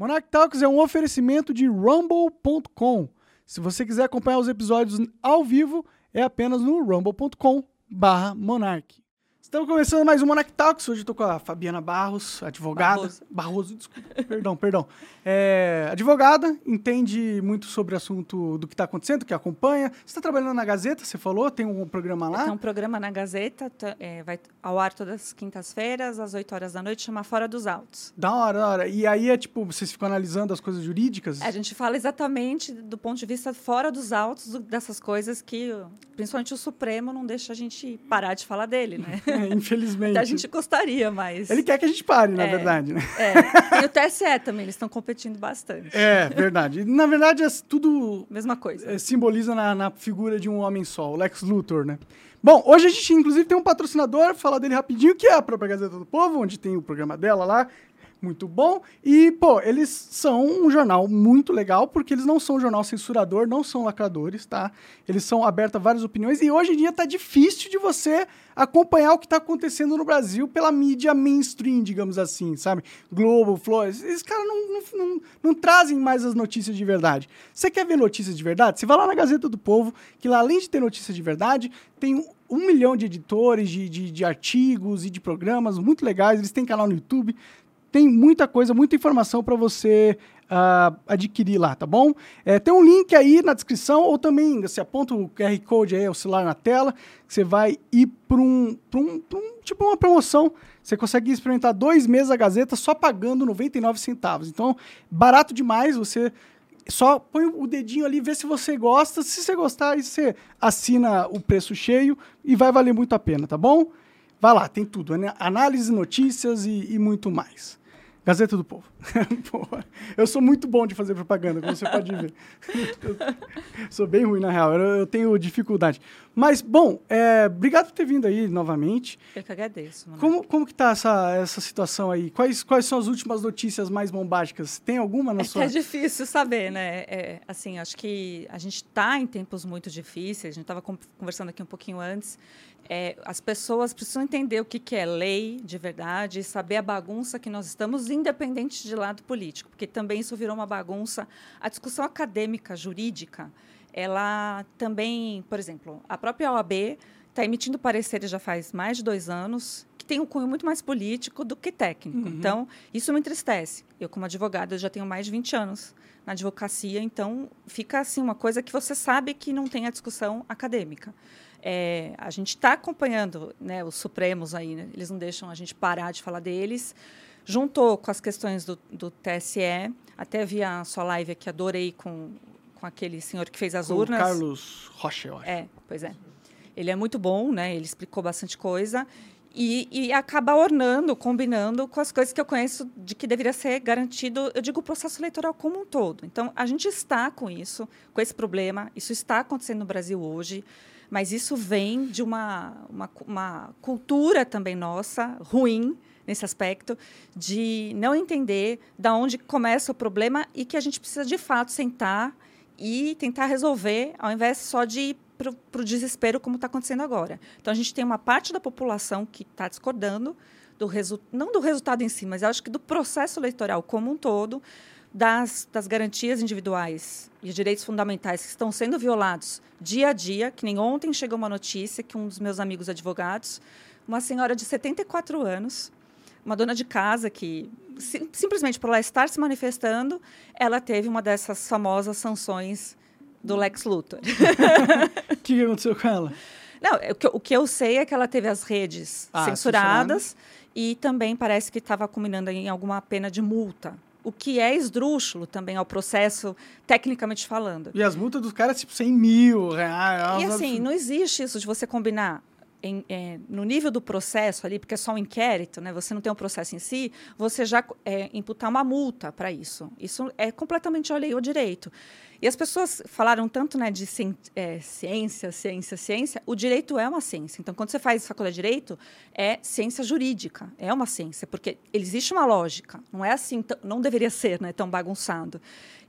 Monarch Talks é um oferecimento de rumble.com. Se você quiser acompanhar os episódios ao vivo, é apenas no rumble.com barra monarch. Estamos começando mais um Monarch Talks. Hoje eu tô com a Fabiana Barros, advogada. Barroso. Barroso, desculpa. perdão, perdão. É, advogada, entende muito sobre o assunto do que está acontecendo, que acompanha. Você está trabalhando na Gazeta, você falou? Tem um programa lá? Tem um programa na Gazeta, é, vai ao ar todas as quintas-feiras, às 8 horas da noite, chama Fora dos Autos. Da hora, da hora. E aí é tipo, vocês ficam analisando as coisas jurídicas? A gente fala exatamente do ponto de vista fora dos autos dessas coisas que, principalmente o Supremo, não deixa a gente parar de falar dele, né? Infelizmente. A gente gostaria, mas... Ele quer que a gente pare, na É. verdade, né? É. E o TSE também, eles estão competindo bastante. É, verdade. Na verdade, é tudo Mesma coisa. é, simboliza na, na figura de um homem só, o Lex Luthor, né? Bom, hoje a gente inclusive tem um patrocinador, falar dele rapidinho, que é a própria Gazeta do Povo, onde tem o programa dela lá, muito bom. E, pô, eles são um jornal muito legal, porque eles não são um jornal censurador, não são lacradores, tá? Eles são abertos a várias opiniões, e hoje em dia tá difícil de você acompanhar o que tá acontecendo no Brasil pela mídia mainstream, digamos assim, sabe? Globo, Flow, esses caras não, não, não, não trazem mais as notícias de verdade. Você quer ver notícias de verdade? Você vai lá na Gazeta do Povo, que lá, além de ter notícias de verdade, tem um, um milhão de editores, de, de, de artigos e de programas muito legais. Eles têm canal no YouTube. Tem muita coisa, muita informação para você ah, adquirir lá, tá bom? É, tem um link aí na descrição, ou também você aponta o QR Code aí, o celular na tela, você vai ir para um, pra um, pra um- tipo uma promoção. Você consegue experimentar dois meses a Gazeta só pagando 99 centavos. Então, barato demais, você só põe o dedinho ali, vê se você gosta. Se você gostar, aí você assina o preço cheio e vai valer muito a pena, tá bom? Vai lá, tem tudo. né? Análise, notícias e, e muito mais. Gazeta do Povo. Porra, eu sou muito bom de fazer propaganda, como você pode ver. Eu sou bem ruim, na real. Eu, eu tenho dificuldade. Mas, bom, é, obrigado por ter vindo aí novamente. Eu que agradeço. Como, como que tá essa, essa situação aí? Quais, quais são as últimas notícias mais bombásticas? Tem alguma na É sua... até difícil saber, né? É, assim, acho que a gente está em tempos muito difíceis. A gente estava conversando aqui um pouquinho antes. É, as pessoas precisam entender o que, que é lei de verdade, saber a bagunça que nós estamos, independente de lado político, porque também isso virou uma bagunça. A discussão acadêmica, jurídica, ela também, por exemplo, a própria OAB está emitindo pareceres já faz mais de dois anos que tem um cunho muito mais político do que técnico. Então, isso me entristece. Eu, como advogada, já tenho mais de 20 anos na advocacia, então fica assim uma coisa que você sabe que não tem a discussão acadêmica. É, a gente está acompanhando né, os Supremos aí, né? eles não deixam a gente parar de falar deles. Juntou com as questões do, do TSE, até vi a sua live aqui, adorei com, com aquele senhor que fez as Com o urnas. Carlos Rocha, eu acho. É, pois é. Ele é muito bom, né? Ele explicou bastante coisa. E, e acaba ornando, combinando com as coisas que eu conheço de que deveria ser garantido, eu digo, o processo eleitoral como um todo. Então, a gente está com isso, com esse problema, isso está acontecendo no Brasil hoje, mas isso vem de uma, uma, uma cultura também nossa, ruim, nesse aspecto, de não entender da onde começa o problema e que a gente precisa, de fato, sentar e tentar resolver, ao invés só de ir para o desespero, como está acontecendo agora. Então, a gente tem uma parte da população que está discordando, do não do resultado em si, mas acho que do processo eleitoral como um todo, das, das garantias individuais e direitos fundamentais que estão sendo violados dia a dia, que nem ontem chegou uma notícia que um dos meus amigos advogados, uma senhora de 74 anos, uma dona de casa que sim- simplesmente por ela estar se manifestando, ela teve uma dessas famosas sanções do Lex Luthor. O que, aconteceu com ela? Não, o que, eu- o que eu sei é que ela teve as redes Ah, censuradas e também parece que estava culminando em alguma pena de multa. O que é esdrúxulo também ao processo, tecnicamente falando. E as multas dos caras, tipo, 100 mil reais. E umas assim, não existe isso de você combinar em, é, no nível do processo ali, porque é só um inquérito, né? Você não tem um processo em si, você já é, imputar uma multa para isso. Isso é completamente a lei ou direito. E as pessoas falaram tanto né, de cien- é, ciência, ciência, ciência. O direito é uma ciência. Então, quando você faz faculdade de direito, é ciência jurídica. É uma ciência, porque existe uma lógica. Não é assim, não deveria ser né, tão bagunçado.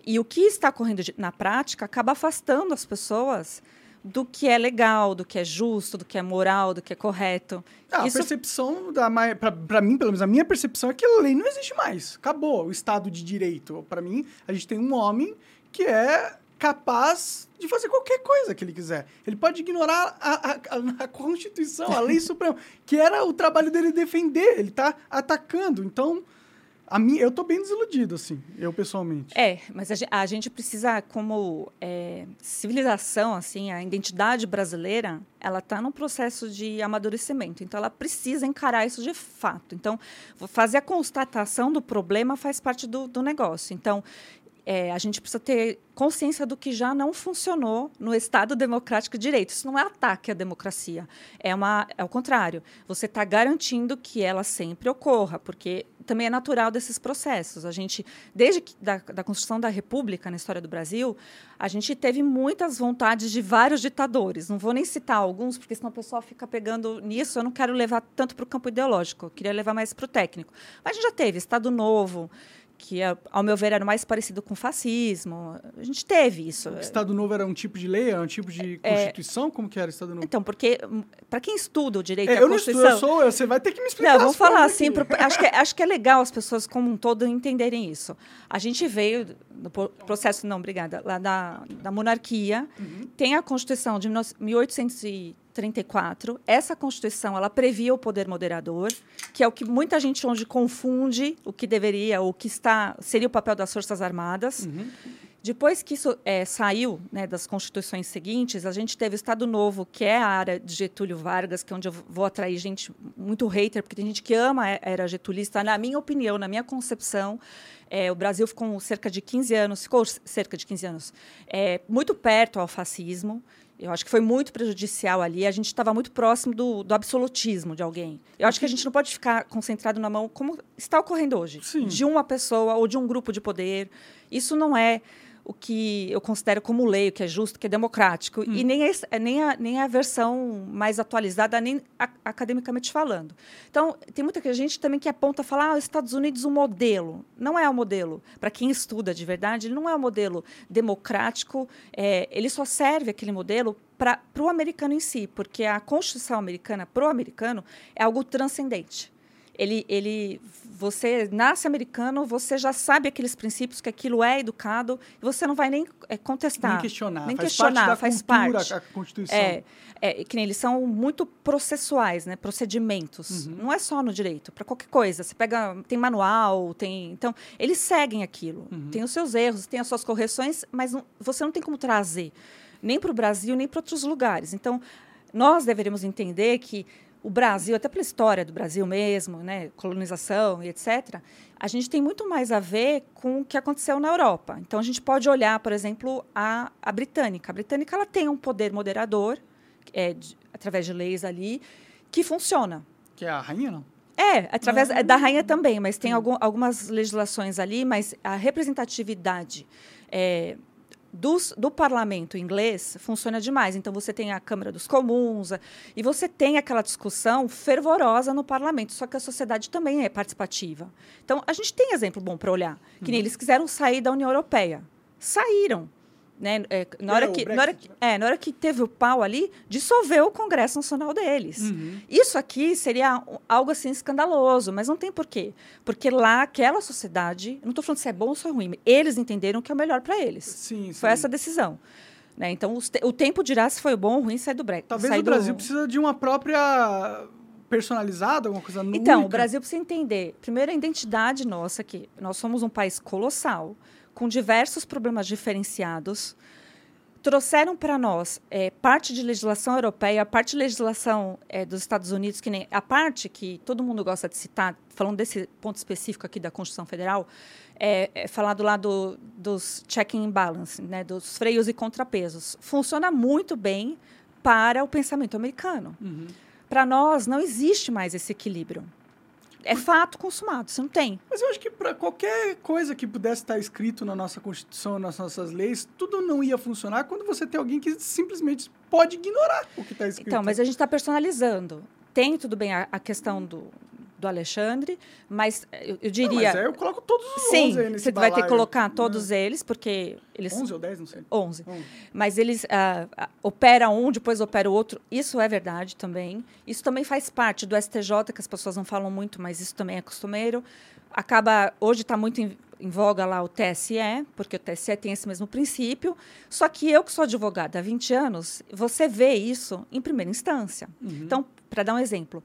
E o que está ocorrendo na prática acaba afastando as pessoas do que é legal, do que é justo, do que é moral, do que é correto. Ah, Isso... A percepção, da para mim, pelo menos a minha percepção é que a lei não existe mais. Acabou o Estado de Direito. Para mim, a gente tem um homem que é capaz de fazer qualquer coisa que ele quiser. Ele pode ignorar a, a, a Constituição, a lei suprema, que era o trabalho dele defender. Ele está atacando. Então, a mim, eu tô bem desiludido, assim, eu pessoalmente. É, mas a, a gente precisa, como é, civilização, assim, a identidade brasileira, ela está num processo de amadurecimento. Então, ela precisa encarar isso de fato. Então, fazer a constatação do problema faz parte do, do negócio. Então, é, a gente precisa ter consciência do que já não funcionou no Estado democrático de direito. Isso não é ataque à democracia, é, uma, é o contrário. Você está garantindo que ela sempre ocorra, porque também é natural desses processos. A gente, desde que, da, da construção da República na história do Brasil, a gente teve muitas vontades de vários ditadores. Não vou nem citar alguns, porque senão o pessoal fica pegando nisso. Eu não quero levar tanto para o campo ideológico, eu queria levar mais para o técnico. Mas a gente já teve Estado Novo, que, ao meu ver, era mais parecido com fascismo. A gente teve isso. O Estado Novo era um tipo de lei, era um tipo de é, constituição? É, Como que era o Estado Novo? Então, porque hum, para quem estuda o direito é, à eu Constituição... Não estudo, eu sou, você vai ter que me explicar. Não, vamos falar assim, pro, acho, que, é, acho que é legal as pessoas como um todo entenderem isso. A gente veio no processo, não, obrigada, lá da, da monarquia, uhum. tem a Constituição de 1800 34, essa Constituição ela previa o poder moderador, que é o que muita gente hoje confunde o que deveria, o que está seria o papel das Forças Armadas. Uhum. Depois que isso é, saiu né, das constituições seguintes, a gente teve o Estado Novo, que é a área de Getúlio Vargas, que é onde eu vou atrair gente muito hater, porque tem gente que ama a era getulista. Na minha opinião, na minha concepção, é, o Brasil ficou cerca de 15 anos, ficou cerca de 15 anos, é, muito perto ao fascismo. Eu acho que foi muito prejudicial ali. A gente estava muito próximo do, do, absolutismo de alguém. Eu acho que a gente não pode ficar concentrado na mão como está ocorrendo hoje, Sim. de uma pessoa ou de um grupo de poder. Isso não é o que eu considero como lei, o que é justo, o que é democrático, hum. e nem, é, nem, a, nem a versão mais atualizada, nem a, academicamente falando. Então, tem muita gente também que aponta, falar, ah, os Estados Unidos, o um modelo. Não é o um modelo. Para quem estuda de verdade, ele não é um modelo democrático, é, ele só serve aquele modelo para o americano em si, porque a Constituição americana, para o americano, é algo transcendente ele, ele, você nasce americano, você já sabe aqueles princípios que aquilo é educado, e você não vai nem é, contestar, nem questionar, nem faz questionar, parte faz cultura, parte. A Constituição. É, é, que nem eles são muito processuais, né? Procedimentos. Uhum. Não é só no direito, para qualquer coisa. Você pega, tem manual, tem, então eles seguem aquilo. Uhum. Tem os seus erros, tem as suas correções, mas não, você não tem como trazer nem para o Brasil nem para outros lugares. Então nós deveríamos entender que o Brasil, até pela história do Brasil mesmo, né, colonização e etc., a gente tem muito mais a ver com o que aconteceu na Europa. Então, a gente pode olhar, por exemplo, a, a britânica. A britânica ela tem um poder moderador, é, de, através de leis ali, que funciona. Que é a rainha, não? É, através não. da rainha também, mas tem algum, algumas legislações ali, mas a representatividade é, dos, do parlamento inglês funciona demais. Então, você tem a Câmara dos Comuns e você tem aquela discussão fervorosa no parlamento, só que a sociedade também é participativa. Então, a gente tem exemplo bom para olhar, que nem uhum. eles quiseram sair da União Europeia. Saíram. Né? É, na, hora que, na, hora que, é, na hora que teve o pau ali, dissolveu o Congresso Nacional deles. Uhum. Isso aqui seria algo assim escandaloso, mas não tem porquê. Porque lá, aquela sociedade, não estou falando se é bom ou se é ruim, eles entenderam que é o melhor para eles. Sim, foi essa a decisão. Né? Então, o tempo dirá se foi bom ou ruim sair do Brexit. Talvez o Brasil do... precisa de uma própria personalizada, alguma coisa Então, única. o Brasil precisa entender, primeiro, a identidade nossa, que nós somos um país colossal, com diversos problemas diferenciados, trouxeram para nós é, parte de legislação europeia, parte de legislação é, dos Estados Unidos, que nem a parte que todo mundo gosta de citar, falando desse ponto específico aqui da Constituição Federal, é, é falar do lado dos checking and balance, né, dos freios e contrapesos. Funciona muito bem para o pensamento americano. Uhum. Para nós, não existe mais esse equilíbrio é fato consumado, você não tem. Mas eu acho que para qualquer coisa que pudesse estar escrito na nossa Constituição, nas nossas leis, tudo não ia funcionar quando você tem alguém que simplesmente pode ignorar o que está escrito. Então, mas a gente está personalizando. Tem, tudo bem, a, a questão do, do Alexandre, mas eu, eu Não, diria. mas aí eu coloco todos os Sim, 11 aí nesse você vai ter que balaio. colocar todos eles, porque eles. 11 ou 10, não sei. 11. 11. Mas eles ah, opera um, depois opera o outro. Isso é verdade também. Isso também faz parte do STJ, que as pessoas não falam muito, mas isso também é costumeiro. Acaba hoje está muito em, em voga lá o TSE, porque o TSE tem esse mesmo princípio. Só que eu que sou advogada há 20 anos, você vê isso em primeira instância. Então, para dar um exemplo,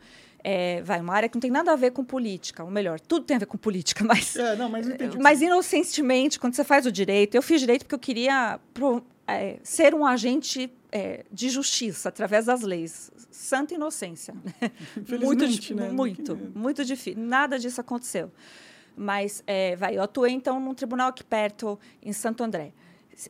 é, vai uma área que não tem nada a ver com política, ou melhor, tudo tem a ver com política, mas É, não, mas mas inocentemente, quando você faz o direito, eu fiz direito porque eu queria pro- é, ser um agente é, de justiça através das leis. Santa inocência. muito, né? muito, muito difícil. Nada disso aconteceu. Mas, é, vai, eu atuei, então, num tribunal aqui perto, em Santo André.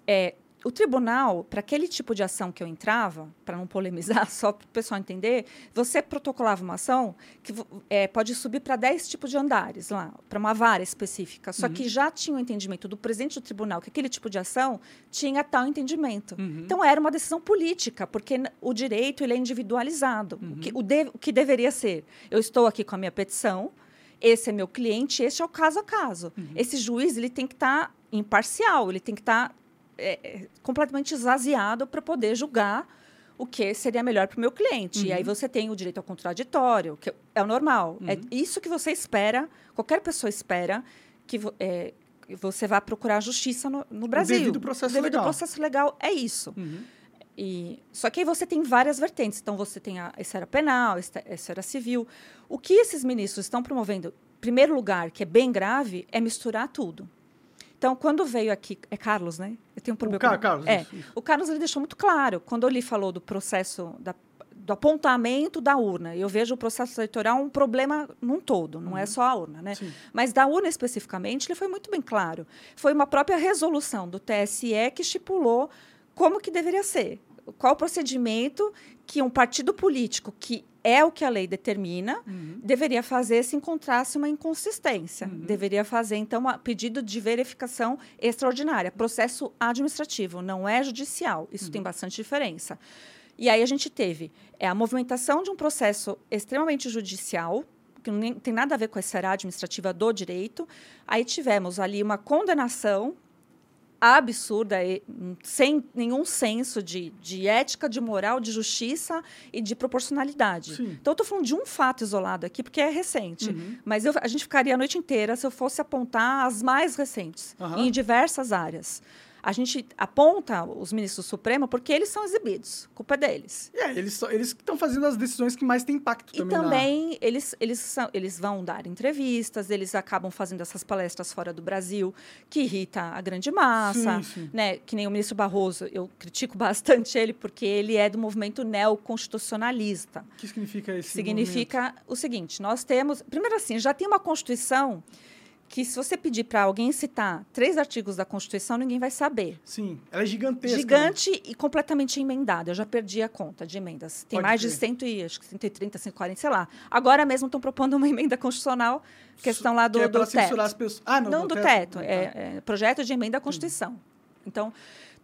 É, o tribunal, para aquele tipo de ação que eu entrava, para não polemizar, só para o pessoal entender, você protocolava uma ação que é, pode subir para 10 tipos de andares lá, para uma vara específica. Só que já tinha o entendimento do presidente do tribunal que aquele tipo de ação tinha tal entendimento. Então era uma decisão política, porque o direito ele é individualizado. O, que, o, de- o que deveria ser? Eu estou aqui com a minha petição, esse é meu cliente, este é o caso a caso. Esse juiz ele tem que estar imparcial, ele tem que estar é, é, completamente esvaziado para poder julgar o que seria melhor para o meu cliente. E aí você tem o direito ao contraditório, que é o normal. É isso que você espera, qualquer pessoa espera que é, você vá procurar justiça no, no Brasil. devido processo o devido legal. processo legal é isso. E, só que aí você tem várias vertentes. Então, você tem a esfera penal, a esfera civil. O que esses ministros estão promovendo, em primeiro lugar, que é bem grave, é misturar tudo. Então, quando veio aqui... É Carlos, né? Eu tenho um problema. Com- Carlos, é, isso, isso. O Carlos ele deixou muito claro. Quando ele falou do processo... Da, do apontamento da urna. Eu vejo o processo eleitoral um problema num todo, não é só a urna, né? Sim. Mas da urna especificamente, ele foi muito bem claro. Foi uma própria resolução do TSE que estipulou como que deveria ser. Qual o procedimento que um partido político, que é o que a lei determina, deveria fazer se encontrasse uma inconsistência. Deveria fazer, então, um pedido de verificação extraordinária. Processo administrativo, não é judicial. Isso tem bastante diferença. E aí a gente teve é, a movimentação de um processo extremamente judicial, que não tem nada a ver com a esfera administrativa do direito. Aí tivemos ali uma condenação absurda, sem nenhum senso de, de ética, de moral, de justiça e de proporcionalidade. Sim. Então, eu estou falando de um fato isolado aqui, porque é recente. Uhum. Mas eu- a gente ficaria a noite inteira se eu fosse apontar as mais recentes, Aham. em diversas áreas. A gente aponta os ministros do Supremo porque eles são exibidos, culpa é deles. É, eles estão fazendo as decisões que mais têm impacto E também. na- também eles, eles, são, eles vão dar entrevistas, eles acabam fazendo essas palestras fora do Brasil, que irrita a grande massa. Sim, sim. Né? Que nem o ministro Barroso, eu critico bastante ele, porque ele é do movimento neoconstitucionalista. O que significa esse Significa o seguinte: nós temos. Primeiro, assim, já tem uma Constituição que, se você pedir para alguém citar três artigos da Constituição, ninguém vai saber. Sim, ela é gigantesca. né? Gigante e completamente emendada. Eu já perdi a conta de emendas. Tem Pode mais de crer. 100 e, acho que 130, 140, sei lá. Agora mesmo estão propondo uma emenda constitucional, questão lá do, que é do teto. as pessoas. Ah, não, Não, do teto. Ah, tá. É, é projeto de emenda à Constituição. Então,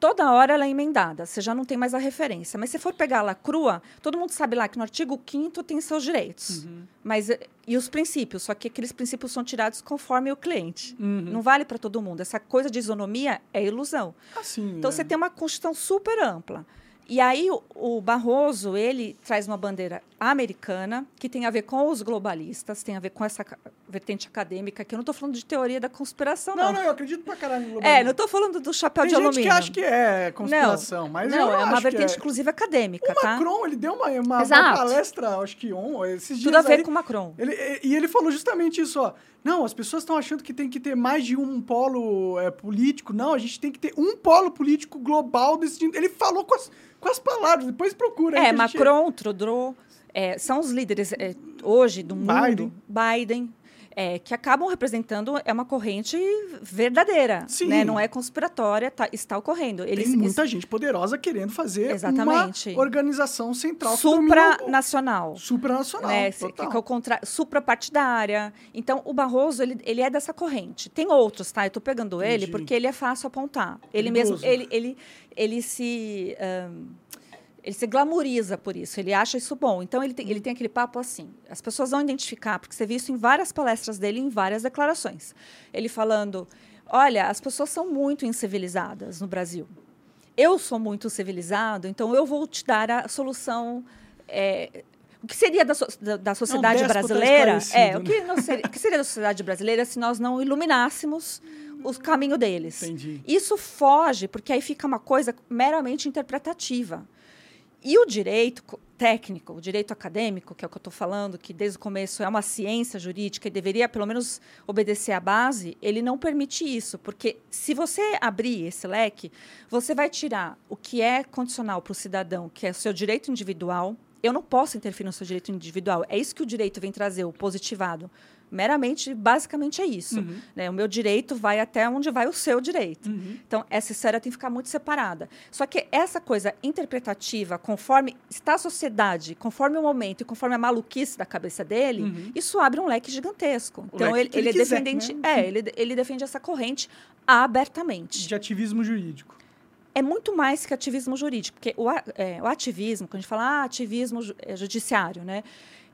toda hora ela é emendada. Você já não tem mais a referência. Mas se for pegar ela crua, todo mundo sabe lá que no artigo 5 tem seus direitos. Uhum. Mas, eh, e os princípios? Só que aqueles princípios são tirados conforme o cliente. Uhum. Não vale para todo mundo. Essa coisa de isonomia é ilusão. Assim, Então, é. você tem uma Constituição super ampla. E aí, o, o Barroso, ele traz uma bandeira americana, que tem a ver com os globalistas, tem a ver com essa vertente acadêmica, que eu não estou falando de teoria da conspiração, Não, não. não, eu acredito pra caralho no É, globalismo. não estou falando do chapéu Tem de gente alumínio. que acha que é conspiração, não, mas não, eu é uma vertente, é. inclusive, acadêmica, O tá? Macron, ele deu uma, uma, uma palestra, acho que on, esses dias Tudo a ver aí, com o Macron. Ele, e ele falou justamente isso, ó. Não, as pessoas estão achando que tem que ter mais de um polo é, político. Não, a gente tem que ter um polo político global decidindo. Ele falou com as, com as palavras, depois procura. É, Macron, Trudeau, é, são os líderes é, hoje do mundo. Biden. Biden. É, que acabam representando é uma corrente verdadeira, Sim. né? Não é conspiratória, tá- está ocorrendo. Eles Tem muita gente poderosa querendo fazer Exatamente. uma organização central supranacional. supranacional. Né, total. que é o contra, suprapartidária. Então, o Barroso, ele, ele é dessa corrente. Tem outros, tá? Eu estou pegando ele Entendi. porque ele é fácil apontar. Ele Perigoso. mesmo, ele, ele, ele se... ahn, ele se glamoriza por isso, ele acha isso bom. Então, ele tem, ele tem aquele papo assim. As pessoas vão identificar, porque você viu isso em várias palestras dele, em várias declarações. Ele falando: olha, as pessoas são muito incivilizadas no Brasil. Eu sou muito civilizado, então eu vou te dar a solução. É, o que seria da, so, da, da sociedade um brasileira? É, né? o que, seria, o que seria da sociedade brasileira se nós não iluminássemos o caminho deles? Entendi. Isso foge, porque aí fica uma coisa meramente interpretativa. E o direito técnico, o direito acadêmico, que é o que eu estou falando, que desde o começo é uma ciência jurídica e deveria, pelo menos, obedecer à base, ele não permite isso. Porque se você abrir esse leque, você vai tirar o que é condicional para o cidadão, que é o seu direito individual. Eu não posso interferir no seu direito individual. É isso que o direito vem trazer, o positivado meramente, basicamente é isso. Uhum. Né? O meu direito vai até onde vai o seu direito. Uhum. Então, essa esfera tem que ficar muito separada. Só que essa coisa interpretativa, conforme está a sociedade, conforme o momento e conforme a maluquice da cabeça dele, uhum. isso abre um leque gigantesco. O então, leque ele, ele, é quiser, defendente, né? é, ele, ele defende essa corrente abertamente. De ativismo jurídico. É muito mais que ativismo jurídico, porque o, é, o ativismo, quando a gente fala ah, ativismo é, judiciário, né?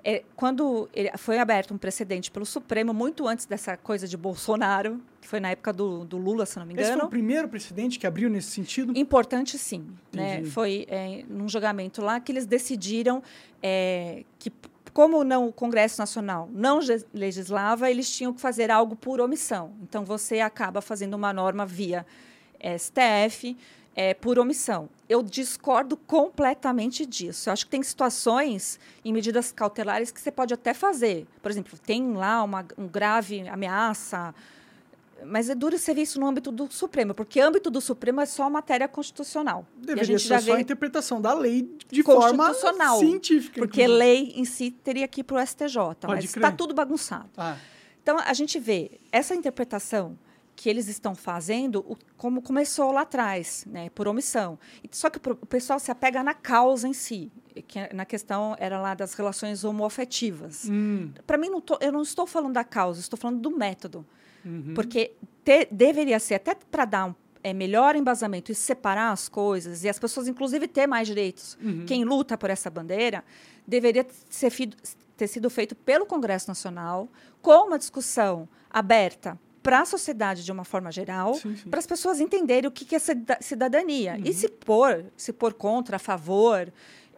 É, quando foi aberto um precedente pelo Supremo, muito antes dessa coisa de Bolsonaro, que foi na época do, do Lula, se não me engano. Esse foi o primeiro precedente que abriu nesse sentido? Importante, sim. Né? Foi é, num julgamento lá que eles decidiram é, que, como não, o Congresso Nacional não legislava, eles tinham que fazer algo por omissão. Então, você acaba fazendo uma norma via STF, é, por omissão. Eu discordo completamente disso. Eu acho que tem situações em medidas cautelares que você pode até fazer. Por exemplo, tem lá uma um grave ameaça, mas é duro você ver isso no âmbito do Supremo, porque âmbito do Supremo é só matéria constitucional. Deveria a gente ser só a interpretação da lei de forma científica. Porque inclusive. lei em si teria que ir para o STJ, Pode mas está tudo bagunçado. Ah. Então, a gente vê essa interpretação que eles estão fazendo o, como começou lá atrás, né, por omissão. Só que o pessoal se apega na causa em si, que na questão era lá das relações homoafetivas. Hum. Para mim, não tô, eu não estou falando da causa, estou falando do método. Uhum. Porque te, deveria ser, até para dar um é, melhor embasamento e separar as coisas, e as pessoas, inclusive, ter mais direitos. Uhum. Quem luta por essa bandeira deveria ser, ter sido feito pelo Congresso Nacional, com uma discussão aberta para a sociedade de uma forma geral, para as pessoas entenderem o que, que é cidadania. Uhum. E se pôr, se pôr contra, a favor,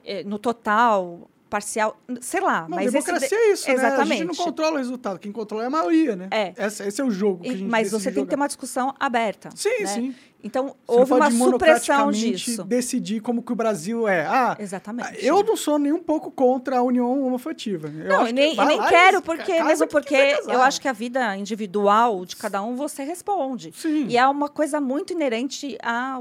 eh, no total, parcial, sei lá. Não, mas democracia esse, é isso, exatamente. né? A gente não controla o resultado, quem controla é a maioria, né? É. Esse, esse é o jogo que a gente Mas você tem jogar. que ter uma discussão aberta. Sim, né? sim. Então, você houve uma supressão disso. decidir como que o Brasil é. Ah, Exatamente. eu não sou nem um pouco contra a união homoafetiva. Eu não, e nem, que nem quero, porque, casa mesmo que porque eu acho que a vida individual de cada um você responde. Sim. E é uma coisa muito inerente à,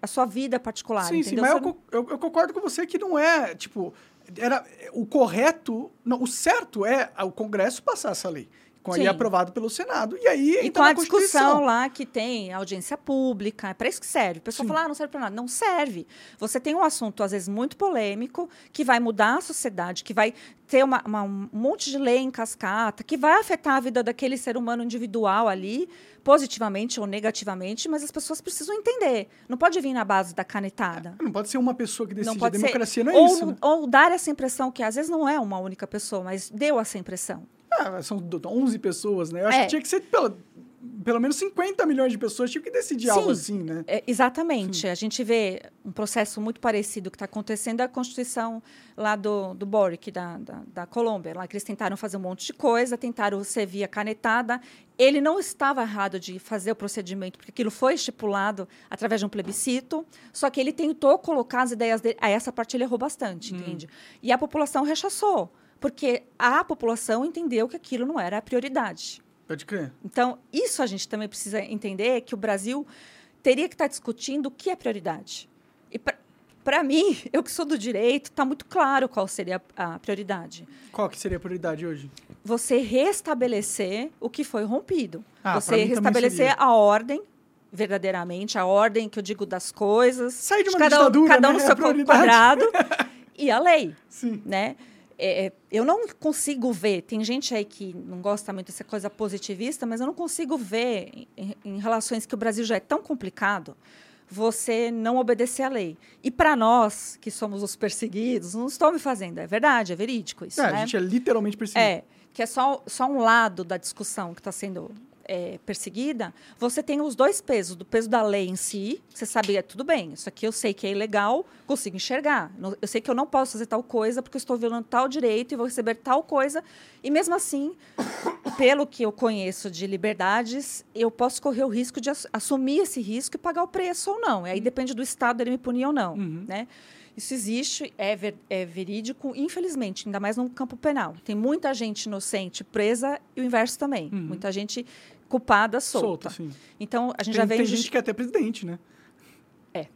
à sua vida particular. Sim, sim, entendeu? mas Você eu, eu, eu concordo com você que não é, tipo, era o correto, não, o certo é o Congresso passar essa lei, com Sim. aprovado pelo Senado, e aí E entra com a discussão lá que tem audiência pública, é para isso que serve. O pessoal Sim. fala, ah, não serve para nada. Não serve. Você tem um assunto, às vezes, muito polêmico, que vai mudar a sociedade, que vai ter uma, uma- um monte de lei em cascata, que vai afetar a vida daquele ser humano individual ali, positivamente ou negativamente, mas as pessoas precisam entender. Não pode vir na base da canetada. Não pode ser uma pessoa que decide, Não a pode democracia ser. não é ou, isso. né? ou dar essa impressão que às vezes não é uma única pessoa, mas deu essa impressão. Ah, são do- 11 pessoas, né? Eu acho É. que tinha que ser pelo, pelo menos 50 milhões de pessoas tinham que decidir Sim. algo assim, né? É, exatamente. A gente vê um processo muito parecido que está acontecendo é a Constituição lá do, do Boric, da, da, da Colômbia, lá que eles tentaram fazer um monte de coisa, tentaram ser via canetada. Ele não estava errado de fazer o procedimento, porque aquilo foi estipulado através de um plebiscito, só que ele tentou colocar as ideias dele. A essa parte ele errou bastante, entende? E a população rechaçou, porque a população entendeu que aquilo não era a prioridade. Pode crer. Então, isso a gente também precisa entender que o Brasil teria que estar discutindo o que é prioridade. E para mim, eu que sou do direito, está muito claro qual seria a prioridade. Qual que seria a prioridade hoje? Você restabelecer o que foi rompido. Ah, Você restabelecer a ordem, verdadeiramente, a ordem que eu digo das coisas. Sair de uma cada, um- ditadura, cada um né? no É seu prioridade. quadrado. e a lei Sim. né? É, é, eu não consigo ver, tem gente aí que não gosta muito dessa coisa positivista, mas eu não consigo ver em, em relações que o Brasil já é tão complicado, você não obedecer à lei. E para nós, que somos os perseguidos, não estou me fazendo. É verdade, é verídico isso. É, né? a gente é literalmente perseguido. É, que é só, só um lado da discussão que está sendo é, perseguida, você tem os dois pesos, do peso da lei em si, você sabe, é tudo bem, isso aqui eu sei que é ilegal, consigo enxergar. Eu sei que eu não posso fazer tal coisa porque eu estou violando tal direito e vou receber tal coisa. E mesmo assim, pelo que eu conheço de liberdades, eu posso correr o risco de assumir esse risco e pagar o preço ou não. E aí depende do Estado ele me punir ou não, uhum. né? Isso existe, é, ver, é, verídico, infelizmente, ainda mais no campo penal. Tem muita gente inocente presa e o inverso também. Uhum. Muita gente culpada solta. solta sim. Então, a gente tem, já vem... Tem gente que é até presidente, né? É.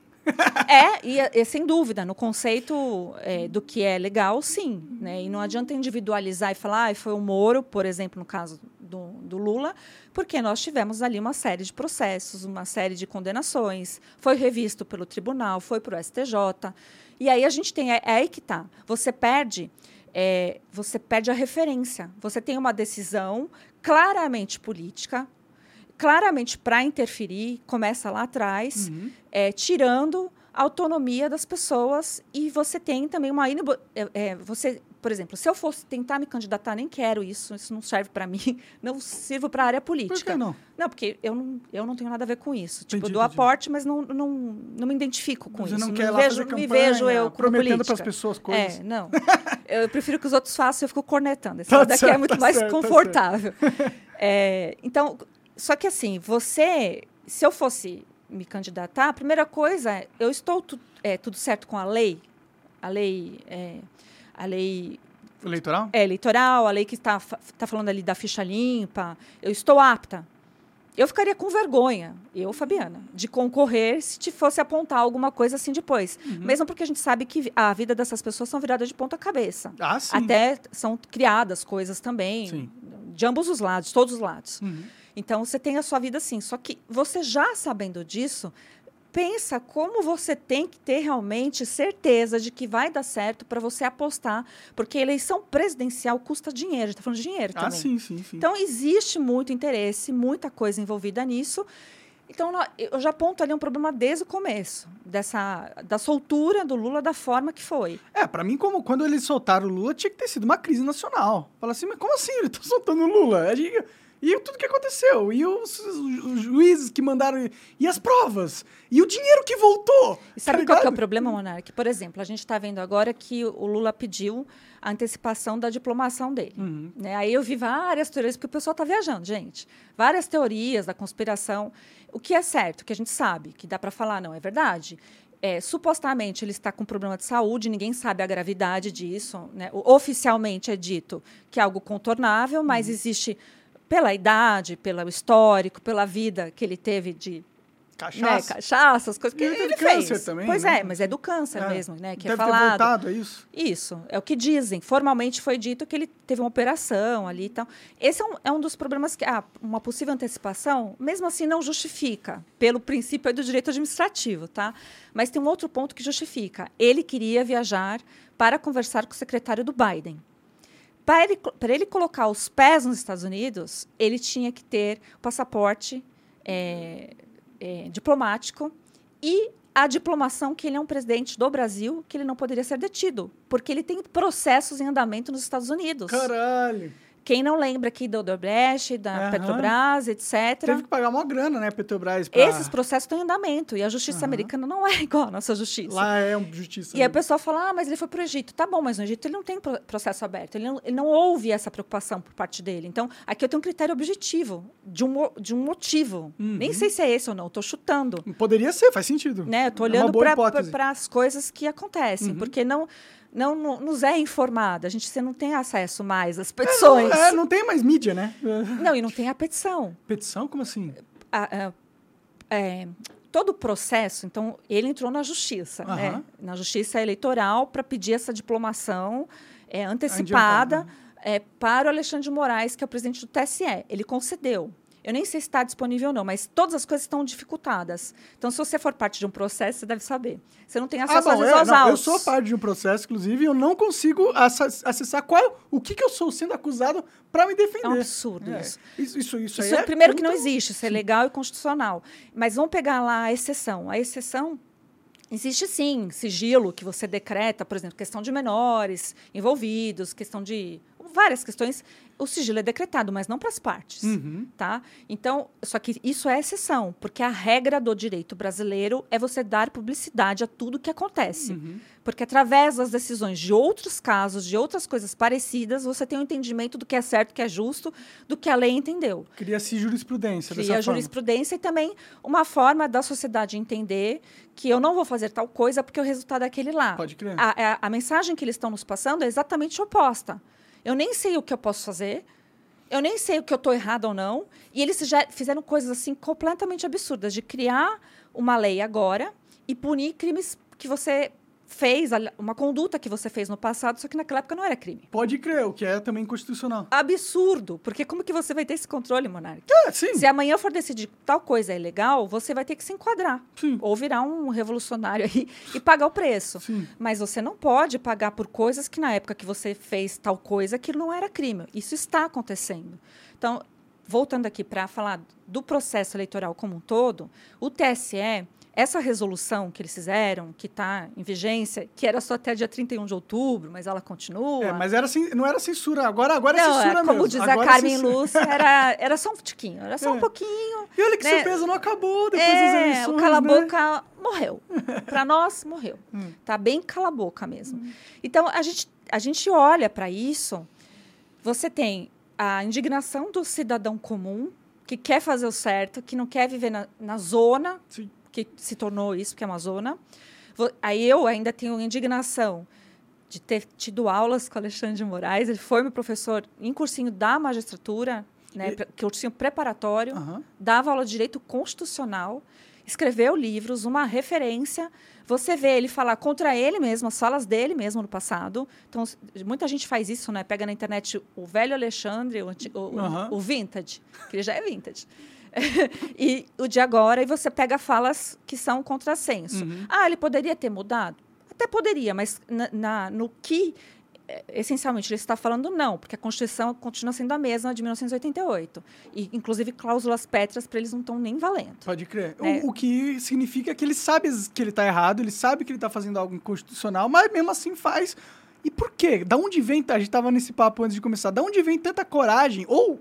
é, e, e, sem dúvida, no conceito é, do que é legal, sim. Né? E não adianta individualizar e falar, ah, foi o Moro, por exemplo, no caso do, do, Lula, porque nós tivemos ali uma série de processos, uma série de condenações, foi revisto pelo tribunal, foi para o STJ. E aí a gente tem, é, é aí que está. Você perde é, você perde a referência. Você tem uma decisão claramente política, claramente para interferir, começa lá atrás, uhum. é, tirando a autonomia das pessoas e você tem também uma é, é, você por exemplo se eu fosse tentar me candidatar nem quero isso isso não serve para mim não sirvo para a área política Por que não? Não porque eu não eu não tenho nada a ver com isso. Tipo, entendi, tipo eu dou aporte mas não, não não me identifico com você isso. não, quer não me vejo campanha, me vejo eu prometendo para as pessoas coisas. É não. Eu prefiro que os outros façam eu fico cornetando. Esse tá daqui é certo, é muito tá mais certo, tá confortável. Tá é, então só que assim você se eu fosse me candidatar, a primeira coisa é, eu estou tu, é, tudo certo com a lei, a lei, é, a lei eleitoral, é eleitoral, a lei que está tá falando ali da ficha limpa, eu estou apta. Eu ficaria com vergonha, eu, Fabiana, de concorrer se te fosse apontar alguma coisa assim depois. Uhum. Mesmo porque a gente sabe que a vida dessas pessoas são viradas de ponta cabeça. Ah, sim. Até são criadas coisas também, sim. de ambos os lados, todos os lados. Uhum. Então você tem a sua vida assim. Só que você já sabendo disso, pensa como você tem que ter realmente certeza de que vai dar certo para você apostar, porque eleição presidencial custa dinheiro, a gente está falando de dinheiro ah, também. Ah, sim, sim, sim. Então existe muito interesse, muita coisa envolvida nisso. Então, eu já aponto ali um problema desde o começo, dessa, da soltura do Lula da forma que foi. É, para mim, como quando eles soltaram o Lula, tinha que ter sido uma crise nacional. Fala assim, mas como assim? Ele tá soltando o Lula? A gente e tudo que aconteceu. E os, os, juízes que mandaram. E as provas. E o dinheiro que voltou. E sabe tá qual é o problema, Monark? Por exemplo, a gente está vendo agora que o Lula pediu a antecipação da diplomação dele. Uhum. Né? Aí eu vi várias teorias, porque o pessoal está viajando, gente. Várias teorias da conspiração. O que é certo, que a gente sabe, que dá para falar, não é verdade. É, supostamente ele está com problema de saúde, ninguém sabe a gravidade disso. Né? Oficialmente é dito que é algo contornável, mas uhum. existe pela idade, pelo histórico, pela vida que ele teve de cachaça, né, cachaça as coisas que ele, ele fez. Também, pois né? é, mas é do câncer é. mesmo, né? Que Deve é falado. Ter voltado, é isso? Isso, é o que dizem. Formalmente foi dito que ele teve uma operação ali e tal. Esse é um, é um dos problemas que ah, uma possível antecipação, mesmo assim, não justifica, pelo princípio do direito administrativo, tá? Mas tem um outro ponto que justifica. Ele queria viajar para conversar com o secretário do Biden para ele, ele colocar os pés nos Estados Unidos, ele tinha que ter passaporte é, é, diplomático e a diplomação que ele é um presidente do Brasil, que ele não poderia ser detido, porque ele tem processos em andamento nos Estados Unidos. Caralho! Quem não lembra aqui do Odebrecht, da uhum. Petrobras, etc. Teve que pagar uma grana, né, Petrobras? Pra... Esses processos estão em andamento. E a justiça uhum. americana não é igual à nossa justiça. Lá é uma justiça. E aí o pessoal fala, ah, mas ele foi para o Egito. Tá bom, mas no Egito ele não tem processo aberto. Ele não, ele não houve essa preocupação por parte dele. Então, aqui eu tenho um critério objetivo, de um, de um motivo. Uhum. Nem sei se é esse ou não, estou chutando. Poderia ser, faz sentido. Né? Eu estou é olhando é para as coisas que acontecem. Uhum. Porque não não, não, nos é informada. A gente você não tem acesso mais às petições. É, não, é, não tem mais mídia, né? Não, e não tem a petição. Petição? Como assim? A, a, é, todo o processo, então, ele entrou na justiça, uhum. né? na justiça eleitoral, para pedir essa diplomação é, antecipada é, para o Alexandre de Moraes, que é o presidente do TSE. Ele concedeu. Eu nem sei se está disponível ou não, mas todas as coisas estão dificultadas. Então, se você for parte de um processo, você deve saber. Você não tem Ah, acesso bom, às vezes é, aos não, eu sou parte de um processo, inclusive, e eu não consigo acessar qual, o que, que eu sou sendo acusado para me defender. É um absurdo É. isso. Isso, isso, isso, Isso, é- primeiro é que não existe, isso é legal e constitucional. Mas vamos pegar lá a exceção. A exceção existe sim, sigilo que você decreta, por exemplo, questão de menores envolvidos, questão de várias questões. O sigilo é decretado, mas não para as partes, Uhum. tá? Então, só que isso é exceção, porque a regra do direito brasileiro é você dar publicidade a tudo que acontece. Uhum. Porque através das decisões de outros casos, de outras coisas parecidas, você tem um entendimento do que é certo, do que é justo, do que a lei entendeu. Cria-se jurisprudência Cria dessa a forma. jurisprudência e também uma forma da sociedade entender que eu não vou fazer tal coisa porque o resultado é aquele lá. Pode crer. A, a- a mensagem que eles estão nos passando é exatamente oposta. Eu nem sei o que eu posso fazer, eu nem sei o que eu estou errado ou não, e eles já fizeram coisas assim completamente absurdas de criar uma lei agora e punir crimes que você fez, uma conduta que você fez no passado, só que naquela época não era crime. Pode crer, o que é também constitucional. Absurdo, porque como que você vai ter esse controle, Monark? É, sim. Se amanhã for decidir que tal coisa é ilegal, você vai ter que se enquadrar. Sim. Ou virar um revolucionário aí e pagar o preço. Sim. Mas você não pode pagar por coisas que na época que você fez tal coisa que não era crime. Isso está acontecendo. Então, voltando aqui para falar do processo eleitoral como um todo, o TSE, essa resolução que eles fizeram, que está em vigência, que era só até dia 31 de outubro, mas ela continua. É, mas era, não era censura. Agora, agora é não, censura é, como mesmo. diz Agora a é Carmen censura. Lúcia, era, era só um tiquinho, era só É. um pouquinho. E olha que né? surpresa, não acabou depois das É, eleições, o cala-boca né? morreu. Para nós, morreu. Hum. Tá bem cala-boca mesmo. Então, a gente, a gente olha para isso, você tem a indignação do cidadão comum, que quer fazer o certo, que não quer viver na, na zona, Sim. Que se tornou isso, que é uma zona. Aí eu ainda tenho indignação de ter tido aulas com Alexandre de Moraes. Ele foi meu professor em cursinho da magistratura, né, E- pre- cursinho preparatório Aham. dava aula de direito constitucional, escreveu livros, uma referência. Você vê ele falar contra ele mesmo, as falas dele mesmo no passado. Então, muita gente faz isso, né? Pega na internet o velho Alexandre, o, anti- o- o- Aham. o vintage, que ele já é vintage. e o de agora, e você pega falas que são contrassenso. Uhum. Ah, ele poderia ter mudado? Até poderia, mas na, na- no que eh, essencialmente ele está falando não, porque a Constituição continua sendo a mesma de 1988. E, inclusive, cláusulas pétreas para eles não estão nem valendo. Pode crer. É. O, o que significa que ele sabe que ele tá errado, ele sabe que ele tá fazendo algo inconstitucional, mas mesmo assim faz. E por quê? Da onde vem, a gente tava nesse papo antes de começar, da onde vem tanta coragem ou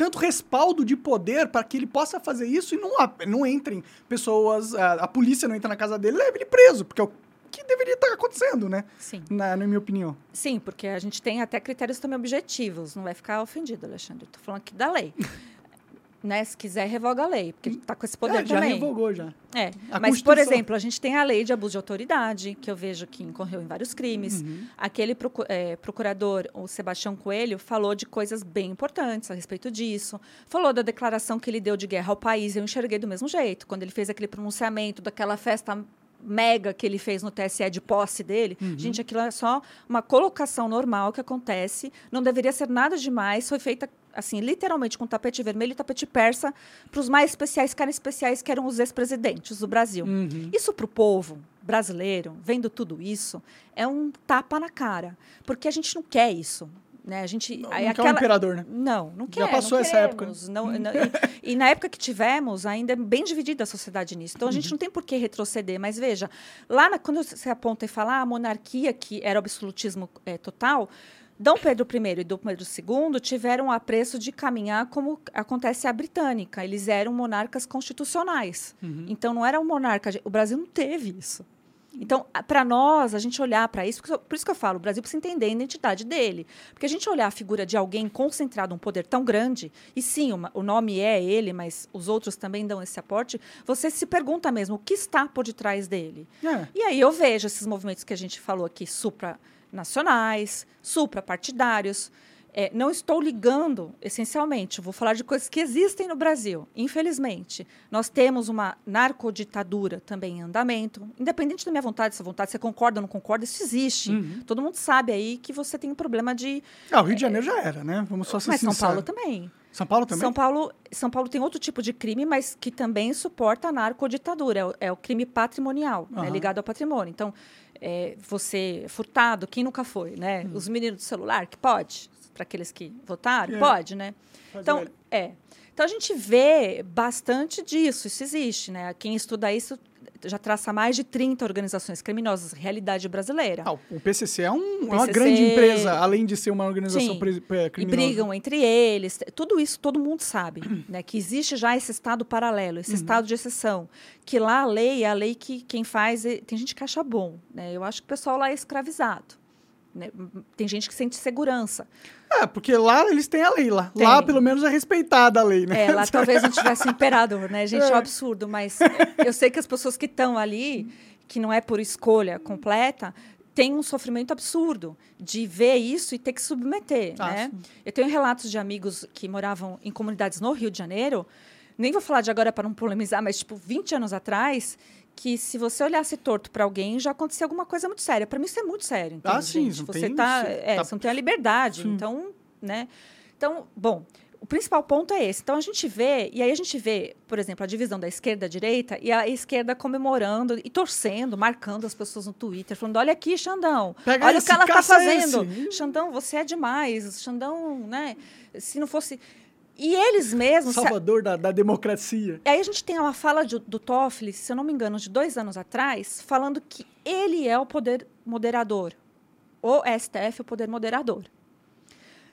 tanto respaldo de poder para que ele possa fazer isso e não, não entrem pessoas, a, a polícia não entra na casa dele e leva ele preso, porque é o que deveria estar acontecendo, né? Sim. Na, na minha opinião. Sim, porque a gente tem até critérios também objetivos. Não vai ficar ofendido, Alexandre. Estou falando aqui da lei. Né? Se quiser, revoga a lei, porque está com esse poder É, já também. revogou já. É, A mas, por exemplo, a gente tem a lei de abuso de autoridade, que eu vejo que incorreu em vários crimes. Uhum. Aquele eh, procurador, o Sebastião Coelho, falou de coisas bem importantes a respeito disso. Falou da declaração que ele deu de guerra ao país, eu enxerguei do mesmo jeito. Quando ele fez aquele pronunciamento daquela festa mega que ele fez no TSE de posse dele. Gente, aquilo é só uma colocação normal que acontece. Não deveria ser nada demais. Foi feita, assim, literalmente com tapete vermelho e tapete persa para os mais especiais, caras especiais, que eram os ex-presidentes do Brasil. Uhum. Isso para o povo brasileiro, vendo tudo isso, é um tapa na cara. Porque a gente não quer isso. Né? A gente, Não, não quer um imperador, né? Não, não Já quer. passou não essa época, né? não- não- e, e na época que tivemos, ainda é bem dividida a sociedade nisso. Então, a Uhum. gente não tem por que retroceder. Mas veja, lá na- quando você aponta e fala ah, a monarquia, que era o absolutismo eh, total, Dom Pedro I e Dom Pedro II tiveram o apreço de caminhar como acontece a britânica. Eles eram monarcas constitucionais. Uhum. Então, não era um monarca. O Brasil não teve isso. Então, para nós, a gente olhar para isso, por isso- que eu falo, o Brasil precisa entender a identidade dele. Porque a gente olhar a figura de alguém concentrado, um poder tão grande, e sim, uma- o nome é ele, mas os outros também dão esse aporte, você se pergunta mesmo o que está por detrás dele. É. E aí eu vejo esses movimentos que a gente falou aqui, supranacionais, suprapartidários. É, não estou ligando, essencialmente, vou falar de coisas que existem no Brasil. Infelizmente, nós temos uma narcoditadura também em andamento. Independente da minha vontade, se a vontade você concorda ou não concorda, isso existe. Uhum. Todo mundo sabe aí que você tem um problema de. Ah, o Rio de Janeiro já era, né? Vamos só ser Mas São. Paulo também. São Paulo também? São Paulo, São Paulo tem outro tipo de crime, mas que também suporta a narcoditadura. É o, é o crime patrimonial, né, Aham. ligado ao patrimônio. Então, é, você furtado, quem nunca foi, né? Os meninos do celular, que pode, para aqueles que votaram, É. pode, né? Faz Então, velho. é. Então a gente vê bastante disso, isso existe, né? Quem estuda isso já traça mais de 30 organizações criminosas, realidade brasileira. Ah, o PCC é, um- é uma PCC grande empresa, além de ser uma organização Sim. pre- E criminosa. brigam entre eles. Tudo isso todo mundo sabe, né? Que existe já esse estado paralelo, Uhum. esse estado de exceção. Que lá a lei é a lei que quem faz. é- Tem gente que acha bom, né? Eu acho que o pessoal lá é escravizado. Né? Tem gente que sente segurança. É, porque lá eles têm a lei lá. Tem. Lá, pelo menos, é respeitada a lei, né? É, lá talvez não tivesse imperador, né? Gente, é um É. absurdo, mas eu sei que as pessoas que estão ali, que não é por escolha completa, têm um sofrimento absurdo de ver isso e ter que submeter, Ah, né? Eu tenho relatos de amigos que moravam em comunidades no Rio de Janeiro, nem vou falar de agora para não polemizar, mas tipo 20 anos atrás, que se você olhasse torto para alguém, já acontecia alguma coisa muito séria. Para mim isso é muito sério, entende, Ah, sim, gente? não Você tem- tá, você é, tá- você não tem a liberdade, Sim. então, né? Então, bom, o principal ponto é esse. Então a gente vê, e aí a gente vê, por exemplo, a divisão da esquerda e da direita, e a esquerda comemorando e torcendo, marcando as pessoas no Twitter, falando: olha aqui, Xandão, Pega olha esse, o que ela está fazendo. esse. Xandão, você é demais. Xandão, né? Se não fosse. E eles mesmos. Salvador da, da democracia. Aí a gente tem uma fala de- do Toffoli, se eu não me engano, de dois anos atrás, falando que ele é o poder moderador. O STF é o poder moderador.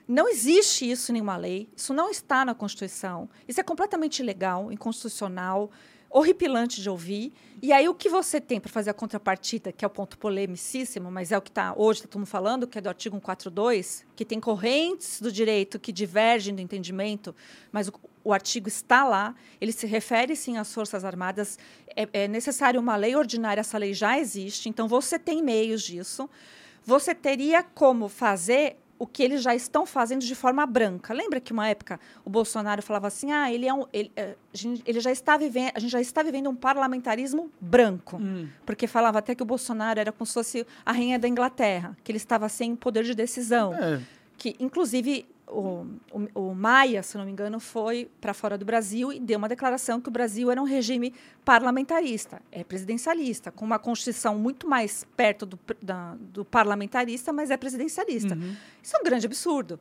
Não existe isso em nenhuma lei, isso não está na Constituição, isso é completamente ilegal, inconstitucional, horripilante de ouvir. E aí o que você tem para fazer a contrapartida, que é o ponto polemicíssimo, mas é o que está hoje, está todo mundo falando, que é do artigo 142, que tem correntes do direito que divergem do entendimento, mas o, o artigo está lá, ele se refere sim às Forças Armadas, é, é necessário uma lei ordinária, essa lei já existe, então você tem meios disso. Você teria como fazer o que eles já estão fazendo de forma branca. Lembra que uma época o Bolsonaro falava assim: "Ah, ele é um ele, gente- ele já está vivendo, a gente já está vivendo um parlamentarismo branco". Hum. Porque falava até que o Bolsonaro era como se fosse a rainha da Inglaterra, que ele estava sem poder de decisão É. que inclusive o, o, o Maia, se não me engano, foi para fora do Brasil e deu uma declaração que o Brasil era um regime parlamentarista, é presidencialista, com uma constituição muito mais perto do, da- do parlamentarista, mas é presidencialista. Uhum. Isso é um grande absurdo.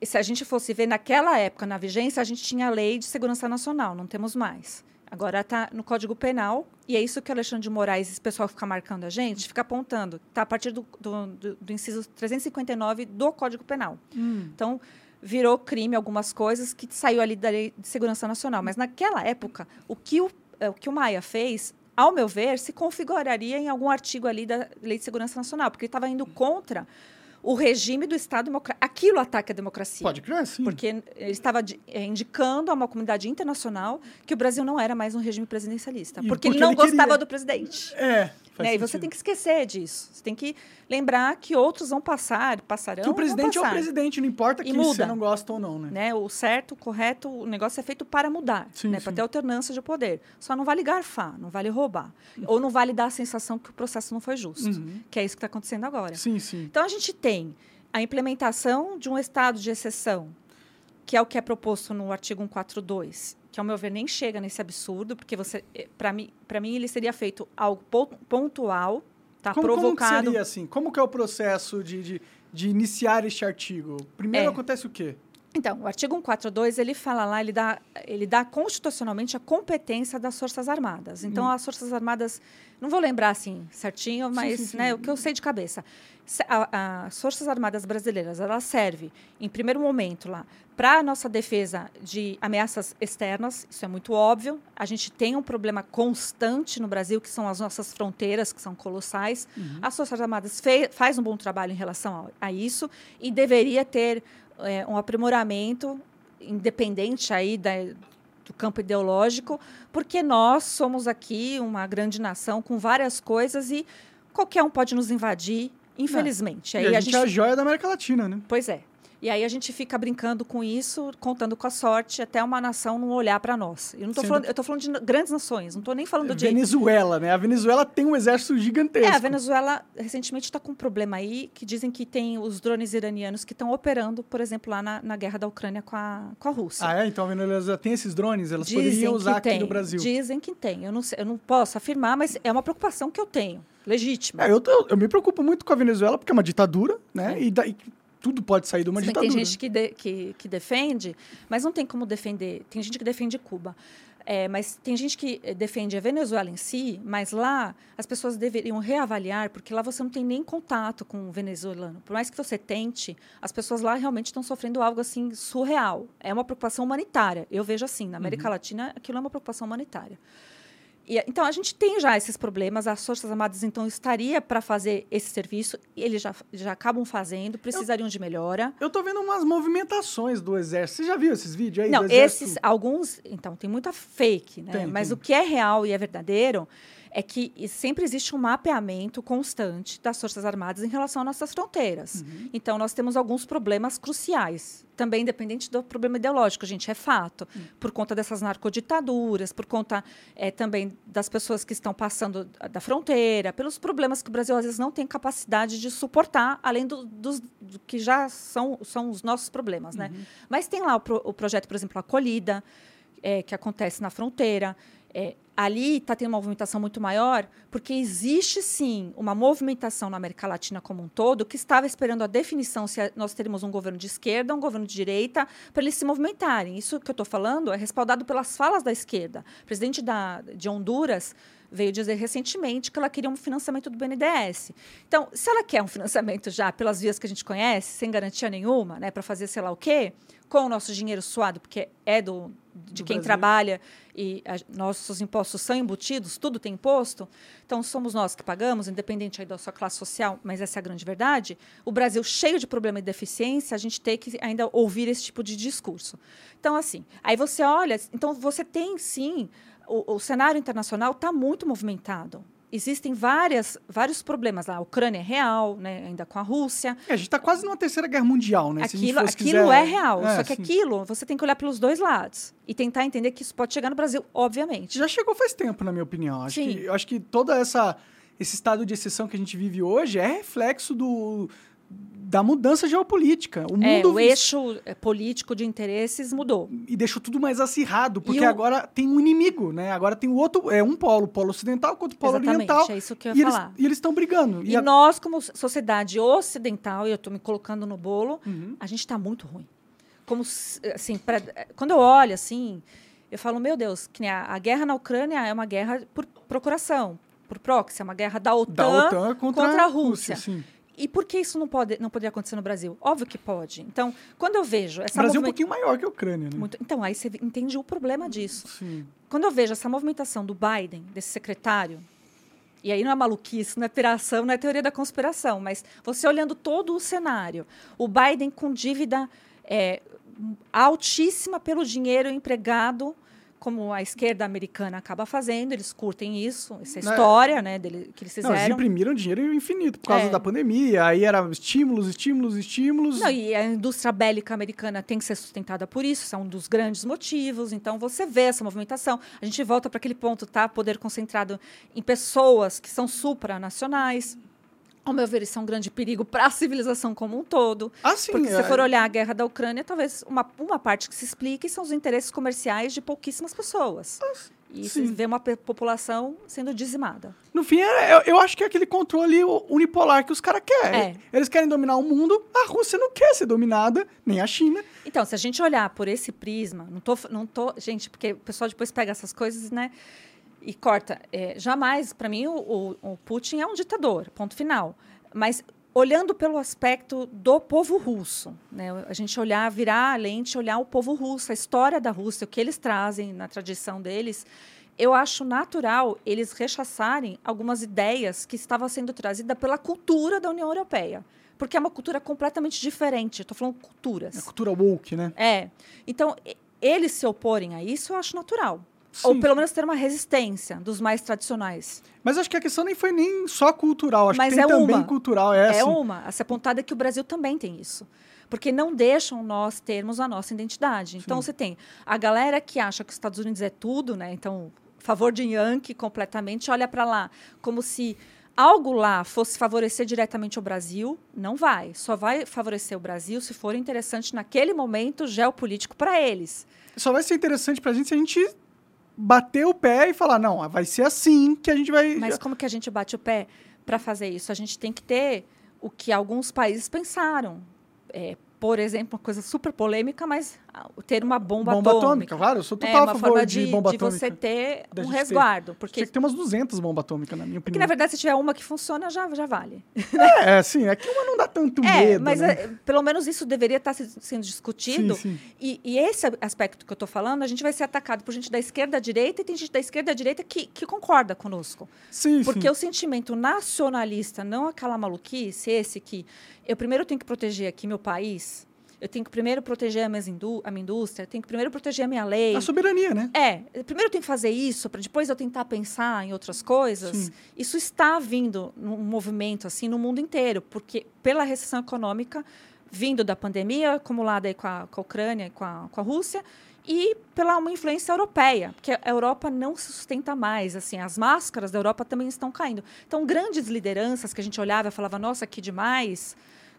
E se a gente fosse ver naquela época, na vigência, a gente tinha a lei de segurança nacional, não temos mais. Agora está no Código Penal, e é isso que o Alexandre de Moraes, esse pessoal fica marcando a gente, fica apontando. Está a partir do, do, do, do inciso 359 do Código Penal. Hum. Então, virou crime algumas coisas que saiu ali da Lei de Segurança Nacional. Mas naquela época, o que o, eh, o, que o Maia fez, ao meu ver, se configuraria em algum artigo ali da Lei de Segurança Nacional, porque ele estava indo contra o regime do Estado Democrático. Aquilo ataca a democracia. Pode crer, sim. Porque ele estava eh, indicando a uma comunidade internacional que o Brasil não era mais um regime presidencialista. E Porque, porque ele não ele queria. gostava do presidente. É. Né? E você tem que esquecer disso. Você tem que lembrar que outros vão passar, passarão. Que o presidente é o presidente, não importa que você não gosta ou não, né? né? O certo, o correto, o negócio é feito para mudar, Sim, né? para ter alternância de poder. Só não vale garfar, não vale roubar. Ou não vale dar a sensação que o processo não foi justo, Uhum. que é isso que está acontecendo agora. Sim, sim. Então, a gente tem a implementação de um estado de exceção, que é o que é proposto no artigo 142, que, ao meu ver, nem chega nesse absurdo, porque você, para mim, para mim, ele seria feito algo pon- pontual, tá Como, como provocado. seria assim? Como que é o processo de, de, de iniciar este artigo? Primeiro É. acontece o quê? Então, o artigo 142, ele fala lá, ele dá, ele dá constitucionalmente a competência das Forças Armadas. Então, as Forças Armadas, não vou lembrar assim certinho, mas sim, sim. Né, o que eu sei de cabeça. A- As Forças Armadas brasileiras, ela serve, em primeiro momento, lá, para a nossa defesa de ameaças externas, isso é muito óbvio. A gente tem um problema constante no Brasil, que são as nossas fronteiras, que são colossais. As Forças Armadas fe, faz um bom trabalho em relação a, a isso e deveria ter é, um aprimoramento independente aí da, do campo ideológico, porque nós somos aqui uma grande nação com várias coisas e qualquer um pode nos invadir, infelizmente. e Aí a, gente, é a joia da América Latina, né? Pois é. E aí a gente fica brincando com isso, contando com a sorte, até uma nação não olhar para nós. Eu não tô Sendo falando, eu tô falando de grandes nações, não estou nem falando de Venezuela, né? A Venezuela tem um exército gigantesco. É, a Venezuela recentemente está com um problema aí que dizem que tem os drones iranianos que estão operando, por exemplo, lá na, na guerra da Ucrânia com a, com a Rússia. Ah, é? Então a Venezuela tem esses drones? Elas Dizem poderiam usar aqui no Brasil. Dizem que tem. Eu não, sei- eu não posso afirmar, mas é uma preocupação que eu tenho, legítima. É, eu, tô- eu me preocupo muito com a Venezuela, porque é uma ditadura, né? É. E daí tudo pode sair de uma que ditadura. tem gente que, de- que, que defende, mas não tem como defender. Tem gente que defende Cuba. É, mas tem gente que eh, defende a Venezuela em si, mas lá as pessoas deveriam reavaliar, porque lá você não tem nem contato com o venezuelano. Por mais que você tente, as pessoas lá realmente estão sofrendo algo assim surreal. É uma preocupação humanitária. Eu vejo assim, na América Latina, aquilo é uma preocupação humanitária. E, então, a gente tem já esses problemas. As Forças Armadas, então, estaria para fazer esse serviço. E eles já, já acabam fazendo, precisariam de melhora. Eu tô vendo umas movimentações do exército. Você já viu esses vídeos aí? Não, esses, alguns, então, tem muita fake, né? Tem, Mas tem. o que é real e é verdadeiro é que sempre existe um mapeamento constante das Forças Armadas em relação às nossas fronteiras. Uhum. Então, nós temos alguns problemas cruciais. Também independente do problema ideológico, gente, é fato. Hum. Por conta dessas narcoditaduras, por conta eh, também das pessoas que estão passando da- da fronteira, pelos problemas que o Brasil às vezes não tem capacidade de suportar, além do, dos do que já são, são os nossos problemas, né? Uhum. Mas tem lá o, pro- o projeto, por exemplo, Acolhida, é, que acontece na fronteira. É, ali está tendo uma movimentação muito maior, porque existe sim uma movimentação na América Latina como um todo que estava esperando a definição se nós teremos um governo de esquerda, um governo de direita, para eles se movimentarem. Isso que eu estou falando é respaldado pelas falas da esquerda. O presidente da, de Honduras veio dizer recentemente que ela queria um financiamento do BNDES. Então, se ela quer um financiamento já pelas vias que a gente conhece, sem garantia nenhuma, né, para fazer sei lá o quê, com o nosso dinheiro suado, porque é do, de quem Brasil. trabalha e a- nossos impostos são embutidos, tudo tem imposto, então somos nós que pagamos, independente aí da sua classe social, mas essa é a grande verdade. O Brasil cheio de problema e deficiência, a gente tem que ainda ouvir esse tipo de discurso. Então, assim, aí você olha, então você tem sim, o, o cenário internacional está muito movimentado. Existem várias, vários problemas lá. A Ucrânia é real, né, ainda com a Rússia. É, a gente tá quase numa terceira guerra mundial, né? Aquilo, aquilo quiser- é real. É, só que sim. aquilo você tem que olhar pelos dois lados e tentar entender que isso pode chegar no Brasil, obviamente. Já chegou faz tempo, na minha opinião. Acho Sim. que, eu acho que toda essa esse estado de exceção que a gente vive hoje é reflexo do da mudança geopolítica. O É, mundo o eixo é, político de interesses mudou. e deixou tudo mais acirrado, porque o- agora tem um inimigo, né? Agora tem o outro, é um polo, o polo ocidental contra o polo Exatamente, oriental. é isso que eu e ia eles, falar. e eles estão brigando. E, a- nós, como sociedade ocidental, e eu estou me colocando no bolo, Uhum. a gente está muito ruim. Como, assim, pra- quando eu olho assim, eu falo, meu Deus, que a, a guerra na Ucrânia é uma guerra por procuração, por proxy, é uma guerra da OTAN, da OTAN contra, contra a a Rússia. E por que isso não pode não poderia acontecer no Brasil? Óbvio que pode. Então, quando eu vejo O essa Brasil é um movimenta- pouquinho maior que a Ucrânia, né? muito- então aí você entende o problema disso. Sim. Quando eu vejo essa movimentação do Biden, desse secretário, e aí não é maluquice, não é piração, não é teoria da conspiração, mas você olhando todo o cenário, o Biden com dívida é, altíssima pelo dinheiro empregado, como a esquerda americana acaba fazendo, eles curtem isso, essa Né? história né, dele, que eles Não, eles fizeram. imprimiram dinheiro infinito por causa É. da pandemia. Aí era estímulos, estímulos, estímulos. Não, e a indústria bélica americana tem que ser sustentada por isso, isso é um dos grandes motivos. Então, você vê essa movimentação. A gente volta para aquele ponto, tá? Poder concentrado em pessoas que são supranacionais. Ao meu ver, isso é um grande perigo para a civilização como um todo. Ah, sim. Porque se é- você for olhar a guerra da Ucrânia, talvez uma, uma parte que se explique são os interesses comerciais de pouquíssimas pessoas. E você sim. vê uma população sendo dizimada. No fim, é- eu, eu acho que é aquele controle unipolar que os caras querem. É. Eles querem dominar o mundo, a Rússia não quer ser dominada, nem a China. Então, se a gente olhar por esse prisma, não tô, não tô, gente, porque o pessoal depois pega essas coisas, né, e corta. É, jamais, para mim, o, o- o Putin é um ditador, ponto final. Mas olhando pelo aspecto do povo russo, né, a gente olhar, virar a lente, olhar o povo russo, a história da Rússia, o que eles trazem na tradição deles, eu acho natural eles rechaçarem algumas ideias que estavam sendo trazidas pela cultura da União Europeia. Porque é uma cultura completamente diferente. Estou falando culturas. A cultura woke, né? É. Então, eles se oporem a isso, eu acho natural. Ou Sim. pelo menos ter uma resistência dos mais tradicionais. Mas acho que a questão nem foi nem só cultural. Acho Mas que tem é também uma. cultural. É, É, assim. uma. A ser apontada é que o Brasil também tem isso. porque não deixam nós termos a nossa identidade. Então, você tem a galera que acha que os Estados Unidos é tudo, né? Então, favor de Yankee completamente, olha para lá como se algo lá fosse favorecer diretamente o Brasil, não vai. Só vai favorecer o Brasil se for interessante naquele momento geopolítico para eles. Só vai ser interessante para a gente se a gente bater o pé e falar, não, vai ser assim que a gente vai... Mas como que a gente bate o pé para fazer isso? A gente tem que ter o que alguns países pensaram. É, por exemplo, uma coisa super polêmica, mas ter uma bomba, bomba atômica. atômica. Claro, eu sou É total uma a favor forma de, de, bomba de atômica. você ter um resguardo. Porque, Tinha que ter umas 200 bombas atômicas, na minha porque, opinião. na verdade, se tiver uma que funciona, já, já vale. É, assim, é que uma não dá tanto É, medo, mas né? é, pelo menos isso deveria estar se- sendo discutido. Sim, sim. E, e esse aspecto que eu estou falando, a gente vai ser atacado por gente da esquerda à direita e tem gente da esquerda à direita que, que concorda conosco. Sim, Porque sim. o sentimento nacionalista, não aquela maluquice, esse que eu primeiro tenho que proteger aqui meu país, eu tenho que primeiro proteger a minha, indú a minha indústria, eu tenho que primeiro proteger a minha lei. A soberania, né? É, primeiro eu tenho que fazer isso, para depois eu tentar pensar em outras coisas. Sim. Isso está vindo num movimento assim no mundo inteiro, porque pela recessão econômica vindo da pandemia, acumulada aí com a, com a Ucrânia e com a, com a Rússia, e pela uma influência europeia, porque a Europa não se sustenta mais, assim, as máscaras da Europa também estão caindo. Então, grandes lideranças que a gente olhava e falava, nossa, que demais,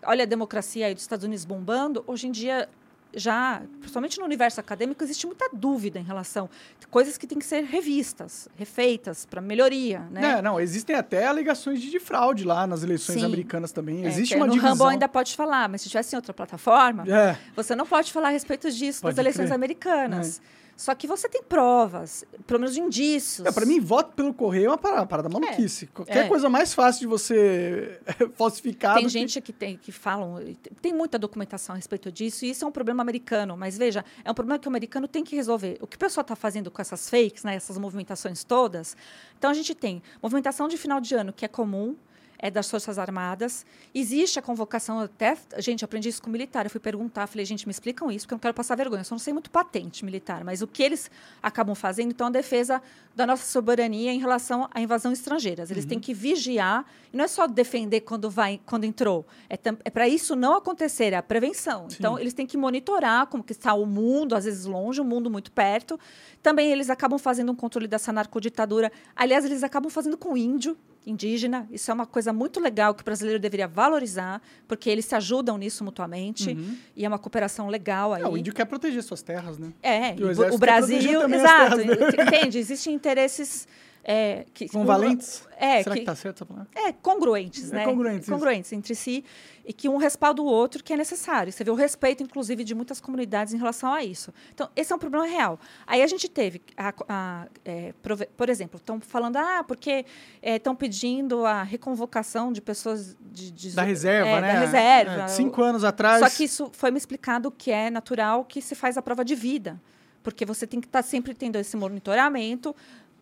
olha a democracia aí dos Estados Unidos bombando, hoje em dia já, principalmente no universo acadêmico, existe muita dúvida em relação a coisas que têm que ser revistas, refeitas para melhoria, né? É, não, existem até alegações de, de fraude lá nas eleições Sim. americanas também. É, Existe uma no divisão. Rumble ainda pode falar, mas se tivesse em outra plataforma, É, você não pode falar a respeito disso Pode das eleições crer. americanas. Só que você tem provas, pelo menos indícios. é, pra mim, voto pelo correio é uma parada, parada maluquice. Qualquer é. coisa mais fácil de você falsificar. Tem do que- gente que, tem, que falam, tem muita documentação a respeito disso, e isso é um problema americano. Mas veja, é um problema que o americano tem que resolver. O que o pessoal está fazendo com essas fakes, né, essas movimentações todas? Então a gente tem movimentação de final de ano, que é comum, é das Forças Armadas. Existe a convocação, até. Gente, aprendi isso com militar. Eu fui perguntar, falei, gente, me explicam isso, porque eu não quero passar vergonha. Eu só não sei muito patente militar, mas o que eles acabam fazendo, então, a defesa da nossa soberania em relação à invasão estrangeira. Eles têm que vigiar, e não é só defender quando vai, quando entrou. É, é para isso não acontecer, é a prevenção. Então, eles têm que monitorar como que está o mundo, às vezes longe, o mundo muito perto. Também eles acabam fazendo um controle dessa narcoditadura. Aliás, eles acabam fazendo com índio, indígena. Isso é uma coisa muito legal que o brasileiro deveria valorizar, porque eles se ajudam nisso mutuamente. E é uma cooperação legal aí. É, o índio quer proteger suas terras, né? É, E o o, Brasil, exato, terras entende? Existem interesses é, que São valentes? É, Será que, que, tá certo essa palavra? é congruentes, É né? congruentes, isso. congruentes entre si e que um respalda o outro que é necessário. Você vê o respeito, inclusive, de muitas comunidades em relação a isso. Então, esse é um problema real. Aí a gente teve, a- a- é, por exemplo, estão falando, ah, porque estão pedindo a reconvocação de pessoas de, de- Da reserva, é, né? Da reserva. É, cinco anos atrás. Só que isso foi me explicado que é natural que se faz a prova de vida, porque você tem que estar sempre tendo esse monitoramento.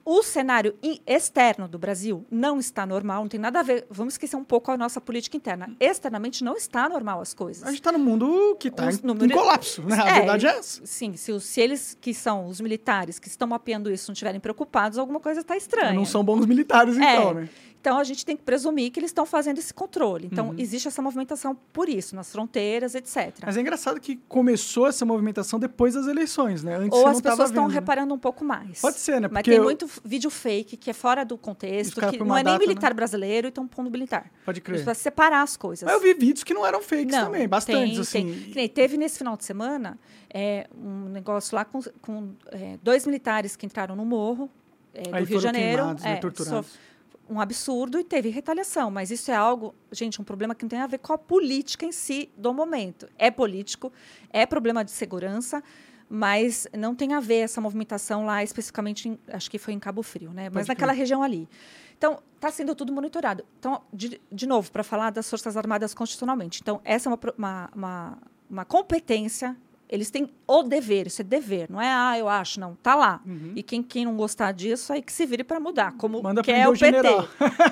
O cenário externo do Brasil não está normal, não tem nada a ver. Vamos esquecer um pouco a nossa política interna. Externamente não está normal as coisas. A gente tá num mundo que tá Os em, números- em colapso, né? A É, verdade é essa. Sim, se, se eles que são os militares que estão mapeando isso não estiverem preocupados, alguma coisa está estranha. Não são bons militares, então, É. né? Então a gente tem que presumir que eles estão fazendo esse controle. Então Uhum. existe essa movimentação por isso, nas fronteiras, etc. Mas é engraçado que começou essa movimentação depois das eleições, né? Antes Ou as pessoas estão né? reparando um pouco mais. Pode ser, né? Mas Porque tem eu- muito vídeo fake que é fora do contexto, que não é nem data, né? militar brasileiro e estão pondo militar. Pode crer. Para separar as coisas. Mas eu vi vídeos que não eram fakes Não, também, bastantes, tem, assim. tem. Nem teve nesse final de semana é, um negócio lá com, com, é, dois militares que entraram no morro é, do Rio de Janeiro. queimados, né, é, torturados. so- um absurdo e teve retaliação. Mas isso é algo, gente, um problema que não tem a ver com a política em si do momento. É político, é problema de segurança, mas não tem a ver essa movimentação lá especificamente, em- acho que foi em Cabo Frio, né? Mas Pode naquela crer. região ali. Então, está sendo tudo monitorado. Então, de, de novo, para falar das Forças Armadas constitucionalmente. Então, essa é uma, uma, uma, uma competência. Eles têm o dever, isso é dever, não é, ah, eu acho, não, tá lá. E quem, quem não gostar disso, aí que se vire para mudar, como Manda quer o. PT.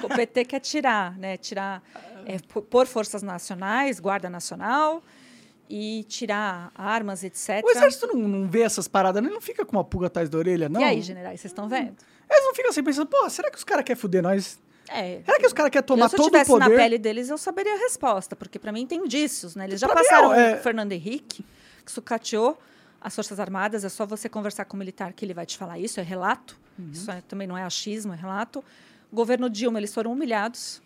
o PT quer tirar, né, tirar, é, pôr forças nacionais, Guarda Nacional, e tirar armas, etc. O exército não, não vê essas paradas, né? Não fica com uma pulga atrás da orelha, não? E aí, generais, vocês estão vendo? Eles não ficam assim pensando, pô, será que os caras querem fuder nós? É. Será que os caras querem tomar eu, se eu todo o estivesse poder? na pele deles, eu saberia a resposta, porque para mim tem indícios, né? Eles já Pra mim, passaram é- o Fernando Henrique, que sucateou as Forças Armadas, é só você conversar com o militar que ele vai te falar isso, é relato. Uhum. Isso é- também não é achismo, é relato. Governo Dilma, eles foram humilhados.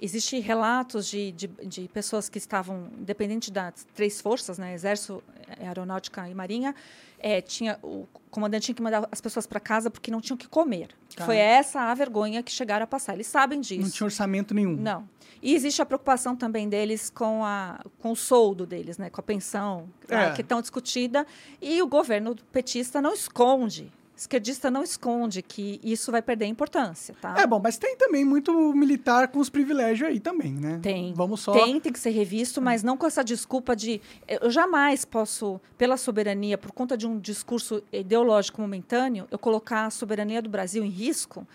Existem relatos de, de, de pessoas que estavam, independente das três forças, né, Exército, eh, Aeronáutica e Marinha, eh, tinha, o comandante tinha que mandar as pessoas para casa porque não tinham o que comer. Tá. Foi essa a vergonha que chegaram a passar. Eles sabem disso. Não tinha orçamento nenhum. Não. E existe a preocupação também deles com, a, com o soldo deles, né? com a pensão, É. tá? que é tão discutida. E o governo petista não esconde, esquerdista não esconde que isso vai perder importância. Tá? É bom, mas tem também muito militar com os privilégios aí também, né? Tem. Vamos só. Tem, tem que ser revisto, mas não com essa desculpa de. Eu jamais posso, pela soberania, por conta de um discurso ideológico momentâneo, eu colocar a soberania do Brasil em risco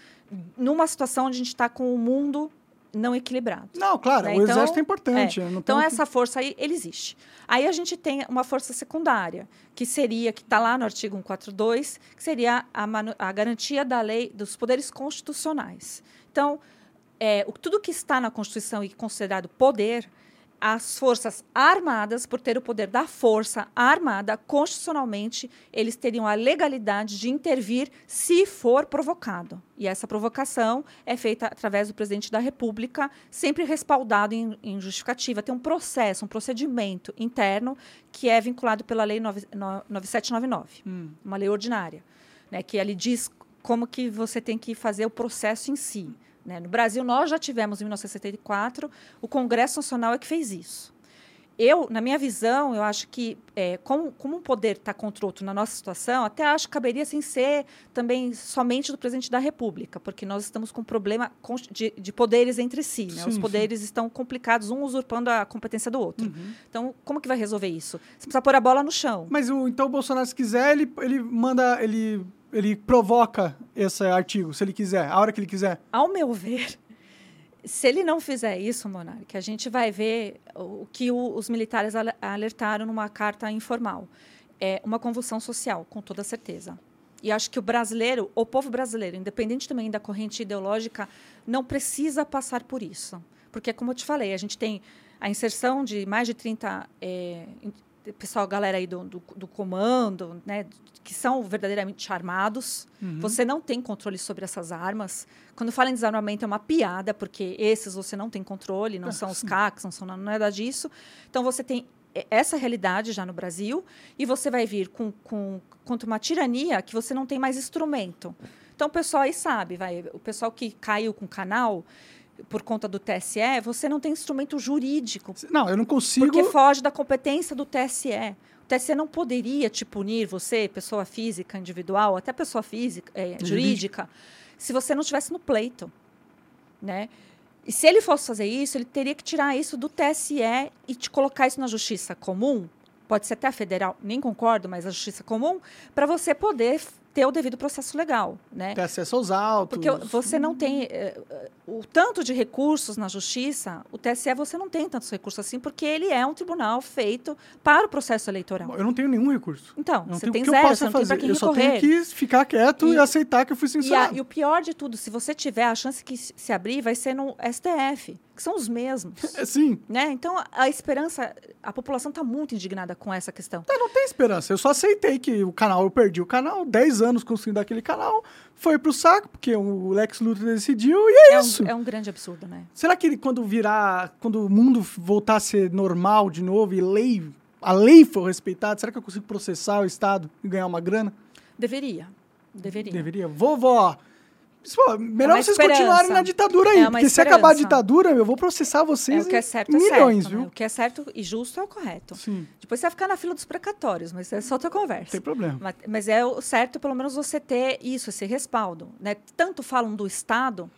numa situação onde a gente está com o mundo não equilibrado. Não, claro, né? o Então, exército é importante. é. Então, tenho- essa força aí, ele existe. Aí a gente tem uma força secundária, que seria, que está lá no artigo 142, que seria a, a garantia da lei dos poderes constitucionais. Então, é, o, tudo que está na Constituição e considerado poder, as forças armadas, por ter o poder da força armada, constitucionalmente, eles teriam a legalidade de intervir se for provocado. E essa provocação é feita através do presidente da República, sempre respaldado em, em justificativa. Tem um processo, um procedimento interno que é vinculado pela Lei 9, no- 9799 Hum. uma lei ordinária, né, que ali diz como que você tem que fazer o processo em si. Né? No Brasil, nós já tivemos, em 1974, o Congresso Nacional é que fez isso. Eu, na minha visão, eu acho que, é, como, como um poder está contra o outro na nossa situação, até acho que caberia sem ser também somente do presidente da República, porque nós estamos com um problema de, de poderes entre si. Né? Sim, Os sim. poderes estão complicados, um usurpando a competência do outro. Uhum. Então, como que vai resolver isso? Você precisa pôr a bola no chão. Mas o, então o Bolsonaro, se quiser, ele, ele manda. Ele, ele provoca esse artigo, se ele quiser, a hora que ele quiser. Ao meu ver, se ele não fizer isso, Monarque, a gente vai ver o que o- os militares ale- alertaram numa carta informal. É uma convulsão social, com toda certeza. E acho que o brasileiro, o povo brasileiro, independente também da corrente ideológica, não precisa passar por isso. Porque, como eu te falei, a gente tem a inserção de mais de 30 é, in- pessoal, galera aí do, do, do comando, né, que são verdadeiramente armados. Você não tem controle sobre essas armas. Quando fala em desarmamento é uma piada, porque esses você não tem controle, não são os CACs, não são nada disso. Então você tem essa realidade já no Brasil e você vai vir com, com contra uma tirania que você não tem mais instrumento. Então o pessoal aí sabe, vai, o pessoal que caiu com o canal por conta do TSE, você não tem instrumento jurídico Não, eu não consigo. porque foge da competência do TSE. O TSE não poderia te punir, você, pessoa física, individual, até pessoa física, é, jurídica, se você não estivesse no pleito. Né? E se ele fosse fazer isso, ele teria que tirar isso do TSE e te colocar isso na justiça comum, pode ser até a federal, nem concordo, mas a justiça comum, para você poder ter o devido processo legal. Né? Ter acesso aos autos. Porque você não tem eh, eh, o tanto de recursos na justiça, o TSE você não tem tantos recursos assim, porque ele é um tribunal feito para o processo eleitoral. Eu não tenho nenhum recurso. Então, Eu não você tem eu zero, possa você não tem fazer. para quem eu só tenho recorrer. que ficar quieto e, E- aceitar que eu fui E, a- censurado. e o pior de tudo, se você tiver a chance que se abrir, vai ser no STF, que são os mesmos. É, sim. né? Então, a- esperança, a população está muito indignada com essa questão. Eu não tenho esperança. Eu só aceitei que o canal, eu perdi o canal, 10 anos construindo aquele canal, foi pro saco, porque o Lex Luthor decidiu e é, É isso. um, é um grande absurdo, né? Será que ele, quando virar, quando o mundo voltar a ser normal de novo e lei, a lei for respeitada, será que eu consigo processar o Estado e ganhar uma grana? Deveria. Deveria. Deveria. Vovó, pô, melhor uma vocês esperança. continuarem na ditadura aí, É porque se acabar a esperança. ditadura, eu vou processar vocês É, o que é em certo é milhões, certo. viu? né? O que é certo e justo é o correto. Sim, Depois você vai ficar na fila dos precatórios, mas é só outra conversa. tem problema. Mas, mas é o certo, pelo menos, você ter isso, esse respaldo. Né? Tanto falam do Estado,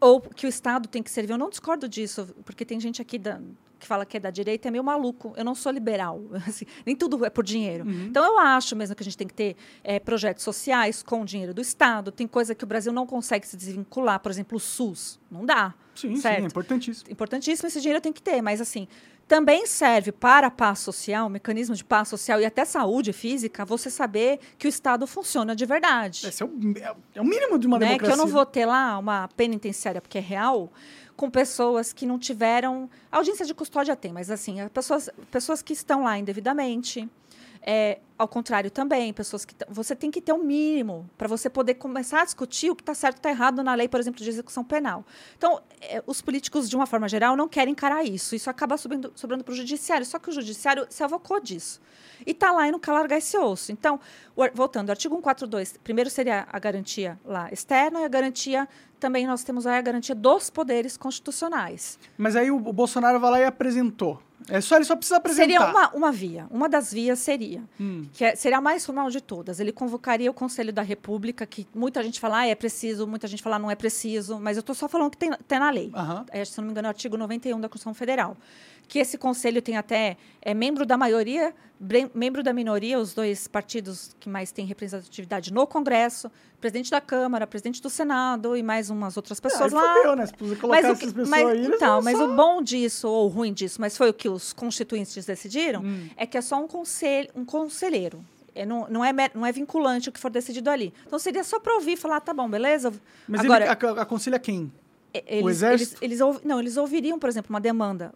ou que o Estado tem que servir. Eu não discordo disso, porque tem gente aqui da, que fala que é da direita é meio maluco. Eu não sou liberal. Assim, nem tudo é por dinheiro. Uhum. Então, eu acho mesmo que a gente tem que ter é, projetos sociais com dinheiro do Estado. Tem coisa que o Brasil não consegue se desvincular. Por exemplo, o SUS. Não dá. Sim, certo? sim, é importantíssimo. Importantíssimo, esse dinheiro tem que ter. Mas, assim, também serve para a paz social, mecanismo de paz social e até saúde física, você saber que o Estado funciona de verdade. Esse é o, é o mínimo de uma né? democracia. Que eu não vou ter lá uma penitenciária porque é real, com pessoas que não tiveram. A audiência de custódia tem, mas assim, pessoas, pessoas que estão lá indevidamente, é, ao contrário também, pessoas que você tem que ter um mínimo para você poder começar a discutir o que está certo e está errado na lei, por exemplo, de execução penal. Então, é, os políticos, de uma forma geral, não querem encarar isso. Isso acaba subindo, sobrando para o judiciário. Só que o judiciário se avocou disso. E está lá e não quer largar esse osso. Então, o, voltando, artigo 142, primeiro seria a garantia lá externa e a garantia também nós temos aí a garantia dos poderes constitucionais. Mas aí o, o Bolsonaro vai lá e apresentou. É só ele só precisa apresentar. Seria uma, uma via. Uma das vias seria hum. que é, seria a mais formal de todas. Ele convocaria o Conselho da República, que muita gente fala ah, é preciso, muita gente fala não é preciso, mas eu estou só falando que tem, tem na lei. Uhum. É, se não me engano, é o artigo 91 da Constituição Federal que esse conselho tem até é membro da maioria, membro da minoria, os dois partidos que mais têm representatividade no Congresso, presidente da Câmara, presidente do Senado e mais umas outras é, pessoas é, lá. Fudeu, né? Se colocar mas essas pessoas mas, aí, então, mas só... o bom disso ou o ruim disso, mas foi o que os constituintes decidiram, hum. é que é só um conselho, um conselheiro. É, não, não, é, não é vinculante o que for decidido ali. Então seria só para ouvir, falar, tá bom, beleza? Mas Agora, ele aconselha quem? Eles, o exército? Eles, eles, não, eles ouviriam, por exemplo, uma demanda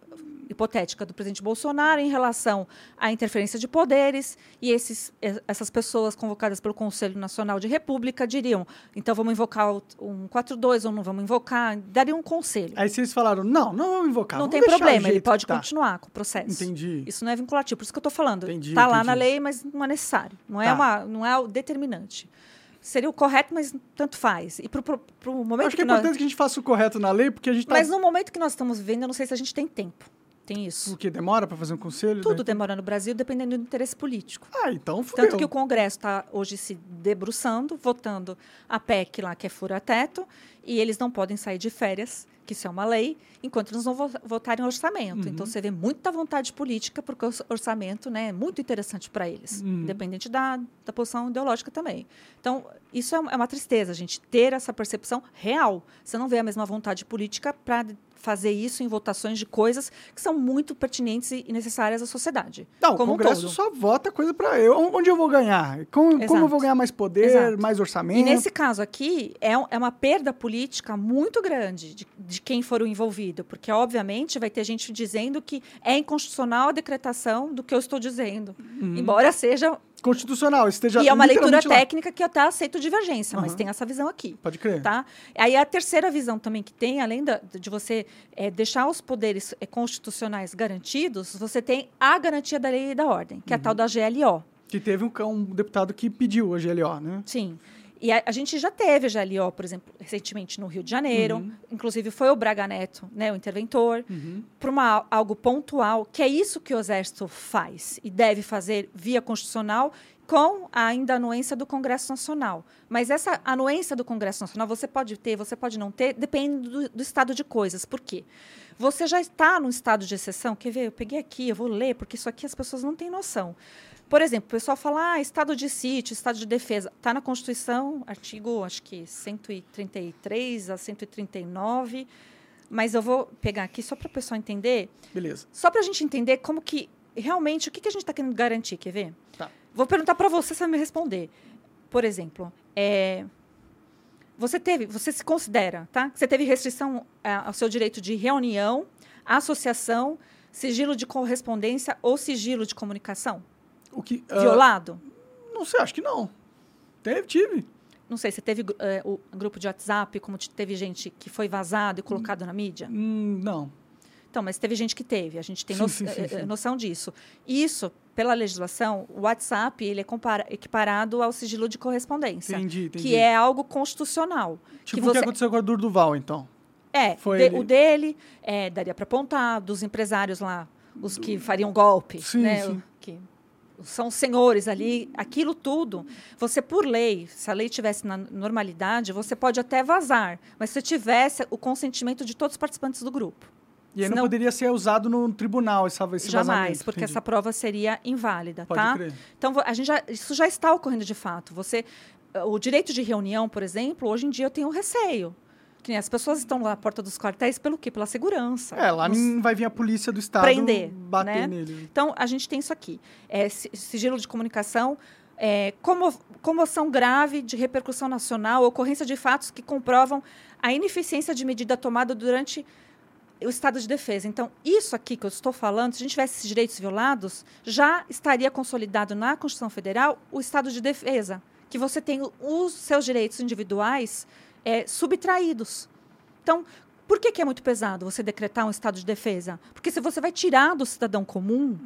hipotética do presidente Bolsonaro em relação à interferência de poderes e esses, essas pessoas convocadas pelo Conselho Nacional de República diriam, então vamos invocar o 142 ou não vamos invocar, dariam um conselho. Aí vocês falaram, não, não vamos invocar. Não vamos tem problema, ele pode tá. continuar com o processo. Entendi. Isso não é vinculativo, por isso que eu estou falando. Está lá na lei, mas não é necessário. Não é, tá. uma, não é o determinante seria o correto, mas tanto faz. E para o momento Acho que, é importante nós... que a gente faça o correto na lei, porque a gente tá... Mas no momento que nós estamos vivendo, eu não sei se a gente tem tempo. Tem isso. O que demora para fazer um conselho? Tudo daí? demora no Brasil, dependendo do interesse político. Ah, então fudeu. Tanto que o Congresso está hoje se debruçando, votando a PEC lá, que é fura-teto, e eles não podem sair de férias, que isso é uma lei, enquanto eles não votarem orçamento. Uhum. Então, você vê muita vontade política, porque o orçamento né, é muito interessante para eles, uhum. independente da, da posição ideológica também. Então, isso é uma tristeza, a gente ter essa percepção real. Você não vê a mesma vontade política para fazer isso em votações de coisas que são muito pertinentes e necessárias à sociedade. Não, o Congresso um só vota coisa para eu. Onde eu vou ganhar? Como, como, eu vou ganhar mais poder, Exato. mais orçamento? E nesse caso aqui, é, é uma perda política muito grande de, de quem for o envolvido, porque, obviamente, vai ter gente dizendo que é inconstitucional a decretação do que eu estou dizendo, uhum. embora seja constitucional, esteja E é uma leitura lá. técnica que eu até aceito divergência, uhum. mas tem essa visão aqui. Pode crer. Tá? Aí a terceira visão também que tem, além da, de você é, deixar os poderes é, constitucionais garantidos, você tem a garantia da lei e da ordem, que uhum. é a tal da GLO. Que teve um, um deputado que pediu a GLO, né? Sim. E a, a, gente já teve a GLO, por exemplo, recentemente no Rio de Janeiro. Uhum. Inclusive foi o Braga Neto, né, o interventor, uhum. para algo pontual, que é isso que o Exército faz e deve fazer via constitucional com ainda a anuência do Congresso Nacional. Mas essa anuência do Congresso Nacional você pode ter, você pode não ter, depende do, do estado de coisas. Por quê? Você já está num estado de exceção. Quer ver? Eu peguei aqui, eu vou ler, porque isso aqui as pessoas não têm noção. Por exemplo, o pessoal fala, ah, estado de sítio, estado de defesa. Está na Constituição, artigo, acho que 133 a 139. Mas eu vou pegar aqui só para o pessoal entender. Beleza. Só para a gente entender como que, realmente, o que, que a gente está querendo garantir, quer ver? Tá. Vou perguntar para você, você vai me responder. Por exemplo, é, você teve, você se considera, tá? Você teve restrição é, ao seu direito de reunião, associação, sigilo de correspondência ou sigilo de comunicação? O que, uh, Violado? Não sei, acho que não. Teve, tive. Não sei, você teve uh, o grupo de WhatsApp, como teve gente que foi vazado e colocado hum, na mídia? Hum, não. Então, mas teve gente que teve, a gente tem no, sim, sim, sim, noção disso. Isso, pela legislação, o WhatsApp ele é equiparado ao sigilo de correspondência. Entendi, entendi. Que é algo constitucional. Tipo que o você... que aconteceu com a Durduval, então. É, de, o dele, é, daria para apontar, dos empresários lá, os que fariam golpe. Sim, né, sim. Que são senhores ali, aquilo tudo, você por lei, se a lei tivesse na normalidade, você pode até vazar, mas se tivesse o consentimento de todos os participantes do grupo. E aí não Senão- poderia ser usado no tribunal esse, esse Jamais, vazamento, porque entendi. essa prova seria inválida, Pode tá? crer. Então a gente já, isso já está ocorrendo de fato. Você, o direito de reunião, por exemplo, hoje em dia eu tenho receio. As pessoas estão lá na porta dos quartéis pelo quê? Pela segurança. É, lá nem vai vir a polícia do estado Prender, bater né? nele. Então, a gente tem isso aqui. É, si- sigilo de comunicação, é, como- comoção grave de repercussão nacional, ocorrência de fatos que comprovam a ineficiência de medida tomada durante o estado de defesa. Então, isso aqui que eu estou falando, se a gente tivesse esses direitos violados, já estaria consolidado na Constituição Federal o estado de defesa, que você tem os seus direitos individuais é, subtraídos. Então, por que, que é muito pesado você decretar um estado de defesa? Porque se você vai tirar do cidadão comum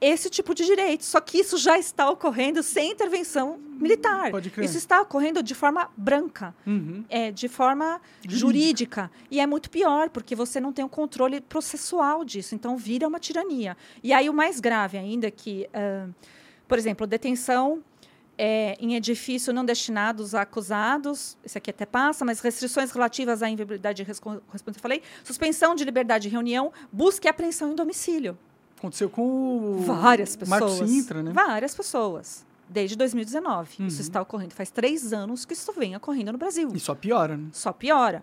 esse tipo de direito, só que isso já está ocorrendo sem intervenção militar. Pode crer. Isso está ocorrendo de forma branca, Uhum. é, de forma Jurídica. jurídica. E é muito pior, porque você não tem o controle processual disso. Então, vira uma tirania. E aí, o mais grave ainda é que, ah, por exemplo, detenção é, em edifício não destinados a acusados, esse aqui até passa, mas restrições relativas à inviolabilidade correspondente, falei, suspensão de liberdade de reunião, busca e apreensão em domicílio. Aconteceu com Várias pessoas. Marco Sintra, né? Várias pessoas. Desde 2019. Isso Uhum. está ocorrendo. Faz três anos que isso vem ocorrendo no Brasil. E só piora, né? Só piora.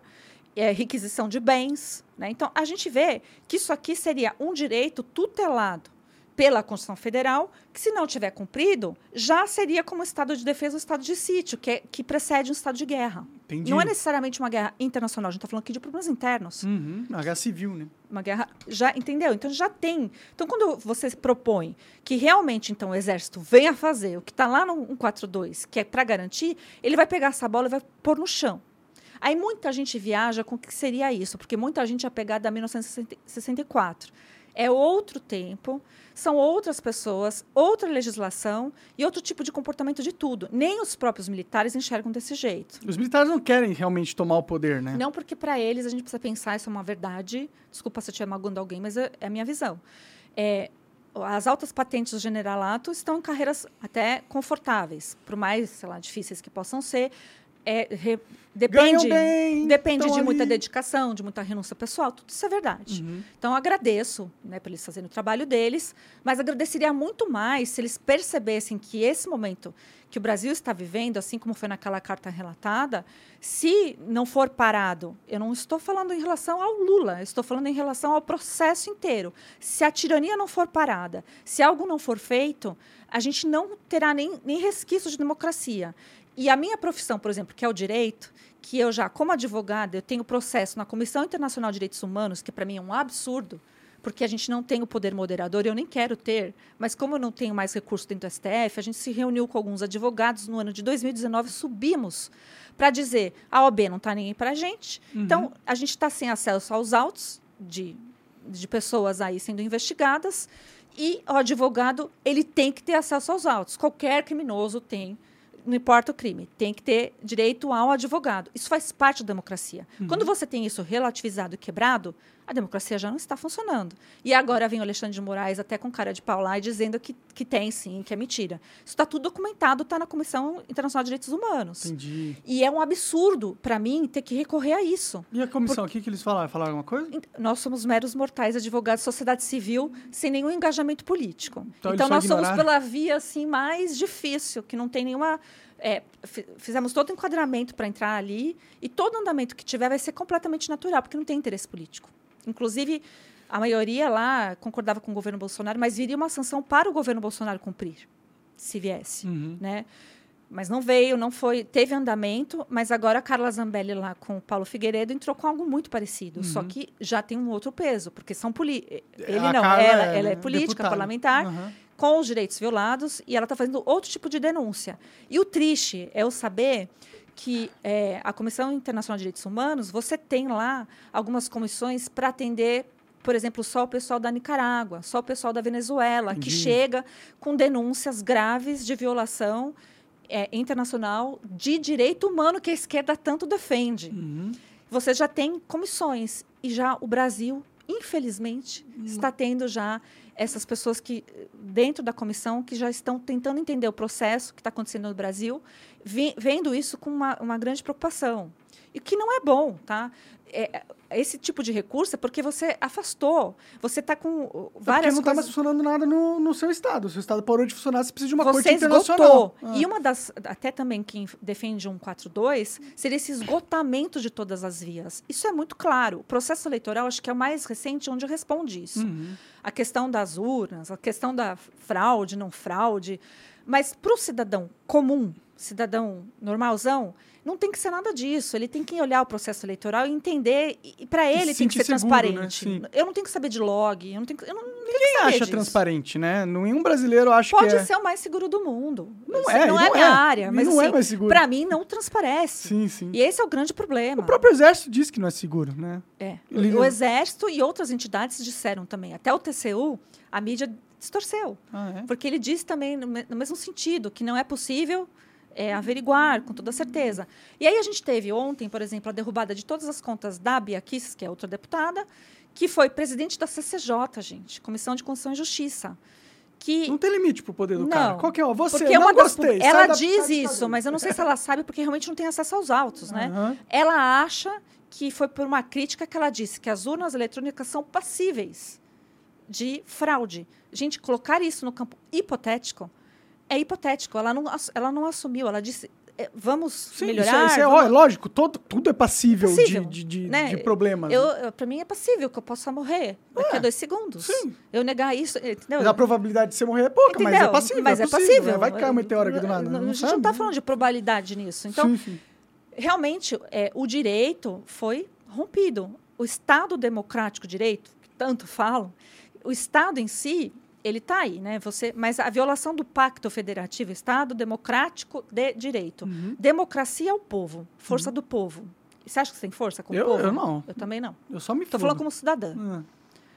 É, requisição de bens. Né? Então, a gente vê que isso aqui seria um direito tutelado pela Constituição Federal, que, se não tiver cumprido, já seria como estado de defesa ou estado de sítio, que, é- que precede um estado de guerra. Entendi. Não é necessariamente uma guerra internacional, a gente está falando aqui de problemas internos Uhum. Guerra civil, né? uma guerra já entendeu então já tem então quando você propõe que realmente então o exército venha fazer o que está lá no 142 que é para garantir ele vai pegar essa bola e vai pôr no chão aí muita gente viaja com o que seria isso porque muita gente é pegada a 1964 é outro tempo são outras pessoas outra legislação e outro tipo de comportamento de tudo nem os próprios militares enxergam desse jeito Os militares não querem realmente tomar o poder, né? não porque para eles a gente precisa pensar, isso é uma verdade. Desculpa se eu estiver magoando alguém, mas é, é a minha visão. É, as altas patentes do generalato estão em carreiras até confortáveis, por mais, sei lá, difíceis que possam ser. É, re- depende bem, depende de muita ali. dedicação, de muita renúncia pessoal, tudo isso é verdade. Uhum. Então, agradeço né, por eles fazerem o trabalho deles, mas agradeceria muito mais se eles percebessem que esse momento que o Brasil está vivendo, assim como foi naquela carta relatada, se não for parado, eu não estou falando em relação ao Lula, estou falando em relação ao processo inteiro. Se a tirania não for parada, se algo não for feito, a gente não terá nem, nem resquício de democracia. E a minha profissão, por exemplo, que é o direito, que eu já, como advogada, eu tenho processo na Comissão Internacional de Direitos Humanos, que para mim é um absurdo, porque a gente não tem o poder moderador, eu nem quero ter, mas como eu não tenho mais recurso dentro do STF, a gente se reuniu com alguns advogados no ano de 2019, subimos para dizer a OAB não está aí para a gente, então a gente está sem acesso aos autos de, de pessoas aí sendo investigadas e o advogado ele tem que ter acesso aos autos. Qualquer criminoso tem, não importa o crime, tem que ter direito ao advogado. Isso faz parte da democracia. Quando você tem isso relativizado e quebrado, a democracia já não está funcionando. E agora vem o Alexandre de Moraes até com cara de pau lá e dizendo que, que tem sim, que é mentira. Isso está tudo documentado, está na Comissão Internacional de Direitos Humanos. Entendi. E é um absurdo para mim ter que recorrer a isso. E a comissão, o que, que eles falaram? Falaram alguma coisa? Nós somos meros mortais, advogados, sociedade civil, sem nenhum engajamento político. Então, Então, nós somos pela via assim mais difícil, que não tem nenhuma. é, fi- fizemos todo o enquadramento para entrar ali e todo andamento que tiver vai ser completamente natural, porque não tem interesse político. Inclusive, a maioria lá concordava com o governo Bolsonaro, mas viria uma sanção para o governo Bolsonaro cumprir, se viesse Uhum. né? Mas não veio, não foi, teve andamento, mas agora a Carla Zambelli lá com o Paulo Figueiredo entrou com algo muito parecido, só que já tem um outro peso, porque são poli ele Uhum. A não, Carla ela, é ela é política, deputada. parlamentar, Aham. com os direitos violados e ela está fazendo outro tipo de denúncia. E o triste é eu saber que é, a Comissão Internacional de Direitos Humanos, você tem lá algumas comissões para atender, por exemplo, só o pessoal da Nicarágua, só o pessoal da Venezuela, que Entendi. chega com denúncias graves de violação é, internacional de direito humano que a esquerda tanto defende. Uhum. Você já tem comissões e já o Brasil, infelizmente, está tendo já essas pessoas que dentro da comissão que já estão tentando entender o processo que está acontecendo no Brasil, vi- vendo isso com uma, uma grande preocupação. E que não é bom, tá? É, esse tipo de recurso é porque você afastou. Você está com uh, É várias porque não está mais coisas... funcionando nada no, no seu estado. O seu estado parou de funcionar, você precisa de uma Você corte internacional. esgotou. Ah. E uma das, até também quem defende um 42, seria esse esgotamento de todas as vias. Isso é muito claro. O processo eleitoral, acho que é o mais recente onde responde isso. Uhum. A questão das urnas, a questão da fraude, não fraude. Mas para o cidadão comum, cidadão normalzão, não tem que ser nada disso. Ele tem que olhar o processo eleitoral e entender. E para ele se tem que ser seguro, né? transparente. Sim. Eu não tenho que saber de log. Eu não tenho que, eu não, saber acha disso. transparente, né? Nenhum brasileiro acha Pode que é. ser o mais seguro do mundo. Não Isso é, não não é é. minha área, mas não é assim, mais seguro. para mim não transparece. Sim, sim. E esse é o grande problema. O próprio exército diz que não é seguro, né? É. Ele- O Exército e outras entidades disseram também. Até o TCU, a mídia distorceu. Ah, é? Porque ele diz também, no mesmo sentido, que não é possível é, averiguar com toda certeza. E aí a gente teve ontem, por exemplo, a derrubada de todas as contas da Bia Kicis, que é outra deputada, que foi presidente da CCJ, gente, Comissão de Constituição e Justiça. Que Não tem limite pro poder do Não, cara. Qual que é? Você porque não uma das gostei. ela diz da isso, mas eu não sei se ela sabe porque realmente não tem acesso aos autos, né? Aham. Ela acha que foi por uma crítica que ela disse que as urnas eletrônicas são passíveis de fraude. Gente, colocar isso no campo hipotético é hipotético. Ela não, ela não assumiu. Ela disse, é, vamos Sim, melhorar. isso é, isso é vamos- ó, é lógico, todo, tudo é passível, de- Passível, de, de, né? de problemas. Eu, eu, para mim é passível que eu possa morrer daqui a dois segundos. É, sim. Eu negar isso, entendeu? Mas a probabilidade de você morrer é pouca, mas é Entendeu? passível. Mas é é possível. passível. né? Vai cair um meteoro aqui do nada. Não, Não a gente sabe, não está né? falando de probabilidade nisso. Então, Sim, sim. realmente, é, o direito foi rompido. O Estado democrático de direito, que tanto falam, o Estado em si, ele está aí, né? Você, mas a violação do Pacto Federativo, Estado Democrático de Direito. Uhum. Democracia é o povo, força do povo. Você acha que você tem força com Eu- o povo? eu não. Eu também não. Eu só me Estou falando como cidadã. Ah.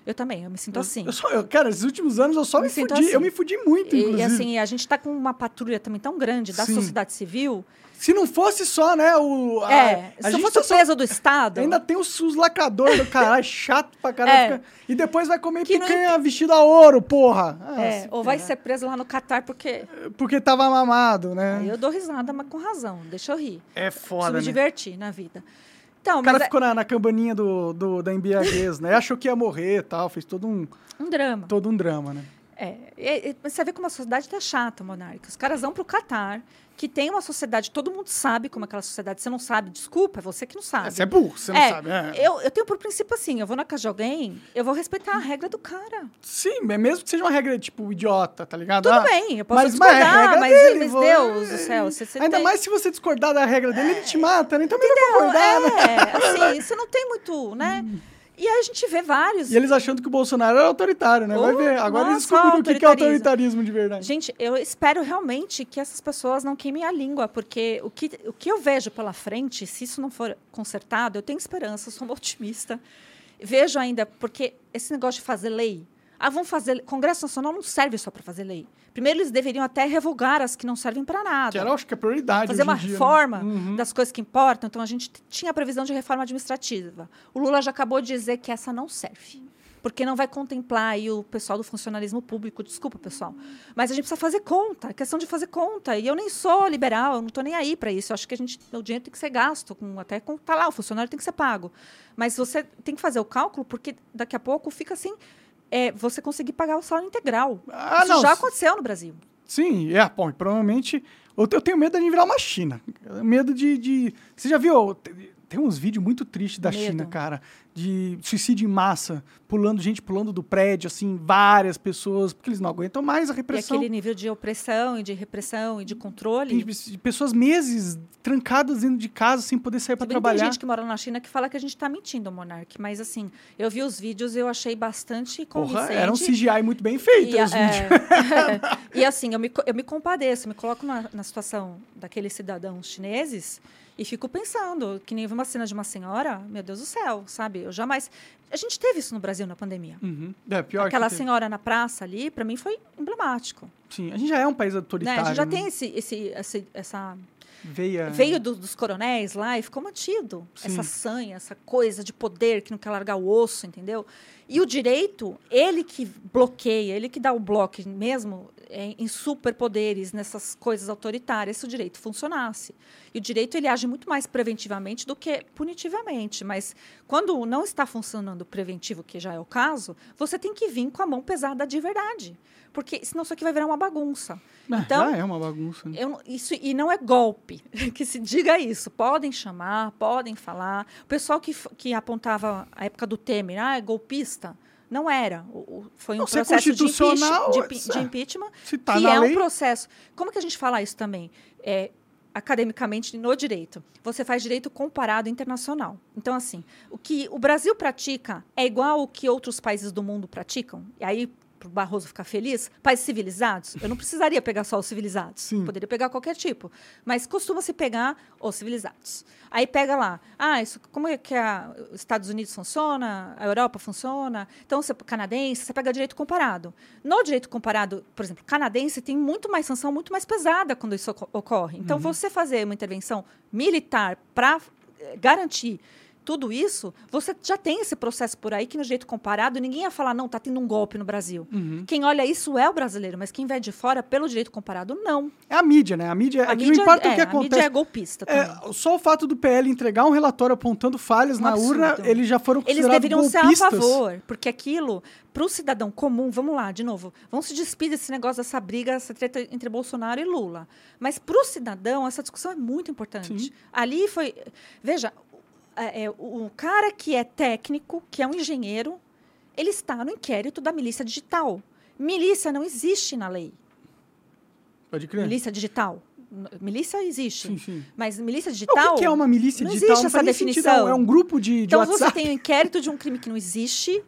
Eu também, eu me sinto assim. Eu só, eu, cara, esses últimos anos eu só me, Me fudi. assim. Eu me fudi muito, E, inclusive. e assim, a gente está com uma patrulha também tão grande da Sim. sociedade civil. Se não fosse só, né, o... a- é, a se fosse só- o peso do Estado. Ainda tem os, os lacradores do caralho, chato pra caralho. É. fica- E depois vai comer Que não picanha vestida a ouro, porra. Ah, É, ou vai ferrar. ser preso lá no Catar porque. Porque tava mamado, né? Aí eu dou risada, mas com razão. Deixa eu rir. É Preciso foda, me né? divertir na vida. Então, O cara mas ficou na, na campaninha do, do, da embriaguez, né? Achou que ia morrer e tal, fez todo um, é um drama. todo um drama, né? É, e- mas você vê como a sociedade tá chata, Monarca. Os caras vão pro Catar, que tem uma sociedade, todo mundo sabe como é aquela sociedade. Você não sabe, desculpa, é você que não sabe. É, você é burro, você não É, sabe. É. Eu, eu tenho por princípio assim, eu vou na casa de alguém, eu vou respeitar a regra do cara. Sim, é mesmo que seja uma regra, tipo, idiota, tá ligado? Tudo Ah, bem, eu posso mas, mas é discordar, regra mas, dele, mas vou- Deus do céu, você, você Ainda tem- mais se você discordar da regra dele, ele te mata, né? Então melhor concordar, né? É, assim, você não tem muito, né? E aí a gente vê vários. E eles achando que o Bolsonaro era autoritário, né? Vai Oh, ver. Agora eles nossa, descobriram o que é autoritarismo. autoritarismo de verdade. Gente, eu espero realmente que essas pessoas não queimem a língua, porque o que, o que eu vejo pela frente, se isso não for consertado, eu tenho esperança, eu sou uma otimista. Vejo ainda, porque esse negócio de fazer lei. Ah, vão fazer. Congresso Nacional não serve só para fazer lei. Primeiro, eles deveriam até revogar as que não servem para nada. Que era, acho que, a prioridade fazer uma dia, né? reforma Uhum. das coisas que importam. Então, a gente tinha a previsão de reforma administrativa. O Lula já acabou de dizer que essa não serve. Porque não vai contemplar aí o pessoal do funcionalismo público. Desculpa, pessoal. Mas a gente precisa fazer conta. É questão de fazer conta. E eu nem sou liberal, eu não estou nem aí para isso. Eu acho que a gente, o dinheiro tem que ser gasto. Com, até com, tá lá, o funcionário tem que ser pago. Mas você tem que fazer o cálculo, porque daqui a pouco fica assim. É, você conseguir pagar o salário integral. Ah, isso não. já aconteceu no Brasil. Sim, é, bom, provavelmente. Eu te- eu tenho medo de virar uma China. Medo de. de- Você já viu? Tem- uns vídeos muito tristes da Medo. China, cara. De suicídio em massa, pulando, gente pulando do prédio, assim, várias pessoas, porque eles não aguentam mais a E repressão. aquele nível de opressão e de repressão e de controle. Tem pessoas meses trancadas dentro de casa sem poder sair para trabalhar. Tem gente que mora na China que fala que a gente está mentindo, Monark. Mas assim, eu vi os vídeos e eu achei bastante convincente. Porra, era um CGI muito bem feito E, os é, vídeos. e assim, eu me, eu me compadeço, me coloco na, na situação daqueles cidadãos chineses e fico pensando que nem uma cena de uma senhora, meu Deus do céu, sabe? Eu jamais. A gente teve isso no Brasil na pandemia. Uhum. É, pior Aquela senhora na praça ali, para mim, foi emblemático. Sim, a gente já é um país Né? autoritário. A gente já né? tem esse, esse, esse- essa Veia... veio do, dos coronéis lá e ficou mantido. Sim. Essa sanha, essa coisa de poder que não quer largar o osso, entendeu? E o direito, ele que bloqueia, ele que dá o bloco mesmo é, em superpoderes, nessas coisas autoritárias, se o direito funcionasse. E o direito ele age muito mais preventivamente do que punitivamente. Mas quando não está funcionando preventivo, que já é o caso, você tem que vir com a mão pesada de verdade. Porque senão isso aqui vai virar uma bagunça. Ah, Então, já é uma bagunça. né? eu isso, e não é golpe, que se diga isso. Podem chamar, podem falar. O pessoal que, que apontava a época do Temer, ah, é golpista. Não era. Foi um Não, é processo de, impeach- de, é- de impeachment, tá que é lei, um processo. Como que a gente fala isso também? É, academicamente no direito. Você faz direito comparado internacional. Então, assim, o que o Brasil pratica é igual o que outros países do mundo praticam. E aí, para o Barroso ficar feliz, países civilizados, eu não precisaria pegar só os civilizados. Sim. Poderia pegar qualquer tipo. Mas costuma-se pegar os civilizados. Aí pega lá, ah, isso, como é que a, os Estados Unidos funciona, a Europa funciona, então você canadense, você pega direito comparado. No direito comparado, por exemplo, canadense tem muito mais sanção, muito mais pesada quando isso oco- ocorre. Então, você fazer uma intervenção militar para garantir tudo isso, você já tem esse processo por aí que no direito comparado ninguém ia falar, não, está tendo um golpe no Brasil. Uhum. Quem olha isso é o brasileiro, mas quem vem de fora, pelo direito comparado, não. É a mídia, né? A mídia, A é que mídia, não importa é, o que a mídia acontece. é golpista também. É, só o fato do PL entregar um relatório apontando falhas Um na absurdo. urna, eles já foram Eles considerados deveriam ser a golpistas. favor, porque aquilo, para o cidadão comum, vamos lá, de novo, vamos se despedir desse negócio, dessa briga, essa treta entre Bolsonaro e Lula. Mas para o cidadão, essa discussão é muito importante. Sim. Ali foi. Veja, é, o cara que é técnico, que é um engenheiro, ele está no inquérito da milícia digital. Milícia não existe na lei. Pode crer. Milícia digital. Milícia existe. Sim, sim. Mas milícia O digital. que que é uma milícia não digital? existe não essa nem sentido, definição. É um grupo de, de Então você WhatsApp. tem um inquérito de um crime que não existe,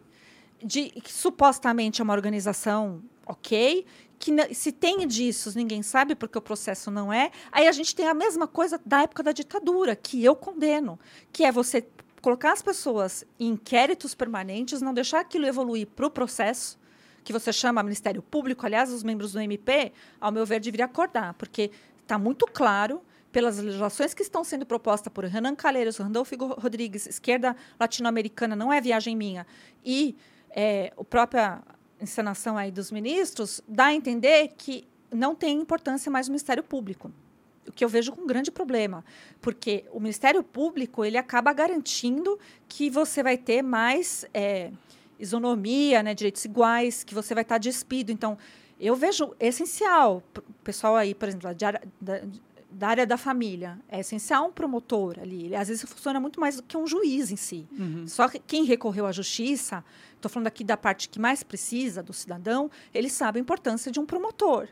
de que supostamente é uma organização, ok, que se tem indícios, ninguém sabe porque o processo não é. Aí a gente tem a mesma coisa da época da ditadura, que eu condeno, que é você colocar as pessoas em inquéritos permanentes, não deixar aquilo evoluir para o processo, que você chama Ministério Público. Aliás, os membros do MP, ao meu ver, deveriam acordar, porque está muito claro pelas legislações que estão sendo propostas por Renan Calheiros, Randolfo Rodrigues, esquerda latino-americana, não é viagem minha, e é, a própria encenação aí dos ministros, dá a entender que não tem importância mais o Ministério Público. O que eu vejo com um grande problema, porque o Ministério Público ele acaba garantindo que você vai ter mais é, isonomia, né, direitos iguais, que você vai estar despido. Então, eu vejo essencial, o pessoal aí, por exemplo, da da, da área da família, é essencial um promotor ali. Ele, às vezes funciona muito mais do que um juiz em si. Uhum. Só que quem recorreu à justiça, estou falando aqui da parte que mais precisa do cidadão, ele sabe a importância de um promotor.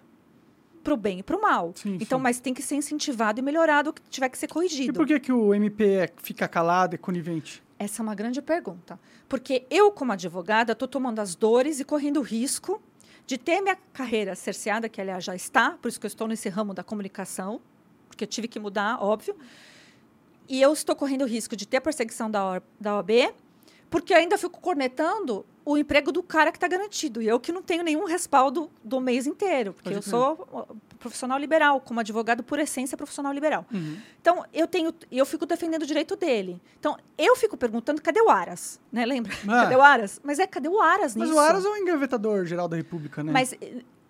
Para o bem e para o mal. Sim, então, sim. mas tem que ser incentivado e melhorado o que tiver que ser E corrigido. por que, que o MP é- fica calado e conivente? Essa é uma grande pergunta. Porque eu, como advogada, estou tomando as dores e correndo o risco de ter minha carreira cerceada, que aliás já está, por isso que eu estou nesse ramo da comunicação, porque eu tive que mudar, óbvio. E eu estou correndo o risco de ter perseguição da, da OAB, porque eu ainda fico cornetando o emprego do cara que está garantido. E eu que não tenho nenhum respaldo do mês inteiro, porque Pode eu sou profissional liberal, como advogado por essência profissional liberal. Uhum. Então, eu tenho, eu fico defendendo o direito dele. Então, eu fico perguntando, cadê o Aras? Né? Lembra? Ah. Cadê o Aras? Mas é, cadê o Aras Mas nisso? o Aras é o engavetador geral da República, né? Mas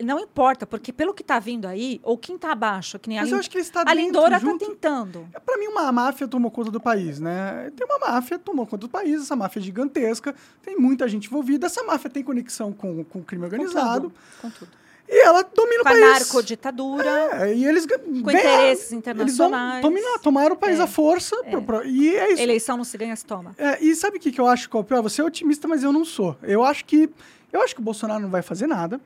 não importa, porque pelo que está vindo aí, ou quem está abaixo, que nem Mas a, eu acho que está a Lindora está tentando. É, Pra mim, uma máfia tomou conta do país, né? Tem uma máfia tomou conta do país, essa máfia é gigantesca, tem muita gente envolvida, essa máfia tem conexão com, com o crime organizado, Com tudo. e ela domina Com o a país. narcoditadura. É, e eles Com ganham- interesses Eles internacionais. dominaram, tomaram o país É. à força, pro- pro- e é isso. Eleição não se ganha, se toma. É, e sabe o que, que eu acho que é o pior? Você é otimista, mas eu não sou. Eu acho que eu acho que o Bolsonaro não vai fazer nada.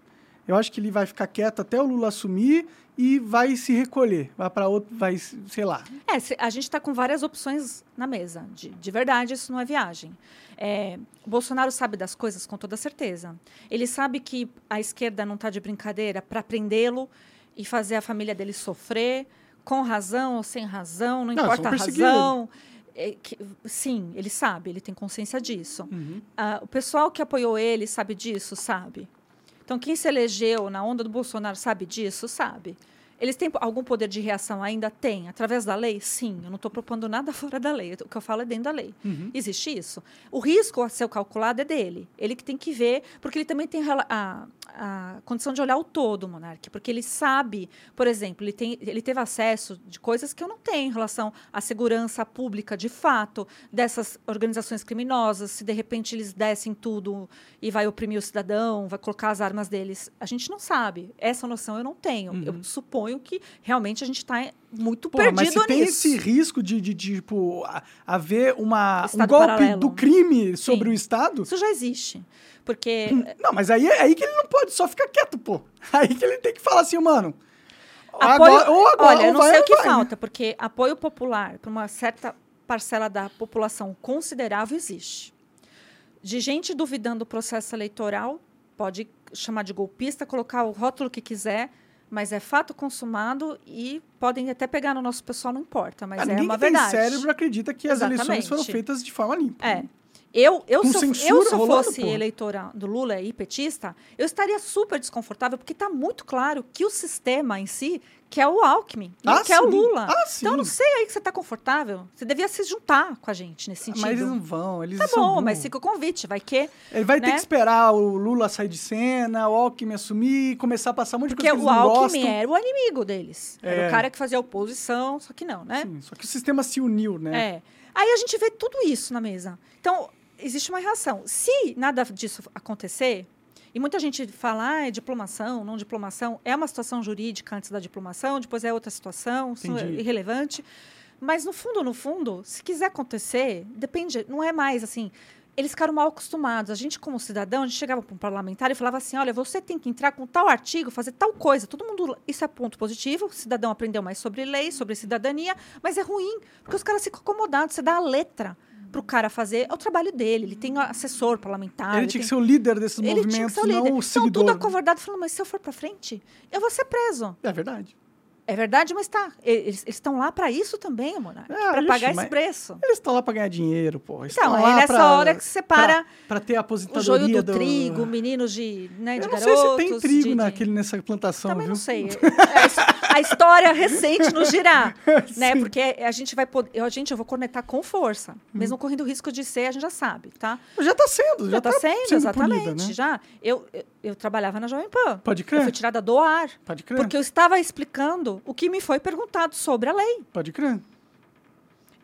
Eu acho que ele vai ficar quieto até o Lula assumir e vai se recolher. Vai para outro, vai, sei lá. É, a gente está com várias opções na mesa. De, de verdade, isso não é viagem. É, o Bolsonaro sabe das coisas com toda certeza. Ele sabe que a esquerda não está de brincadeira para prendê-lo e fazer a família dele sofrer, com razão ou sem razão, não Não, importa a razão. É que- sim, ele sabe, ele tem consciência disso. Ah, o pessoal que apoiou ele sabe disso? Sabe. Então, quem se elegeu na onda do Bolsonaro sabe disso? Sabe. Eles têm algum poder de reação? Ainda tem. Através da lei? Sim. Eu não estou propondo nada fora da lei. O que eu falo é dentro da lei. Uhum. Existe isso. O risco a ser calculado é dele. Ele que tem que ver, porque ele também tem a, a condição de olhar o todo, Monark. Porque ele sabe, por exemplo, ele, tem, ele teve acesso de coisas que eu não tenho em relação à segurança pública, de fato, dessas organizações criminosas. Se de repente eles dessem tudo e vai oprimir o cidadão, vai colocar as armas deles. A gente não sabe. Essa noção eu não tenho. Eu suponho que realmente a gente está muito Porra, mas perdido se tem nisso. esse risco de, de, de, tipo, haver uma, um golpe paralelo. do crime sobre Sim. o Estado, Isso já existe. Porque Não, mas aí é aí que ele não pode só ficar quieto, pô. Aí que ele tem que falar assim, mano. Apoio, agora, ou agora, olha, eu ou não vai sei o que vai, né? falta, porque apoio popular para uma certa parcela da população considerável existe. De gente duvidando do processo eleitoral, pode chamar de golpista, colocar o rótulo que quiser, mas é fato consumado e podem até pegar no nosso pessoal, não importa, mas Ah, é ninguém uma verdade. cérebro acredita que as eleições Exatamente. foram feitas de forma limpa. É. Eu, eu, se eu, censura eu, se eu fosse porra. eleitora do Lula e petista, eu estaria super desconfortável, porque está muito claro que o sistema em si quer o Alckmin, Ah, quer o sim. Lula. Ah, sim. Então, não sei aí que você está confortável. Você devia se juntar com a gente nesse sentido. Mas eles não vão, eles Tá bom, burros. mas fica o convite, vai que... Ele vai ter né? que esperar o Lula sair de cena, o Alckmin assumir, começar a passar um monte de Porque coisa que o eles não Alckmin gostam. era o inimigo deles. Era É. o cara que fazia oposição, só que não, né? Sim, só que o sistema se uniu, né? É. Aí a gente vê tudo isso na mesa. Então, existe uma reação. Se nada disso acontecer, e muita gente fala, ah, é diplomação, não diplomação, é uma situação jurídica antes da diplomação, depois é outra situação, isso é irrelevante. Mas no fundo, no fundo, se quiser acontecer, depende, não é mais assim. Eles ficaram mal acostumados. A gente, como cidadão, a gente chegava para um parlamentar e falava assim: olha, você tem que entrar com tal artigo, fazer tal coisa. Todo mundo. Isso é ponto positivo. O cidadão aprendeu mais sobre lei, sobre cidadania, mas é ruim, porque os caras ficam acomodados. Você dá a letra para o cara fazer, é o trabalho dele. Ele tem assessor parlamentar. ele ele tinha que tem- ser o líder desses ele tinha que movimentos, ser o líder. não o Então, seguidor. tudo acovardado, falando, mas se eu for para frente, eu vou ser preso. É verdade. É verdade, mas tá. Eles estão lá para isso também, Monark. Ah, para pagar esse preço. Eles estão lá pra ganhar dinheiro, pô. Eles Então, lá nessa pra- hora que se separa pra ter a o aposentadoria joio do, do trigo, meninos de, né, de Eu não garotos. sei se tem trigo de- naquele, nessa plantação, Também viu? não sei. A his- A história recente nos dirá, né? Porque a gente vai poder, eu, gente, eu vou cornetar com força, Hum. mesmo correndo risco de ser, a gente já sabe, tá? Já tá sendo, já, Já está sendo, exatamente, polida, né? já. Eu, eu, eu trabalhava na Jovem Pan. Pode Eu crer, fui tirada do ar, pode crer, porque eu estava explicando o que me foi perguntado sobre a lei. pode crer.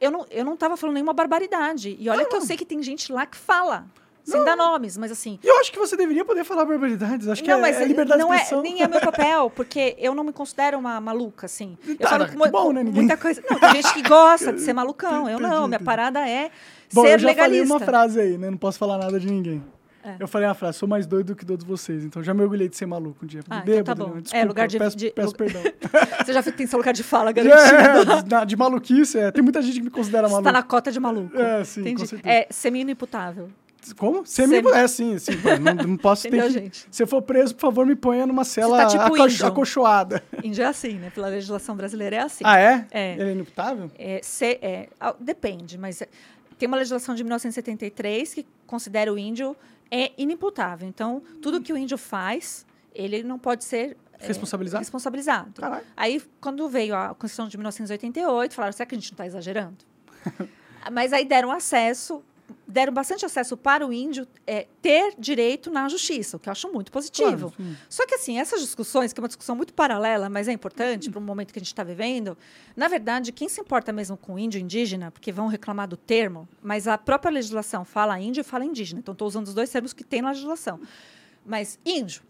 Eu não, eu não estava falando nenhuma barbaridade. E olha Ah, que eu não. sei que tem gente lá que fala, sem dar nomes, mas assim, eu acho que você deveria poder falar barbaridades. Acho que não, é, mas é liberdade não de é, expressão. nem é meu papel, porque eu não me considero uma maluca, assim. Eu Tá, falo que com, mu- bom, né? Ninguém- muita coisa. Não, tem gente que gosta de ser malucão. Eu não, minha parada é Bom, ser eu já legalista. falei uma frase aí, né? Não posso falar nada de ninguém. É. Eu falei uma frase, sou mais doido do que todos vocês. Então já me orgulhei de ser maluco um dia. Ah, então Bêbado, tá bom. né? É, Desculpa, lugar de- peço, de- peço perdão. Você já tem seu lugar de fala garantido. É, de, de maluquice, é. Tem muita gente que me considera Você maluco. está na cota de maluco. É, sim, com Entendi. certeza. É semi-inimputável. Como? Semi... Semi- É, sim, sim. não, não posso ter que... gente? Se eu for preso, por favor, me ponha numa cela tá tipo aco- índio. acolchoada. Índia é assim, né? Pela legislação brasileira é assim. Ah, é? É. Ele é inimputável? É, se- é, ah, depende, mas é, tem uma legislação de 1973 que considera o índio é inimputável. Então, tudo que o índio faz, ele não pode ser é, Responsabilizado? responsabilizado. Caralho. Aí, quando veio a Constituição de 1988, falaram, será que a gente não está exagerando? Mas aí deram acesso, deram bastante acesso para o índio é, ter direito na justiça, o que eu acho muito positivo. Claro. Só que, assim, essas discussões, que é uma discussão muito paralela, mas é importante para o momento que a gente está vivendo, na verdade, quem se importa mesmo com o índio indígena, porque vão reclamar do termo, mas a própria legislação fala índio e fala indígena. Então, estou usando os dois termos que tem na legislação. Mas, índio.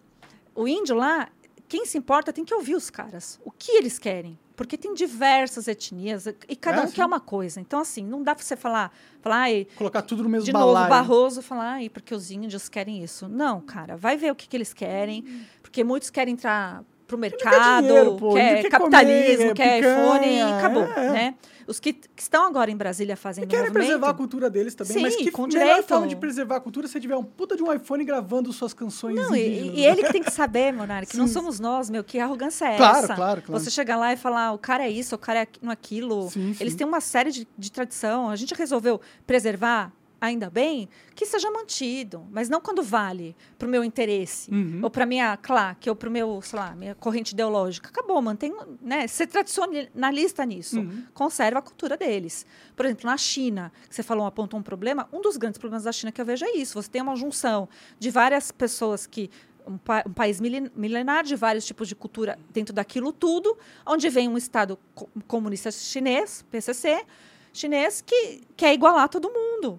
O índio lá, quem se importa tem que ouvir os caras. O que eles querem? Porque tem diversas etnias e cada É, um sim. quer uma coisa. Então, assim, não dá para você falar, falar Colocar tudo no mesmo de novo, balaio. Barroso falar, ai, porque os índios querem isso. Não, cara, vai ver o que, que eles querem, porque muitos querem entrar pro mercado, dinheiro, pô, quer índio quer capitalismo, comer, quer iPhone e acabou, é. né? Os que, que estão agora em Brasília fazendo E querem movimento, preservar a cultura deles também, mas Sim, que com melhor direito. forma de preservar a cultura é se tiver um puta de um iPhone gravando suas canções Não, e, indígenas. e ele que tem que saber, Monark, não Sim. somos nós, meu, que arrogância é Claro, essa? claro, claro. Você chegar lá e falar, o cara é isso, o cara é não é aquilo. Sim, sim. Eles têm uma série de, de tradição. A gente resolveu preservar ainda bem, que seja mantido, mas não quando vale para o meu interesse, Uhum. ou para minha claque, ou para o meu, sei lá, minha corrente ideológica. Acabou, mantém, né? Ser tradicionalista nisso. Uhum. Conserva a cultura deles. Por exemplo, na China, que você falou, apontou um problema, um dos grandes problemas da China que eu vejo é isso. Você tem uma junção de várias pessoas que um, pa- um país milen- milenar de vários tipos de cultura dentro daquilo tudo, onde vem um Estado co- comunista chinês, PCC, chinês, que quer igualar todo mundo.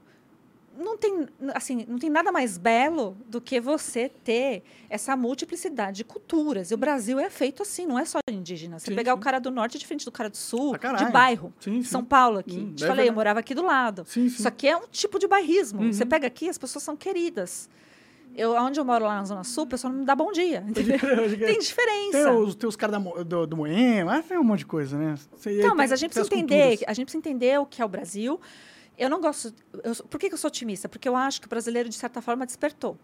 Não tem, assim, não tem nada mais belo do que você ter essa multiplicidade de culturas. E o Brasil é feito assim, não é só indígena. Você Sim, pegar sim. o cara do norte é diferente do cara do sul, caralho. de bairro. Sim. São Paulo aqui. Hum, Te é falei, eu morava aqui do lado. Isso aqui é um tipo de bairrismo. Uhum. Você pega aqui, as pessoas são queridas. Eu, onde eu moro lá na Zona Sul, o pessoal não me dá bom dia. Entendeu? Tem diferença. Tem os, tem os caras do, do Moema, ah, tem um monte de coisa, né? Você- Então, mas a gente precisa entender, culturas. a gente precisa entender o que é o Brasil. Eu não gosto. eu por que, que eu sou otimista? Porque eu acho que o brasileiro, de certa forma, despertou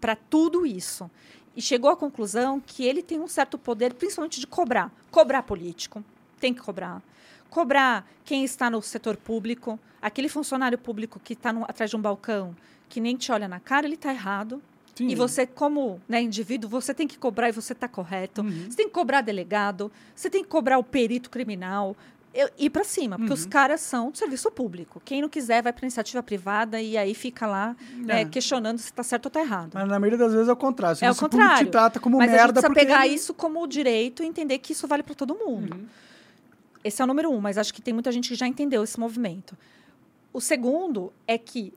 para tudo isso. E chegou à conclusão que ele tem um certo poder, principalmente de cobrar. Cobrar político, tem que cobrar. Cobrar quem está no setor público, aquele funcionário público que está atrás de um balcão, que nem te olha na cara, ele está errado. Sim. E você, como né, indivíduo, você tem que cobrar e você está correto. Uhum. Você tem que cobrar delegado, você tem que cobrar o perito criminal. Eu, ir para cima, porque os Uhum. caras são do serviço público. Quem não quiser vai para iniciativa privada e aí fica lá né, É. questionando se está certo ou está errado. Mas na maioria das vezes é o contrário. O É o contrário. te trata como Mas a gente merda precisa porque... pegar isso como direito e entender que isso vale para todo mundo. Uhum. Esse é o número um, mas acho que tem muita gente que já entendeu esse movimento. O segundo é que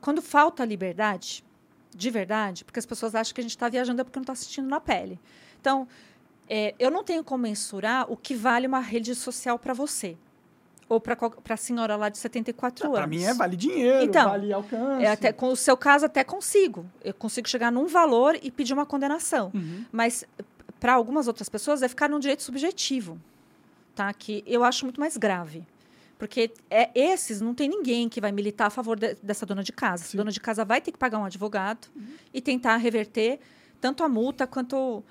quando falta liberdade, de verdade, porque as pessoas acham que a gente está viajando é porque não está assistindo na pele. Então, é, eu não tenho como mensurar o que vale uma rede social para você. Ou para a senhora lá de 74 anos. Pra mim é vale dinheiro, Então, vale alcance. É, até, com o seu caso, até consigo. Eu consigo chegar num valor e pedir uma condenação. Uhum. Mas para algumas outras pessoas vai ficar num direito subjetivo, tá? Que eu acho muito mais grave. Porque é, esses não tem ninguém que vai militar a favor de- dessa dona de casa. Essa Sim. dona de casa vai ter que pagar um advogado e tentar reverter tanto a multa quanto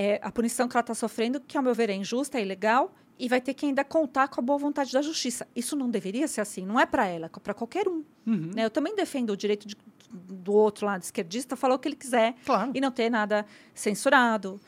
é, a punição que ela está sofrendo, que, ao meu ver, é injusta, é ilegal, e vai ter que ainda contar com a boa vontade da justiça. Isso não deveria ser assim, não é para ela, é para qualquer um. Uhum. né? Eu também defendo o direito de- do outro lado esquerdista falar o que ele quiser Claro. e não ter nada censurado.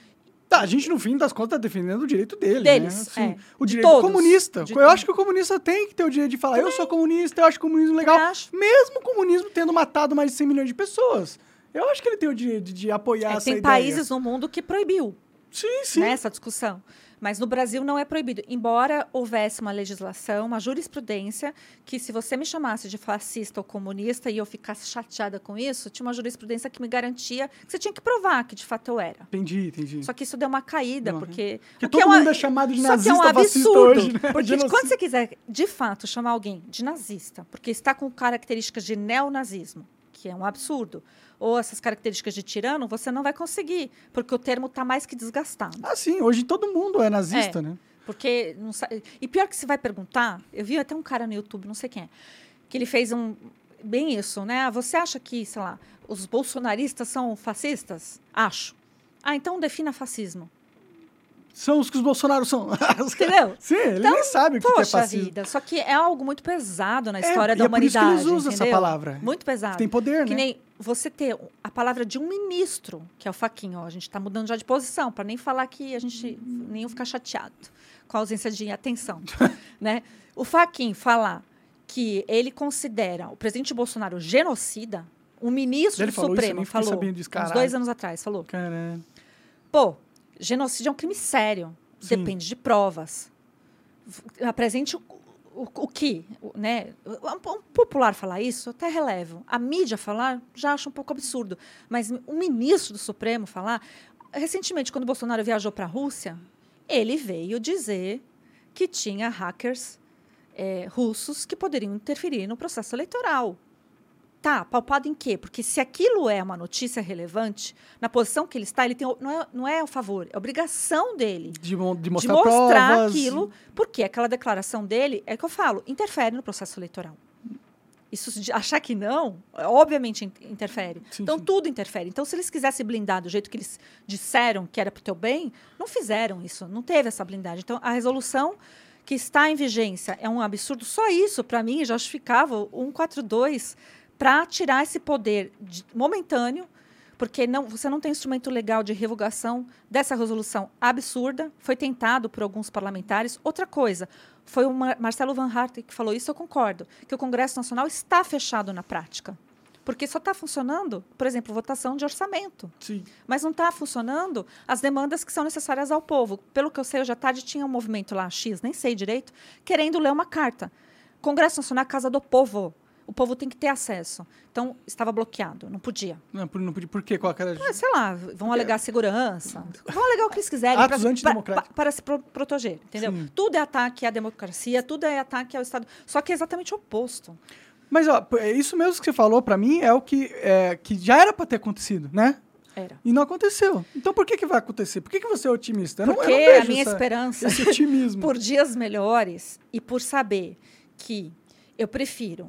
Tá, a gente, no fim das contas, tá defendendo o direito dele, Deles, né? é. O De direito todos. comunista. Eu acho que o comunista tem que ter o direito de falar, eu sou comunista, eu acho comunismo legal. Também. Mesmo o comunismo tendo matado mais de 100 milhões de pessoas. Eu acho que ele tem o direito de, de apoiar É, essa tem ideia. países no mundo que proibiu Sim, sim. né, essa discussão. Mas no Brasil não é proibido. Embora houvesse uma legislação, uma jurisprudência, que se você me chamasse de fascista ou comunista e eu ficasse chateada com isso, tinha uma jurisprudência que me garantia que você tinha que provar que de fato eu era. Entendi, entendi. Só que isso deu uma caída, Uhum. porque. Porque o todo que é um- mundo é chamado de Só que é um nazista, absurdo. hoje, né? Porque quando você quiser, de fato, chamar alguém de nazista, porque está com características de neonazismo, que é um absurdo, ou essas características de tirano, você não vai conseguir, porque o termo está mais que desgastado. Ah, sim, hoje todo mundo é nazista, É. né? Porque não sa- E pior que você vai perguntar, eu vi até um cara no YouTube, não sei quem é, que ele fez um. Bem isso, né? Ah, Você acha que, sei lá, os bolsonaristas são fascistas? Acho. Ah, então defina fascismo. São os que os Bolsonaro são. Entendeu? Sim, ele Então, nem sabe o que que é fascismo. vida, só que é algo muito pesado na É, história e da é por isso que humanidade. eles usam essa entendeu? palavra. Muito pesado. Tem poder, que né? nem você ter a palavra de um ministro, que é o Faquinho. Ó, a gente está mudando já de posição, para nem falar que a gente nem ficar chateado com a ausência de atenção. né? O Faquinho falar que ele considera o presidente Bolsonaro genocida, o ministro Ele do falou isso, Supremo fiquei falou, disso, uns dois anos atrás, falou. Cara, Pô, genocídio é um crime sério. Sim. Depende de provas. Apresente o, o, que, né? Um, um popular falar isso, até relevo. A mídia falar, já acho um pouco absurdo. Mas o ministro do Supremo falar... Recentemente, quando Bolsonaro viajou para a Rússia, ele veio dizer que tinha hackers eh, russos que poderiam interferir no processo eleitoral. Tá, palpado em quê? Porque se aquilo é uma notícia relevante, na posição que ele está, ele tem, o- não, é, não é a favor, é obrigação dele de, de de mostrar, mostrar provas. aquilo, porque aquela declaração dele, é que eu falo, interfere no processo eleitoral. Isso de achar que não, obviamente in- interfere. Sim, então sim. tudo interfere. Então se eles quisessem blindar do jeito que eles disseram que era para o teu bem, não fizeram isso, não teve essa blindagem. Então a resolução que está em vigência é um absurdo. Só isso, para mim, já justificava o 142 para tirar esse poder de, momentâneo, porque não, você não tem instrumento legal de revogação dessa resolução absurda. Foi tentado por alguns parlamentares. Outra coisa, foi o Mar Marcelo Van Hart que falou isso, eu concordo, que o Congresso Nacional está fechado na prática. Porque só está funcionando, por exemplo, votação de orçamento. Sim. Mas não está funcionando as demandas que são necessárias ao povo. Pelo que eu sei, hoje à tarde tinha um movimento lá, X, nem sei direito, querendo ler uma carta. Congresso Nacional é Casa do Povo. O povo tem que ter acesso. Então, estava bloqueado, não podia. Não, não podia. Por quê? Qual era? Ah, sei lá, vão alegar segurança. Vão alegar o que eles quiserem. Atos antidemocráticos. Para se pro proteger, entendeu? Sim. Tudo é ataque à democracia, tudo é ataque ao Estado. Só que é exatamente o oposto. Mas ó, é isso mesmo que você falou para mim é o que, é, que já era para ter acontecido, né? Era. E não aconteceu. Então por que, que vai acontecer? Por que, que você é otimista? Eu não- eu Porque não a minha essa- esperança por dias melhores e por saber que eu prefiro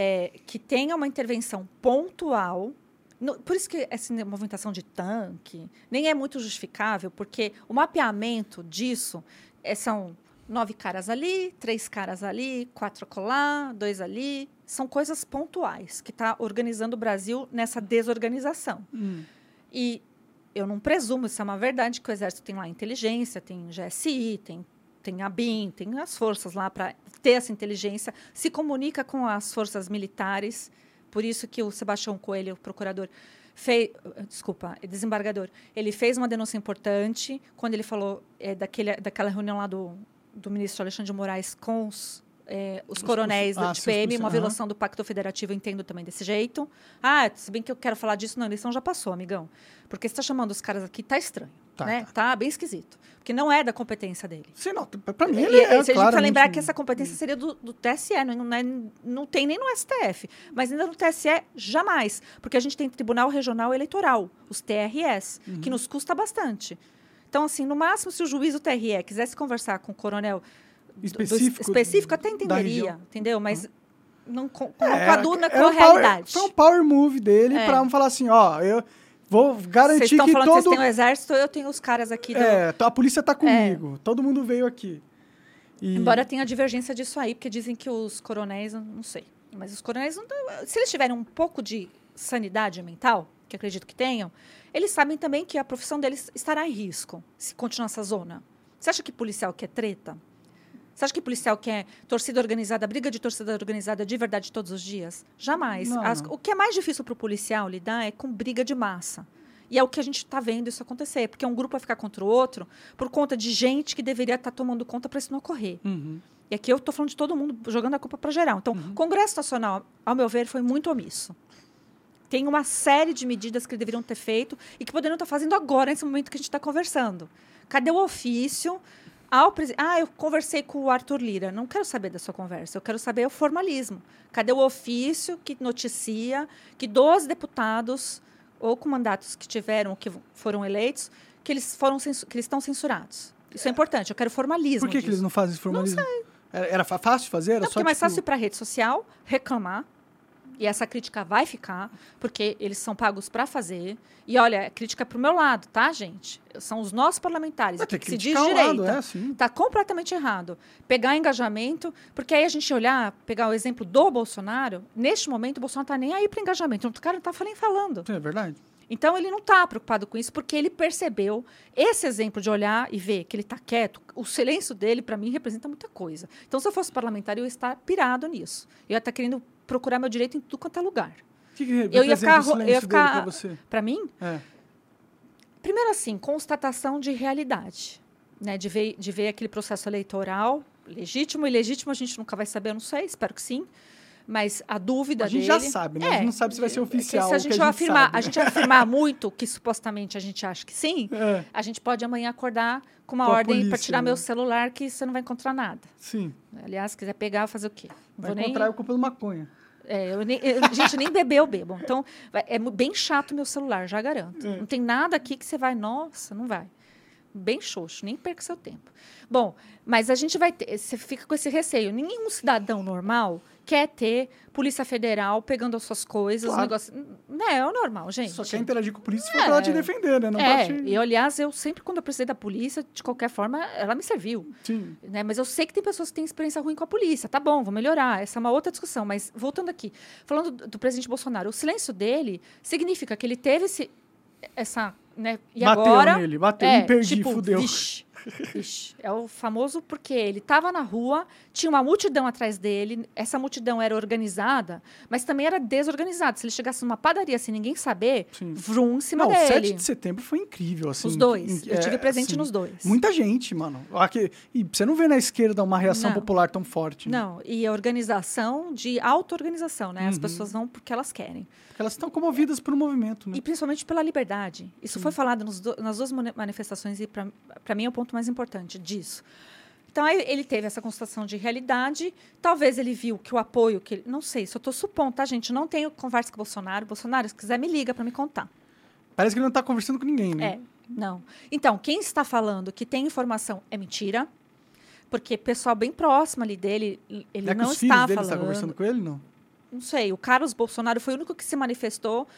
é, que tenha uma intervenção pontual. no- por isso que essa movimentação de tanque nem é muito justificável, porque o mapeamento disso é, são nove caras ali, três caras ali, quatro colar, dois ali. São coisas pontuais que está organizando o Brasil nessa desorganização. Hum. E eu não presumo, isso é uma verdade, que o Exército tem lá inteligência, tem GSI, tem, tem a BIM, tem as forças lá para ter essa inteligência, se comunica com as forças militares. Por isso que o Sebastião Coelho, o procurador, fez, desculpa, desembargador, ele fez uma denúncia importante quando ele falou é, daquele, daquela reunião lá do, do ministro Alexandre de Moraes com os, é, os coronéis ah, da sim, os PM, policiais, uma violação do Pacto Federativo, entendo também desse jeito. Ah, se bem que eu quero falar disso, não, a eleição já passou, amigão. Porque você está chamando os caras aqui, tá estranho. Tá, né? tá. tá. bem esquisito. Porque não é da competência dele. Sim, não, pra mim ele e é, se a gente precisa lembrar que essa competência seria do, do TSE, não, não, é- não tem nem no STF, mas ainda no TSE jamais, porque a gente tem Tribunal Regional Eleitoral, os TRS, Uhum. que nos custa bastante. Então, assim, no máximo, se o juiz do TRE quisesse conversar com o coronel do- do- Específico específico até entenderia, entendeu? Mas não, É, não coaduna era com a um power- realidade. Foi um power move dele É. pra falar assim, ó, eu vou Vocês garantir estão que falando que todo... vocês têm o exército, eu tenho os caras aqui do, É, a polícia tá comigo, todo mundo veio aqui. E- Embora tenha divergência disso aí, porque dizem que os coronéis, não sei. Mas os coronéis, não se eles tiverem um pouco de sanidade mental, que acredito que tenham, eles sabem também que a profissão deles estará em risco se continuar essa zona. Você acha que policial quer treta? Você acha que policial quer torcida organizada, briga de torcida organizada de verdade todos os dias? Jamais. As- o que é mais difícil para o policial lidar é com briga de massa. E é o que a gente está vendo isso acontecer, porque um grupo vai ficar contra o outro por conta de gente que deveria estar tomando conta para isso não ocorrer. Uhum. E aqui eu estou falando de todo mundo jogando a culpa para geral. Então, o Congresso Nacional, ao meu ver, foi muito omisso. Tem uma série de medidas que deveriam ter feito e que poderiam estar fazendo agora, nesse momento que a gente está conversando. Cadê o ofício? Ao presi- ah, eu conversei com o Arthur Lira. Não quero saber da sua conversa, eu quero saber o formalismo. Cadê o ofício que noticia que 12 deputados, ou com mandatos que tiveram, ou que foram eleitos, que eles, foram que eles estão censurados? Isso é importante, eu quero formalismo. Por que, que eles não fazem esse formalismo? Era, era fa- fácil fazer? Era Não, só, porque é mais tipo, fácil ir para a rede social, reclamar, e essa crítica vai ficar, porque eles são pagos para fazer. E olha, a crítica é para o meu lado, tá, gente? São os nossos parlamentares aqui que se diz direita. é, sim. Está completamente errado. Pegar engajamento, porque aí a gente olhar, pegar o exemplo do Bolsonaro, neste momento o Bolsonaro está nem aí para engajamento, o cara não está nem falando. É verdade. Então ele não está preocupado com isso porque ele percebeu esse exemplo de olhar e ver que ele está quieto. O silêncio dele para mim representa muita coisa. Então se eu fosse parlamentar eu ia estar pirado nisso. Eu ia estar querendo procurar meu direito em tudo quanto é lugar. O que, que Eu ia ficar eu ia ficar-? Para mim, É. primeiro assim, constatação de realidade, né? De ver, de ver aquele processo eleitoral legítimo e ilegítimo a gente nunca vai saber, eu não sei, espero que sim. Mas a dúvida A gente dele já sabe, né? É, a gente não sabe se vai ser é oficial. se a gente, a gente afirmar, sabe. a gente afirmar muito que supostamente a gente acha que sim, É, a gente pode amanhã acordar com uma Com ordem para tirar né? meu celular que você não vai encontrar nada. sim. Aliás, se quiser pegar, fazer o quê? Não Vai vou nem- encontrar eu comprando maconha. É, eu nem, eu- gente, nem beber eu bebo. Então, é bem chato meu celular, já garanto. É. Não tem nada aqui que você vai, nossa, não vai. Bem xoxo, nem perca seu tempo. Bom, mas a gente vai ter, você fica com esse receio. Nenhum cidadão normal quer ter Polícia Federal pegando as suas coisas, Claro. negócio. Não é, o normal, gente. Só quer interagir com a polícia for pra ela te defender, né? Não é, pra te... eu, aliás, eu sempre, quando eu precisei da polícia, de qualquer forma, ela me serviu. Sim. Né? Mas eu sei que tem pessoas que têm experiência ruim com a polícia. Tá bom, vou melhorar. Essa é uma outra discussão. Mas voltando aqui, falando do, do presidente Bolsonaro, o silêncio dele significa que ele teve esse, essa. Né? E Bateu agora. nele, bateu, é, me perdi, tipo, fudeu. Vixe. É o famoso porque ele estava na rua, tinha uma multidão atrás dele, essa multidão era organizada, mas também era desorganizada. Se ele chegasse numa padaria sem ninguém saber, Sim. vrum em cima Não, o dele. 7 de setembro foi incrível, assim. Os dois. Eu tive é, presente assim, nos dois. Muita gente, mano. Aqui, e você não vê na esquerda uma reação Não. popular tão forte. né? Não, e a organização de auto-organização, né? As Uhum. pessoas vão porque elas querem. Porque elas estão comovidas um movimento, né? E principalmente pela liberdade. Isso foi falado do- nas duas mani- manifestações e, para mim, é o ponto mais importante disso. Então, aí ele teve essa constatação de realidade. Talvez ele viu que o apoio, que ele- não sei, se eu estou supondo, tá, gente? Não tenho conversa com o Bolsonaro. Bolsonaro, se quiser, me liga para me contar. Parece que ele não tá conversando com ninguém, né? É, não. Então, quem está falando que tem informação é mentira. Porque pessoal bem próximo ali dele, ele é que não os filhos está dele falando. estão conversando com ele, não? não sei, o Carlos Bolsonaro foi o único que se manifestou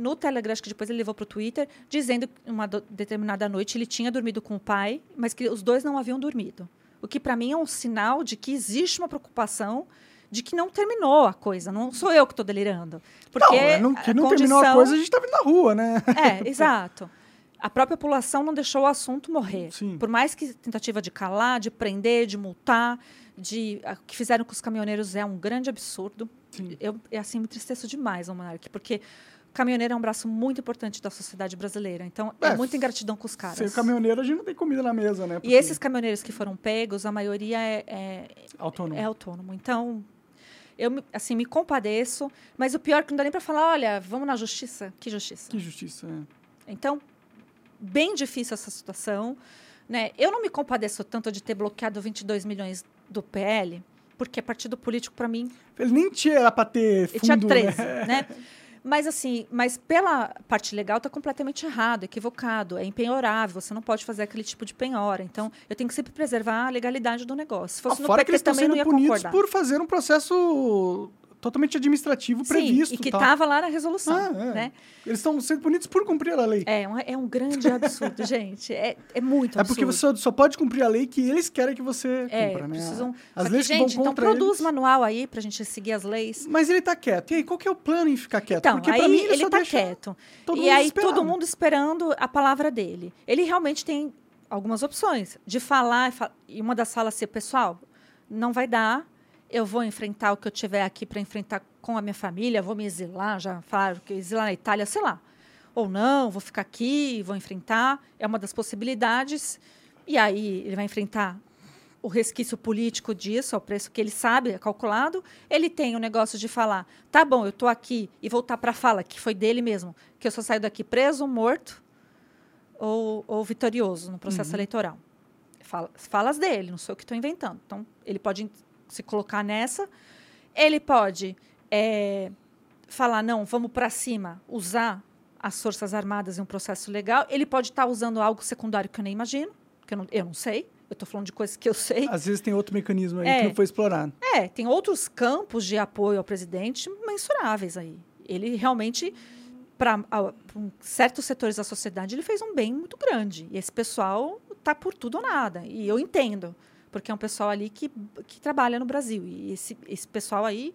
no Telegram, acho que depois ele levou para o Twitter, dizendo que uma determinada noite ele tinha dormido com o pai, mas que os dois não haviam dormido. O que para mim é um sinal de que existe uma preocupação de que não terminou a coisa. Não sou eu que estou delirando. Porque não, é, não, que a não terminou a condição- coisa, a gente tá vindo na rua, né? É, exato. A própria população não deixou o assunto morrer. Sim. Por mais que tentativa de calar, de prender, de multar, de a- o que fizeram com os caminhoneiros é um grande absurdo. Sim. Eu, é assim, me entristeço demais, Monark, porque caminhoneiro é um braço muito importante da sociedade brasileira. Então, é, É, muita ingratidão com os caras. Ser caminhoneiro, a gente não tem comida na mesa, né? E Porque- esses caminhoneiros que foram pegos, a maioria é, é, Autônomo. é autônomo. Então, eu me- assim, me compadeço, mas o pior é que não dá nem para falar, olha, vamos na justiça. Que justiça? Que justiça, é. Então, bem difícil essa situação. Né? Eu não me compadeço tanto de ter bloqueado 22 milhões do PL, porque partido político, para mim, Ele nem tinha era pra ter ele fundo, tinha 13, né? né? Mas assim, mas pela parte legal está completamente errado, equivocado, é empenhorável, você não pode fazer aquele tipo de penhora. Então, eu tenho que sempre preservar a legalidade do negócio. Se fosse no Fora PT que eles estão sendo punidos concordar. por fazer um processo totalmente administrativo previsto. Sim, e que tá? estava lá na resolução, Ah, é. né? Eles estão sendo punidos por cumprir a lei. É um, é um grande absurdo, gente. É, é muito É absurdo. porque você só, pode cumprir a lei que eles querem que você É, cumpra, né? precisam. As Só que, leis que gente, vão então contra produz eles- manual aí pra gente seguir as leis. Mas ele tá quieto. E aí, qual que é o plano em ficar quieto? Então, porque aí pra mim ele, só tá quieto. e aí todo mundo esperando a palavra dele. Ele realmente tem algumas opções de falar e uma das falas ser pessoal, não vai dar. Eu vou enfrentar o que eu tiver aqui para enfrentar com a minha família, vou me exilar, já falaram que exilar na Itália, sei lá. Ou não, vou ficar aqui, vou enfrentar. É uma das possibilidades. E aí ele vai enfrentar o resquício político disso, ao preço que ele sabe, é calculado. Ele tem o negócio de falar, tá bom, eu estou aqui, e voltar para a fala, que foi dele mesmo, que eu só saio daqui preso, morto ou, ou vitorioso no processo eleitoral. Fala- falas dele, não sou eu que estou inventando. Então, ele pode se colocar nessa. Ele pode é, falar, não, vamos para cima, usar as Forças Armadas em um processo legal. Ele pode estar usando algo secundário que eu nem imagino, que eu não, eu não sei. Eu estou falando de coisas que eu sei. Às vezes tem outro mecanismo aí É. que não foi explorado. É, tem outros campos de apoio ao presidente mensuráveis aí. Ele realmente, para certos setores da sociedade, ele fez um bem muito grande. E esse pessoal está por tudo ou nada. E eu entendo, porque é um pessoal ali que, que trabalha no Brasil. E esse, esse pessoal aí.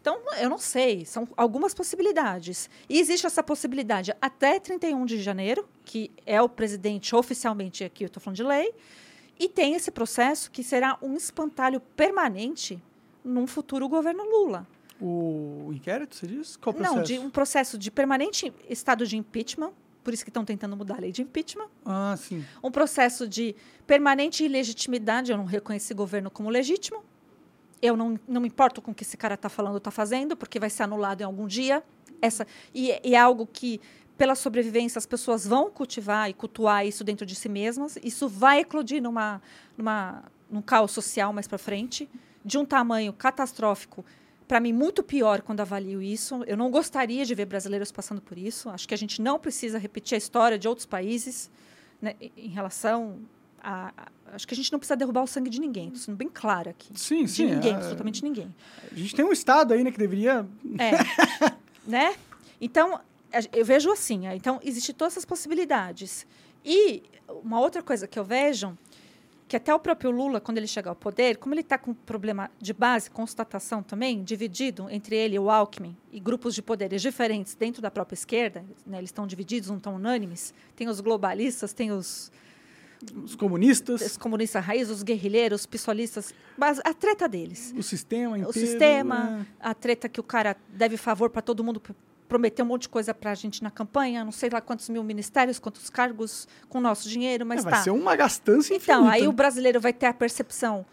Então, eu não sei, são algumas possibilidades. E existe essa possibilidade até 31 de janeiro, que é o presidente oficialmente, aqui eu estou falando de lei, e tem esse processo que será um espantalho permanente num futuro governo Lula. O inquérito, você diz? Qual processo? Não, de um processo de permanente estado de impeachment, por isso que estão tentando mudar a lei de impeachment. Ah, sim. Um processo de permanente ilegitimidade, eu não reconheci governo como legítimo. Eu não, não me importo com o que esse cara está falando ou está fazendo, porque vai ser anulado em algum dia. Essa, e, e é algo que, pela sobrevivência, as pessoas vão cultivar e cultuar isso dentro de si mesmas. Isso vai eclodir numa, numa, num caos social mais para frente, de um tamanho catastrófico. Para mim, muito pior quando avalio isso. Eu não gostaria de ver brasileiros passando por isso. Acho que a gente não precisa repetir a história de outros países. né, em relação a, a, Acho que a gente não precisa derrubar o sangue de ninguém, estou sendo bem clara aqui. Sim, de sim. ninguém, é- absolutamente ninguém. A gente tem um Estado aí, né, que deveria. É. né? Então, eu vejo assim. Então, existem todas essas possibilidades. E uma outra coisa que eu vejo, que até o próprio Lula, quando ele chegar ao poder, como ele está com um problema de base, constatação também, dividido entre ele e o Alckmin, e grupos de poderes diferentes dentro da própria esquerda, né, eles estão divididos, não estão unânimes, tem os globalistas, tem os, Os comunistas, os comunistas raiz, os guerrilheiros, os pistolistas, mas a treta deles o sistema inteiro. o sistema, né? a treta que o cara deve favor para todo mundo, prometeu um monte de coisa para a gente na campanha, não sei lá quantos mil ministérios, quantos cargos com o nosso dinheiro, mas É, vai tá. ser uma gastança infinita. Então, aí o brasileiro vai ter a percepção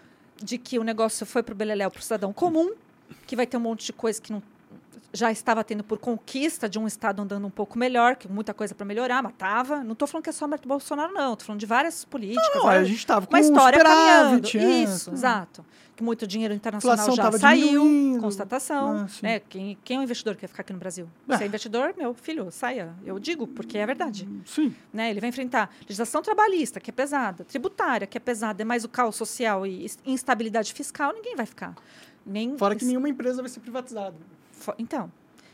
de que o negócio foi para o Beleléu, para o cidadão comum, que vai ter um monte de coisa que não já estava tendo por conquista de um Estado andando um pouco melhor, que muita coisa para melhorar, matava. Não estou falando que é só o Bolsonaro, não. Estou falando de várias políticas. Não, a várias- gente tava com uma história caminhando. é, Isso, tá. exato. Que muito dinheiro internacional já saiu, diminuindo. constatação. Ah, né? quem, quem é um investidor que quer ficar aqui no Brasil? Ah. Se é investidor, meu filho, saia. Eu digo, porque é verdade. Sim. Né? Ele vai enfrentar legislação trabalhista, que é pesada, tributária, que é pesada, é mais o caos social e instabilidade fiscal, ninguém vai ficar. Nem Fora que nenhuma empresa vai ser privatizada. Então,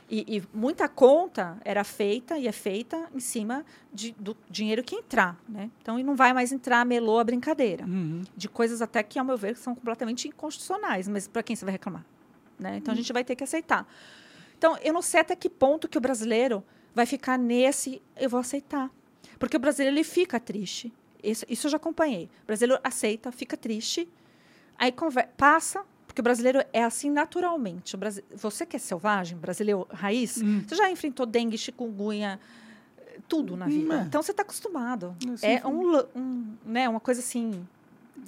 e, e muita conta era feita e é feita em cima de- do dinheiro que entrar, né? Então, e não vai mais entrar melou a brincadeira. Uhum. De coisas até que, ao meu ver, são completamente inconstitucionais. Mas para quem você vai reclamar? Né? Então, a gente vai ter que aceitar. Então, eu não sei até que ponto que o brasileiro vai ficar nesse eu vou aceitar. Porque o brasileiro, ele fica triste. Isso, isso eu já acompanhei. O brasileiro aceita, fica triste, aí passa, porque o brasileiro é assim naturalmente. O Brasi- você que é selvagem, brasileiro raiz, Hum. você já enfrentou dengue, chikungunya, tudo na vida. Hum, é. Então você está acostumado. É um, um, né, uma coisa assim.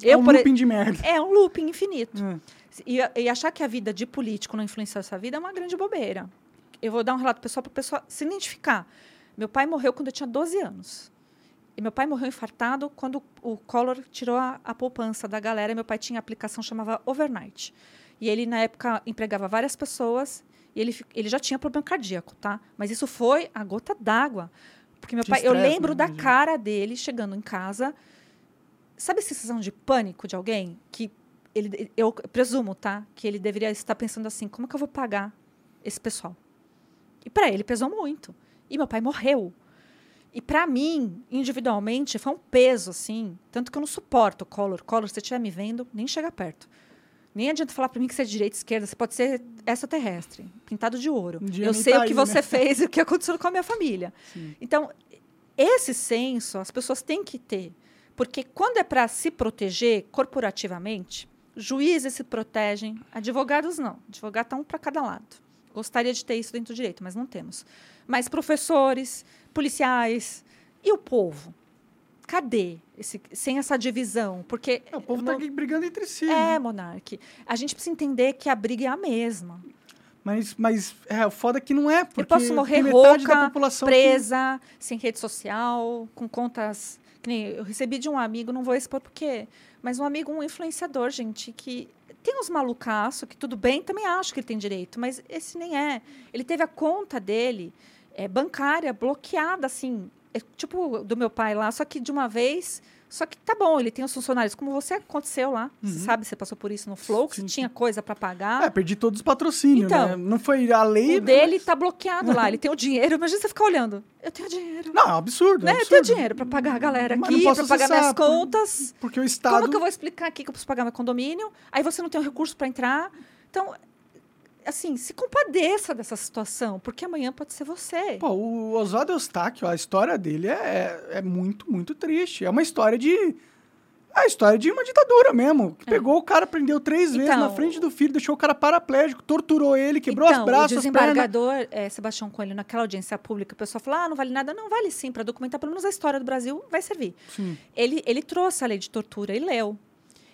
é um por e- looping de merda. é um looping infinito. É. E, e achar que a vida de político não influencia a sua vida é uma grande bobeira. Eu vou dar um relato pessoal para a pessoa se identificar. Meu pai morreu quando eu tinha 12 anos. E meu pai morreu infartado quando o Collor tirou a, a poupança da galera. Meu pai tinha aplicação chamava Overnight. E ele, na época, empregava várias pessoas. E ele, ele já tinha problema cardíaco, tá? Mas isso foi a gota d'água. Porque meu De pai, eu estresse, lembro né? da cara dele chegando em casa. Sabe a sensação de pânico de alguém? Que ele, eu presumo, tá? Que ele deveria estar pensando assim: como é que eu vou pagar esse pessoal? E para ele pesou muito. E meu pai morreu. E para mim, individualmente, foi um peso, assim. Tanto que eu não suporto o Collor. Collor, se você estiver me vendo, nem chega perto. Nem adianta falar para mim que você é de direita, esquerda. Você pode ser extraterrestre, pintado de ouro. Dia eu sei tá o que aí, você né? fez e o que aconteceu com a minha família. Sim. Então, esse senso as pessoas têm que ter. Porque quando é para se proteger corporativamente, juízes se protegem, advogados não. Advogado está um para cada lado. Gostaria de ter isso dentro do direito, mas não temos. Mas professores, policiais e o povo? Cadê esse, sem essa divisão? Porque É, o povo tá aqui brigando entre si. é, né? Monarque. A gente precisa entender que a briga é a mesma. Mas, mas é, o foda é que não é. Porque Eu posso morrer rouca, população que- presa, sem rede social, com contas. Que nem eu recebi de um amigo, não vou expor porque. Mas um amigo, um influenciador, gente, que tem uns malucaço que tudo bem, também acho que ele tem direito, mas esse nem é. Ele teve a conta dele é, bancária bloqueada, assim, é, tipo do meu pai lá, só que de uma vez. Só que tá bom, ele tem os funcionários, como você aconteceu lá. Você Uhum. sabe, você passou por isso no Flow, que você tinha coisa para pagar. É, perdi todos os patrocínios, Então, né? Não foi a lei. O dele mas- tá bloqueado lá. Ele tem o dinheiro. Imagina você ficar olhando. Eu tenho dinheiro. Não, é um absurdo. é um né? Eu tenho absurdo. dinheiro para pagar a galera aqui, posso para pagar minhas contas. Porque o Estado. Como que eu vou explicar aqui que eu preciso pagar meu condomínio? Aí você não tem o recurso para entrar. Então, assim, se compadeça dessa situação, porque amanhã pode ser você. Pô, o Oswaldo Eustáquio, a história dele é, é muito, muito triste. É uma história de. É a história de uma ditadura mesmo. Que pegou o cara, prendeu três vezes É. Então, na frente do filho, deixou o cara paraplégico, torturou ele, quebrou então, os braços, o desembargador é, Sebastião Coelho, naquela audiência pública, o pessoal falou: ah, não vale nada. Não, vale sim, para documentar pelo menos a história do Brasil, vai servir. Sim. ele, ele trouxe a lei de tortura e leu.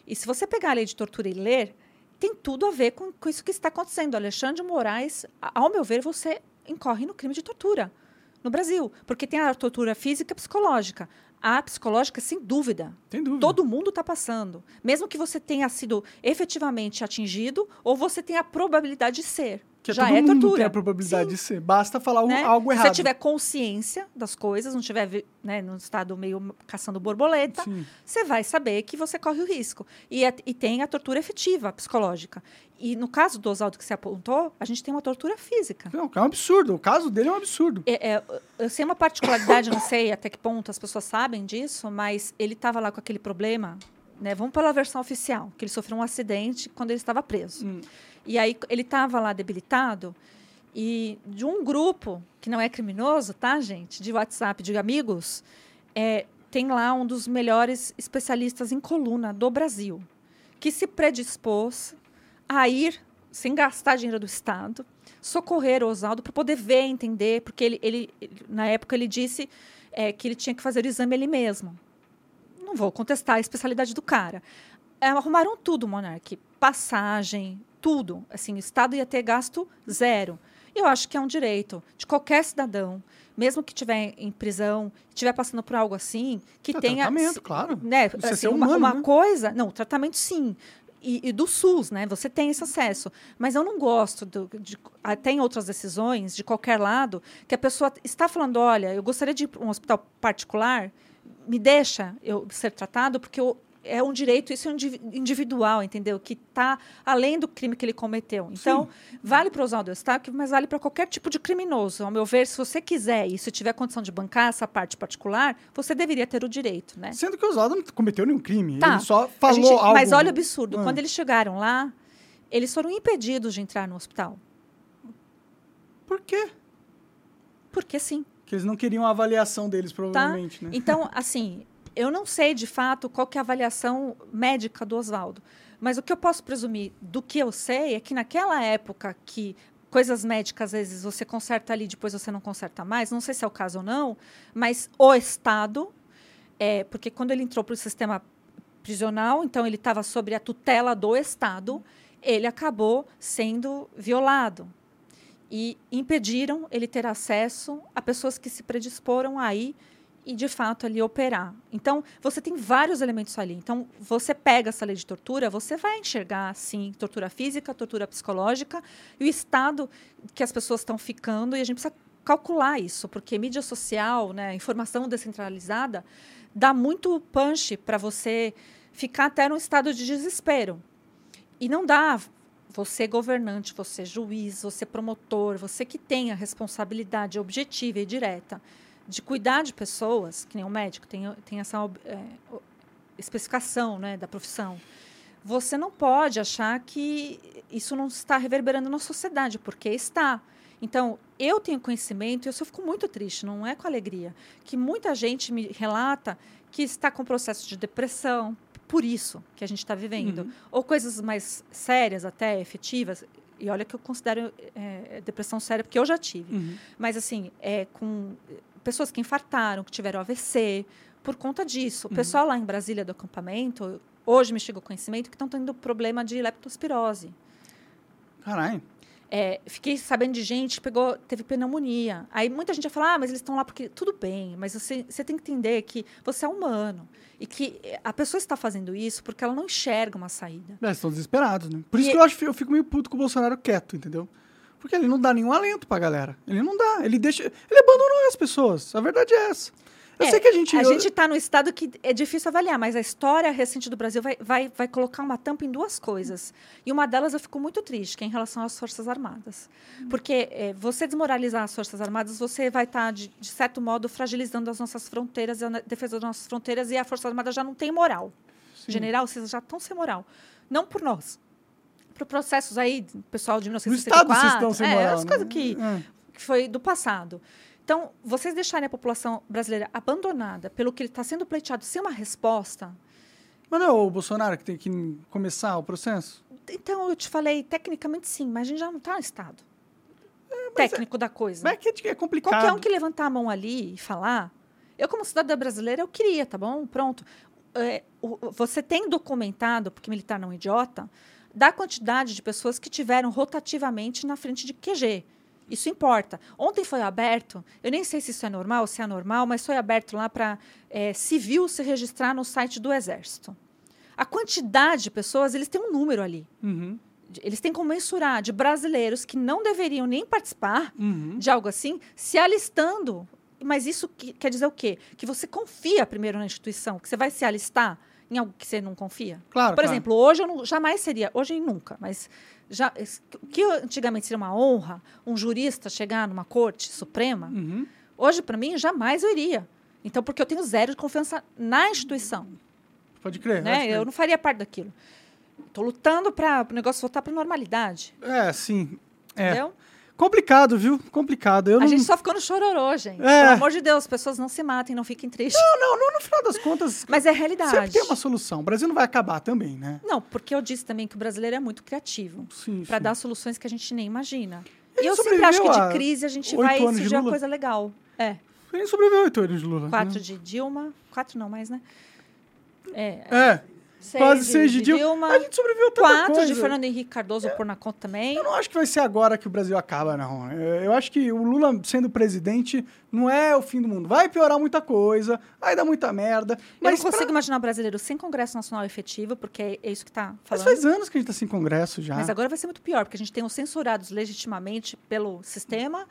E se você pegar a lei de tortura e ler, tem tudo a ver com, com isso que está acontecendo. Alexandre de Moraes, ao meu ver, você incorre no crime de tortura no Brasil. Porque tem a tortura física e psicológica. A psicológica, sem dúvida. Dúvida. Todo mundo está passando. Mesmo que você tenha sido efetivamente atingido ou você tenha a probabilidade de ser. Que já todo é tortura. tem a probabilidade Sim. de ser. Basta falar um- né? algo Se errado. você tiver consciência das coisas, não tiver né, num estado meio caçando borboleta, Sim. você vai saber que você corre o risco. E, é- e tem a tortura efetiva, psicológica. E no caso do Oswaldo que você apontou, a gente tem uma tortura física. Não, é um absurdo. O caso dele é um absurdo. É, é, eu sei uma particularidade, não sei até que ponto as pessoas sabem disso, mas ele estava lá com aquele problema. Né? Vamos pela versão oficial, que ele sofreu um acidente quando ele estava preso. Hum. E aí ele estava lá debilitado e de um grupo que não é criminoso, tá, gente? De WhatsApp, de amigos, é, tem lá um dos melhores especialistas em coluna do Brasil, que se predispôs a ir, sem gastar dinheiro do Estado, socorrer o Oswaldo para poder ver, entender, porque ele, ele, na época ele disse é, que ele tinha que fazer o exame ele mesmo. Não vou contestar a especialidade do cara. É, arrumaram tudo, Monark. Passagem, tudo. Assim, o Estado ia ter gasto zero. E eu acho que é um direito de qualquer cidadão, mesmo que estiver em prisão, estiver passando por algo assim, que É, tenha. tratamento, claro. Né, é assim, ser uma, humano, uma né? coisa. Não, tratamento sim. E, e do SUS, né? Você tem esse acesso. Mas eu não gosto, do, de, até em outras decisões, de qualquer lado, que a pessoa está falando: olha, eu gostaria de ir para um hospital particular, me deixa eu ser tratado, porque eu, é um direito, isso é um indivi- individual, entendeu? Que está além do crime que ele cometeu. Então, vale para o Oswaldo Eustáquio, mas vale para qualquer tipo de criminoso. Ao meu ver, se você quiser e se tiver condição de bancar essa parte particular, você deveria ter o direito, né? Sendo que o Oswaldo não cometeu nenhum crime. Tá. Ele só falou gente- algo. Mas olha o absurdo. Ah. Quando eles chegaram lá, eles foram impedidos de entrar no hospital. Por quê? Porque sim. Porque eles não queriam a avaliação deles, provavelmente, né? Então, assim, eu não sei de fato qual que é a avaliação médica do Oswaldo. Mas o que eu posso presumir do que eu sei é que naquela época que coisas médicas, às vezes, você conserta ali, depois você não conserta mais, não sei se é o caso ou não, mas o Estado, é, porque quando ele entrou para o sistema prisional, então ele estava sob a tutela do Estado, ele acabou sendo violado. E impediram ele ter acesso a pessoas que se predisporam aí e, de fato, ali operar. Então, você tem vários elementos ali. Então, você pega essa lei de tortura, você vai enxergar, sim, tortura física, tortura psicológica e o estado que as pessoas estão ficando, e a gente precisa calcular isso, porque mídia social, né, informação descentralizada, dá muito punch para você ficar até num estado de desespero. E não dá você governante, você juiz, você promotor, você que tem a responsabilidade objetiva e direta de cuidar de pessoas, que nem o médico tem, tem essa é, especificação né, da profissão, você não pode achar que isso não está reverberando na sociedade, porque está. Então, eu tenho conhecimento, e eu só fico muito triste, não é com alegria, que muita gente me relata que está com processo de depressão, por isso que a gente está vivendo. Uhum. Ou coisas mais sérias, até efetivas. E olha que eu considero é, depressão séria, porque eu já tive. Uhum. Mas, assim, é com pessoas que infartaram, que tiveram AVC, por conta disso. O Uhum. pessoal lá em Brasília do acampamento, hoje me chegou conhecimento que estão tendo problema de leptospirose. Caralho. É, fiquei sabendo de gente que pegou, teve pneumonia. Aí muita gente vai falar, ah, mas eles estão lá porque. Tudo bem, mas você, você tem que entender que você é humano. E que a pessoa está fazendo isso porque ela não enxerga uma saída. É, estão desesperados, né? Por isso E- que eu acho eu fico meio puto com o Bolsonaro quieto, entendeu? Porque ele não dá nenhum alento pra galera. Ele não dá. Ele deixa. Ele abandonou as pessoas. A verdade é essa. Eu É, sei que a gente. A eu- gente está num estado que é difícil avaliar, mas a história recente do Brasil vai, vai, vai colocar uma tampa em duas coisas. E uma delas eu fico muito triste, que é em relação às Forças Armadas. Porque é, você desmoralizar as Forças Armadas, você vai estar, de, de certo modo, fragilizando as nossas fronteiras, a defesa das nossas fronteiras, e a Força Armada já não tem moral. Sim. General, vocês já estão sem moral. Não por nós. Por processos aí, pessoal de No 1964. Estado vocês estão sem é, moral. as né? coisas que É. que foi do passado. Então, vocês deixarem a população brasileira abandonada pelo que está sendo pleiteado sem uma resposta. Mas não é o Bolsonaro que tem que começar o processo? Então, eu te falei, tecnicamente sim, mas a gente já não está no estado mas técnico da coisa. Mas é que é complicado. Qualquer um que levantar a mão ali e falar. Eu, como cidadã brasileira, eu queria, tá bom? Pronto. É, o- você tem documentado, porque militar não é idiota, da quantidade de pessoas que tiveram rotativamente na frente de QG. Isso importa. Ontem foi aberto, eu nem sei se isso é normal, se é anormal, mas foi aberto lá para civil se registrar no site do Exército. A quantidade de pessoas, eles têm um número ali Uhum. eles têm como mensurar de brasileiros que não deveriam nem participar Uhum. de algo assim, se alistando. Mas isso que- quer dizer o quê? Que você confia primeiro na instituição, que você vai se alistar em algo que você não confia. Claro, Por claro. exemplo, hoje eu não, jamais seria, hoje e nunca, mas já, o que antigamente seria uma honra, um jurista chegar numa corte suprema, Uhum. hoje para mim jamais eu iria. Então, porque eu tenho zero de confiança na instituição, Pode crer. né? pode crer. Eu não faria parte daquilo. Estou lutando para o negócio voltar para normalidade, É, sim. É. entendeu? Complicado, viu? Complicado. Eu A não... gente só ficou no chororô, gente. É. Pelo amor de Deus, as pessoas não se matem, não fiquem tristes. Não, não, no final das contas, Mas é realidade. sempre tem uma solução. O Brasil não vai acabar também, né? Não, porque eu disse também que o brasileiro é muito criativo Sim, para dar soluções que a gente nem imagina. Ele E eu sempre acho que de crise a gente vai surgir uma coisa legal. É, Ele sobreviveu oito anos de Lula. quatro né? de Dilma, quatro não mais, né? É, É, seis quase de, seis de, Dilma. Dilma, A gente sobreviveu tanta quatro coisa. de Fernando Henrique Cardoso por na conta também. Eu não acho que vai ser agora que o Brasil acaba, não. Eu eu acho que o Lula sendo presidente não é o fim do mundo. Vai piorar muita coisa, vai dar muita merda. eu Mas, não consigo pra- imaginar brasileiro sem Congresso Nacional efetivo, porque é é isso que está mas falando. faz anos que a gente tá sem congresso já. Mas agora vai ser muito pior, porque a gente tem os censurados legitimamente pelo sistema,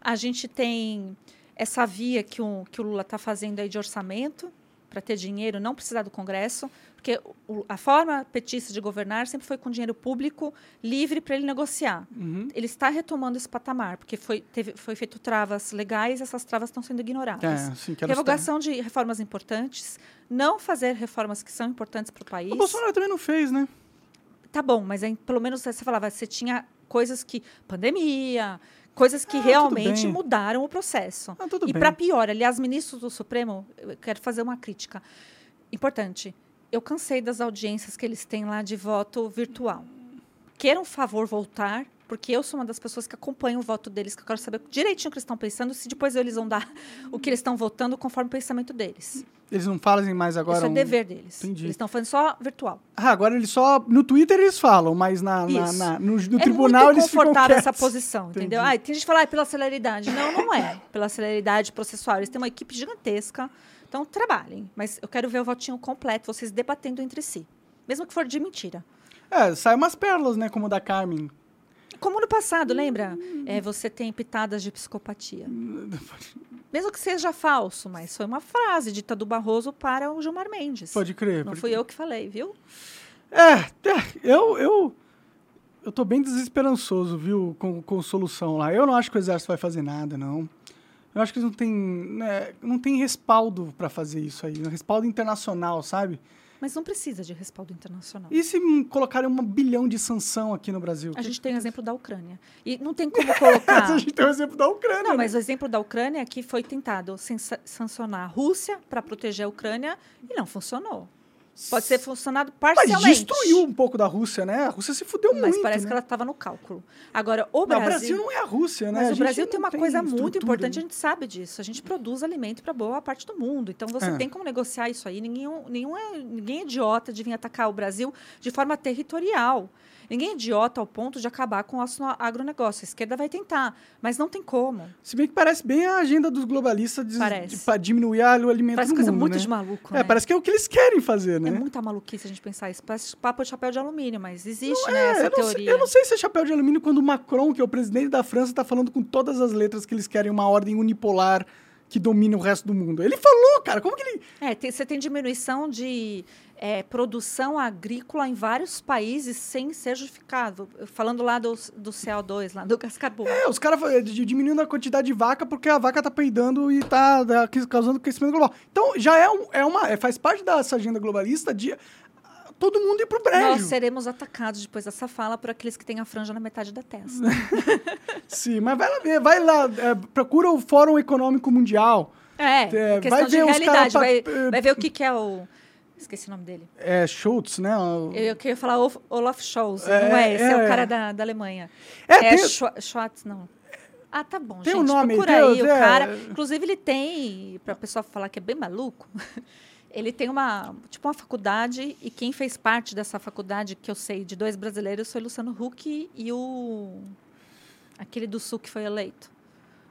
a gente tem essa via que o, que o Lula está fazendo aí de orçamento para ter dinheiro, não precisar do Congresso, porque a forma petista de governar sempre foi com dinheiro público livre para ele negociar. Uhum. Ele está retomando esse patamar, porque foi, teve, foi feito travas legais, essas travas estão sendo ignoradas. É, sim, quero Revogação de reformas importantes, não fazer reformas que são importantes para o país. O Bolsonaro também não fez, né? Tá bom, mas aí, pelo menos você falava, você tinha coisas que. pandemia, coisas que Ah, realmente mudaram o processo. Ah, e para pior, aliás, ministros do Supremo, eu quero fazer uma crítica importante. Eu cansei das audiências que eles têm lá de voto virtual. Queiram, um favor, voltar, porque eu sou uma das pessoas que acompanham o voto deles, que eu quero saber direitinho o que eles estão pensando, se depois eles vão dar o que eles estão votando conforme o pensamento deles. Eles não falam mais agora. Isso é um- dever deles. Entendi. Eles estão fazendo só virtual. Ah, agora eles só. No Twitter eles falam, mas na, na- na- no, no é tribunal eles ficam confortável essa posição, entendeu? Ah, tem gente que fala, ah, é pela celeridade. Não, não é pela celeridade processual. Eles têm uma equipe gigantesca. Então, trabalhem. Mas eu quero ver o votinho completo, vocês debatendo entre si. Mesmo que for de mentira. É, sai umas pérolas, né? Como o da Carmen. Como no passado, lembra? É, você tem pitadas de psicopatia. Mesmo que seja falso, mas foi uma frase dita do Barroso para o Gilmar Mendes. Pode crer. Não pode fui eu que falei, viu? É, é, eu, eu, eu tô bem desesperançoso, viu, com, com solução lá. Eu não acho que o exército vai fazer nada, não. Eu acho que eles não têm, né, não tem respaldo para fazer isso aí, um respaldo internacional, sabe? Mas não precisa de respaldo internacional. E se colocarem um bilhão de sanção aqui no Brasil? A gente tem o exemplo da Ucrânia. E não tem como colocar. a gente tem o exemplo da Ucrânia. Não, né? mas o exemplo da Ucrânia é que foi tentado sancionar a Rússia para proteger a Ucrânia e não funcionou. Pode ser funcionado Mas parcialmente. destruiu um pouco da Rússia, né? A Rússia se fudeu Mas muito, parece né? que ela estava no cálculo. Agora, o Não, Brasil. o Brasil não é a Rússia, né? Mas o Brasil não tem uma coisa muito estrutura, importante, né? a gente sabe disso. A gente produz alimento para boa parte do mundo. Então você É. tem como negociar isso aí. Ninguém, nenhum é, ninguém é idiota de vir atacar o Brasil de forma territorial. Ninguém é idiota ao ponto de acabar com o nosso agronegócio. A esquerda vai tentar, mas não tem como. Se bem que parece bem a agenda dos globalistas de, Parece. de- pra diminuir a- alimento Parece no coisa mundo, muito né? de maluco, É, né? parece que é o que eles querem fazer, né? É muita maluquice a gente pensar isso. Parece papo de chapéu de alumínio, mas existe, É, né, essa eu, não sei, teoria. eu não sei se é chapéu de alumínio quando o Macron, que é o presidente da França, está falando com todas as letras que eles querem uma ordem unipolar que domine o resto do mundo. Ele falou, cara, como que ele. É, tem- você tem diminuição de é, produção agrícola em vários países sem ser justificado. Falando lá do, do CO2, lá do gás carbônico. É, os caras de- diminuindo a quantidade de vaca porque a vaca tá peidando e tá da- que- causando aquecimento global. Então, já é, um- é uma. é- faz parte dessa agenda globalista de ah, todo mundo ir pro brejo. Nós seremos atacados depois dessa fala por aqueles que têm a franja na metade da testa. Sim, mas vai lá ver, vai lá, é, procura o Fórum Econômico Mundial. É, É, questão vai de ver os realidade. cara Vai, eh, vai ver o que, que é o... Esqueci o nome dele. É, Schultz, né? o- Eu, eu queria falar Olaf- Olaf Scholz. É, não é esse, é, é. o cara da, da Alemanha. É, É, tem- Schwa- Schwartz, não. Ah, tá bom, Tem gente. um nome, procura tem- aí o é. cara. Inclusive, ele tem, para a pessoa falar que é bem maluco, ele tem uma, tipo, uma faculdade, e quem fez parte dessa faculdade, que eu sei, de dois brasileiros, foi Luciano Huck e o... aquele do Sul que foi eleito.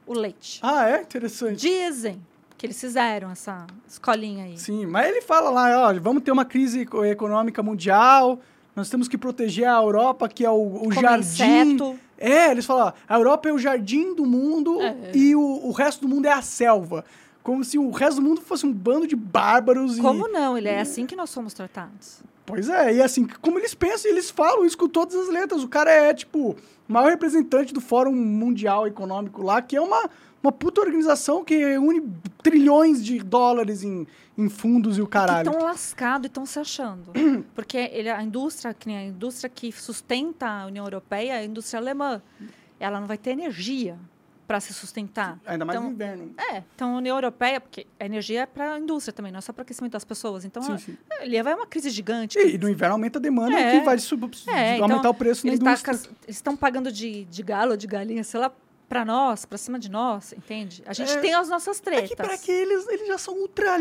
O Leite. Ah, é? Interessante. Dizem que eles fizeram essa escolinha aí. Sim, mas ele fala lá, ó, vamos ter uma crise eco- econômica mundial, nós temos que proteger a Europa, que é o, o jardim. inseto. É, eles falam, ó, a Europa é o jardim do mundo É. e o, o resto do mundo é a selva. Como se o resto do mundo fosse um bando de bárbaros. Como e... não? Ele é assim que nós somos tratados. Pois é, e assim, como eles pensam, eles falam isso com todas as letras. O cara é, tipo, o maior representante do Fórum Mundial Econômico lá, que é uma, uma puta organização que une trilhões de dólares em, em fundos e o caralho. estão lascados e estão se achando. Porque ele, a indústria, que nem a indústria que sustenta a União Europeia, é a indústria alemã. Ela não vai ter energia para se sustentar. Ainda mais então, no inverno. É, então a União Europeia, porque a energia é para a indústria também, não é só para aquecimento das pessoas. Então, Sim, ela- sim. ele vai uma crise gigante. E, no inverno aumenta a demanda É. que vai sub- É, aumentar então, o preço na tá indústria. cas- eles estão pagando de, de galo, de galinha, sei lá, para nós, para cima de nós, entende? A gente É, tem as nossas É tretas. que para que eles, eles já são ultra,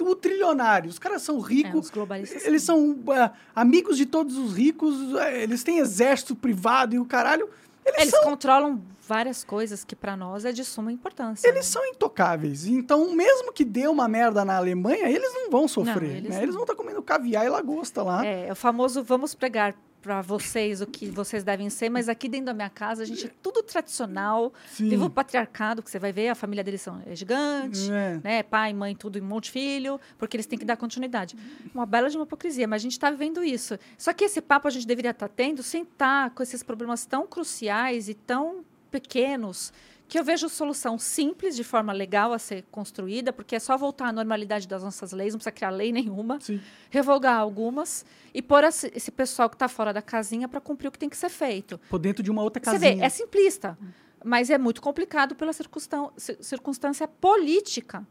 ultrilionários. Os caras são É, ricos, os globalistas. eles são é, amigos de todos os ricos, é, eles têm exército privado e o caralho. Eles, Eles são, controlam várias coisas que para nós é de suma importância. eles né? são intocáveis. Então, mesmo que dê uma merda na Alemanha, eles não vão sofrer. Não, eles né? não. Eles vão estar comendo caviar e lagosta lá. É, é o famoso vamos pregar para vocês o que vocês devem ser, mas aqui dentro da minha casa a gente é tudo tradicional, Sim. viva o patriarcado, que você vai ver, a família deles são, é gigante, É. né? Pai, mãe, tudo um monte de filho, porque eles têm que dar continuidade. Uma bela de uma hipocrisia, mas a gente está vivendo isso. Só que esse papo a gente deveria estar tendo sem estar com esses problemas tão cruciais e tão pequenos que eu vejo solução simples, de forma legal a ser construída, porque é só voltar à normalidade das nossas leis, não precisa criar lei nenhuma Sim. revogar algumas e pôr esse, pessoal que está fora da casinha para cumprir o que tem que ser feito. Por dentro de uma outra Você casinha. vê, é simplista, mas é muito complicado pela circunstância política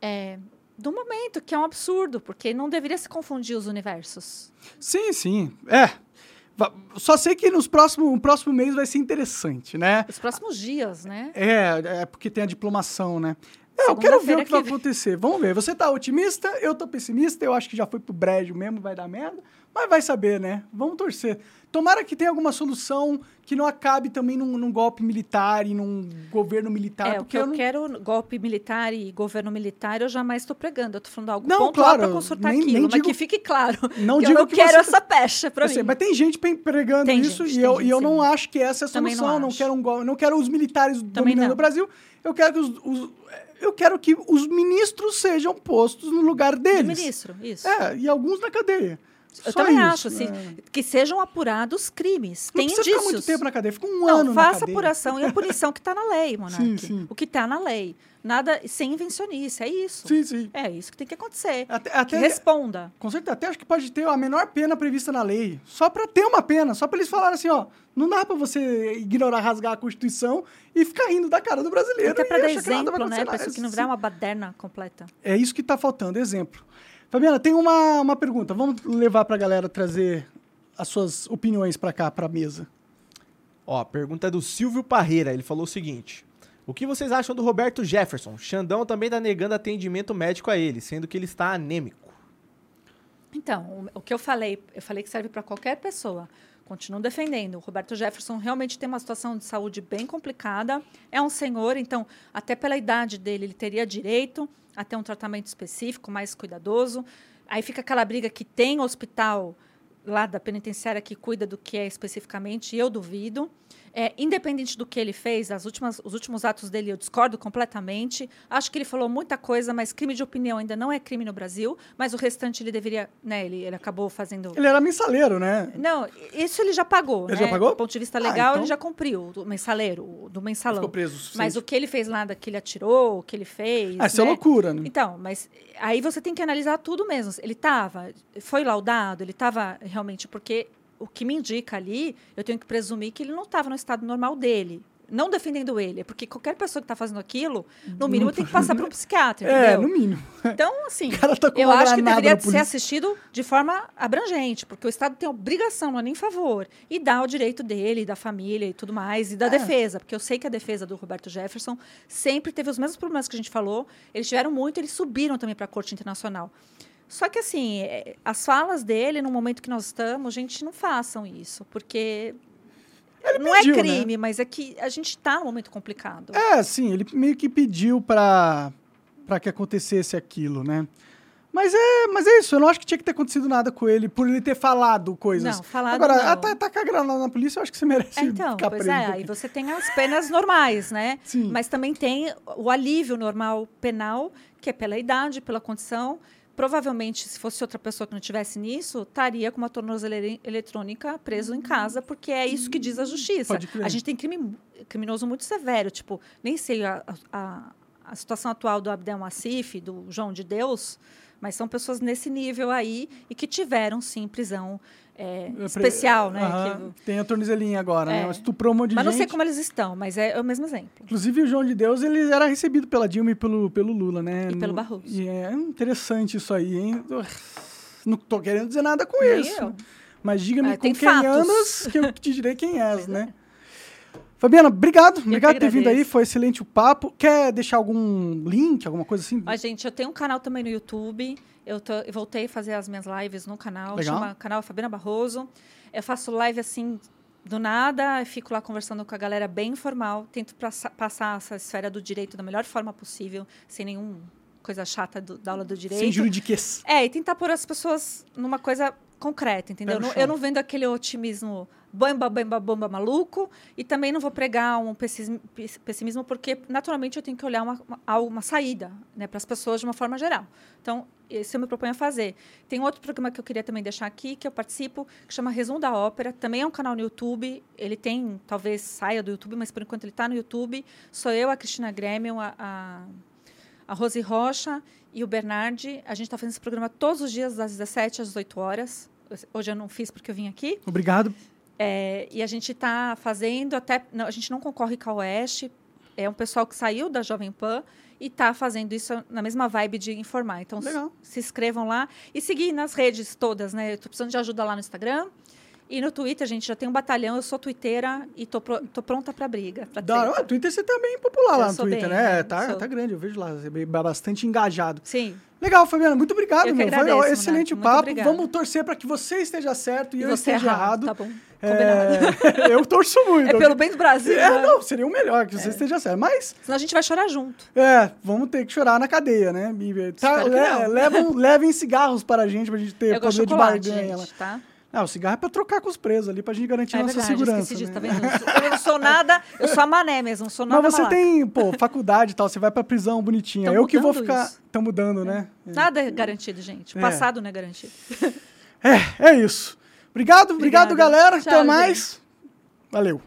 é, do momento, que é um absurdo, porque não deveria se confundir os universos. Sim, sim. É. Só sei que nos próximo, no próximo mês vai ser interessante, né? Os próximos dias, né? É, é porque tem a diplomação, né? É, eu quero ver o que vai que vem. acontecer. Vamos ver. Você tá otimista, eu tô pessimista, eu acho que já foi pro brejo mesmo, vai dar merda. Mas vai saber, né? Vamos torcer. Tomara que tenha alguma solução que não acabe também num, num golpe militar e num governo militar. é, porque que eu, não... quero, golpe militar e governo militar, eu jamais estou pregando. Eu estou falando algo Não, claro, para consertar nem- aquilo, nem mas digo- que fique claro. Não que digo eu não que quero você- essa pecha para Eu mim. sei, mas tem gente pregando Tem isso gente, e eu, gente, e eu sim. não acho que essa é a Também solução. não Eu não quero, um, go- eu não quero os militares Também dominando o Brasil. Eu quero que os, os- eu quero que os ministros sejam postos no lugar De deles. ministro, isso. É, e alguns na cadeia. Eu Só também isso, acho, assim, né? que sejam apurados crimes. Não Tem precisa indícios. ficar muito tempo na cadeia, fica um Não, ano faça a apuração e a punição que está na lei, sim. O que está na lei. Nada sem invencionice, é isso. Sim, sim. É isso que tem que acontecer. Até, Que até, responda. com certeza, até acho que pode ter a menor pena prevista na lei. Só pra ter uma pena, só pra eles falarem assim, ó, não dá pra você ignorar, rasgar a Constituição e ficar rindo da cara do brasileiro. Até para dar que exemplo, né? Para isso que não virar uma baderna completa. É isso que tá faltando, exemplo. Fabiana, tem uma, uma pergunta. Vamos levar pra galera trazer as suas opiniões pra cá, pra mesa. Ó, a pergunta é do Silvio Parreira. Ele falou o seguinte: O que vocês acham do Roberto Jefferson? Xandão também tá negando atendimento médico a ele, sendo que ele está anêmico. Então, o, o que eu falei, eu falei que serve para qualquer pessoa. Continuo defendendo. O Roberto Jefferson realmente tem uma situação de saúde bem complicada. É um senhor, então, até pela idade dele, ele teria direito a ter um tratamento específico, mais cuidadoso. Aí fica aquela briga que tem hospital lá da penitenciária que cuida do que é especificamente, eu duvido. É, independente do que ele fez, as últimas, os últimos atos dele eu discordo completamente. Acho que ele falou muita coisa, mas crime de opinião ainda não é crime no Brasil. Mas o restante ele deveria, né? Ele, ele acabou fazendo. Ele era mensaleiro, né? Não, isso ele já pagou. Ele né? já pagou? Do ponto de vista Ah, legal, então- ele já cumpriu, do mensaleiro, o- do mensalão. Ficou preso. Mas o que ele fez lá, que ele atirou, o que ele fez. Ah, isso é né? loucura, né? Então, mas aí você tem que analisar tudo mesmo. Ele estava, foi laudado, ele estava realmente, porque o que me indica ali, eu tenho que presumir que ele não estava no estado normal dele. Não defendendo ele, porque qualquer pessoa que está fazendo aquilo, no mínimo tem que passar para um psiquiatra, É, entendeu? no mínimo. Então, assim, tá eu acho que deveria ser assistido de forma abrangente, porque o Estado tem obrigação, não é nem favor, e dá o direito dele, da família e tudo mais, e da É. defesa, porque eu sei que a defesa do Roberto Jefferson sempre teve os mesmos problemas que a gente falou, eles tiveram muito, eles subiram também para a Corte Internacional. Só que, assim, é, as falas dele, no momento que nós estamos, gente, não façam isso, porque não pediu, é né? crime, mas é que a gente está num momento complicado. É, sim, ele meio que pediu pra que acontecesse aquilo, né? Mas é, mas é isso, eu não acho que tinha que ter acontecido nada com ele por ele ter falado coisas. Não, falado Agora, não. tá, tá com a granada na polícia, eu acho que você merece É, então, ficar pois preso. é, aí você tem as penas normais, né? Sim. Mas também tem o alívio normal penal, que é pela idade, pela condição. Provavelmente, se fosse outra pessoa que não tivesse nisso, estaria com uma tornozeleira eletrônica preso em casa, porque é isso que diz a justiça. A gente tem crime, criminoso muito severo, tipo, nem sei a, a, a situação atual do Abdel Massif, do João de Deus, mas são pessoas nesse nível aí e que tiveram, sim, prisão é, É especial, né? Aham, que- Tem a tornezelinha agora, É. né? Estuprou um monte de mas não gente. sei como eles estão, mas é, é o mesmo exemplo. Inclusive, o João de Deus, ele era recebido pela Dilma e pelo, pelo Lula, né? E pelo No- Barroso. E é interessante isso aí, hein? Não tô querendo dizer nada com Nem isso. eu. Mas diga-me Ah, com quem fatos. andas, que eu te direi quem és, né? Fabiana, obrigado. obrigado por ter vindo aí. Foi excelente o papo. Quer deixar algum link, alguma coisa assim? Ó, gente, eu tenho um canal também no YouTube. Eu, tô- eu voltei a fazer as minhas lives no canal. Legal. Chama canal Fabiana Barroso. Eu faço live assim do nada, eu fico lá conversando com a galera bem informal. Tento passa- passar essa esfera do direito da melhor forma possível, sem nenhuma coisa chata do- da aula do direito. Sem juridiquês. É, e tentar pôr as pessoas numa coisa concreta, entendeu? Eu não, eu não vendo aquele otimismo bamba, bamba, bamba maluco e também não vou pregar um pessimismo porque, naturalmente, eu tenho que olhar uma, uma, uma saída né, para as pessoas de uma forma geral. Então, esse eu me proponho a fazer. Tem outro programa que eu queria também deixar aqui, que eu participo, que chama Resumo da Ópera. Também é um canal no YouTube. Ele tem, talvez saia do YouTube, mas por enquanto ele está no YouTube. Sou eu, a Cristina Grêmio, a, a a Rose Rocha e o Bernardi. A gente está fazendo esse programa todos os dias, das 17 às 18 horas. Hoje eu não fiz porque eu vim aqui. Obrigado. É, e a gente está fazendo, até. não, a gente não concorre com a Oeste. É um pessoal que saiu da Jovem Pan e está fazendo isso na mesma vibe de informar. Então, se- inscrevam lá e seguir nas redes todas, né? Eu estou precisando de ajuda lá no Instagram. E no Twitter, gente, já tem um batalhão. Eu sou twitteira e tô, pro- tô pronta para briga. Pra Da hora. Twitter você tá bem popular Eu lá no Twitter, bem, né? né? Tá, Sou. tá grande, eu vejo lá. Você é bastante engajado. Sim. Legal, Fabiana. Muito obrigado, meu. Foi agradeço, ó, excelente o Muito papo. obrigada. Vamos torcer para que você esteja certo e, E eu esteja errado. Tá bom. É, eu torço muito. É pelo bem do Brasil. É, né? não, seria o melhor que você esteja certo. Mas, Senão a gente vai chorar junto. é, vamos ter que chorar na cadeia, né? E, Tá, que le- levam, levem cigarros para a gente, pra gente ter eu poder de barganha. gente, tá? Ah, o cigarro é pra trocar com os presos ali, pra gente garantir É nossa verdade, segurança. disso, né? tá vendo? Eu não sou nada, eu sou a mané mesmo, não sou nada Mas você malaca. tem, pô, faculdade e tal, você vai pra prisão bonitinha. Tão eu que vou ficar. Estão mudando, né? Nada é garantido, gente. O É. passado não é garantido. É, é isso. Obrigado, obrigado, Obrigada. galera. Tchau, Até gente. mais. Valeu.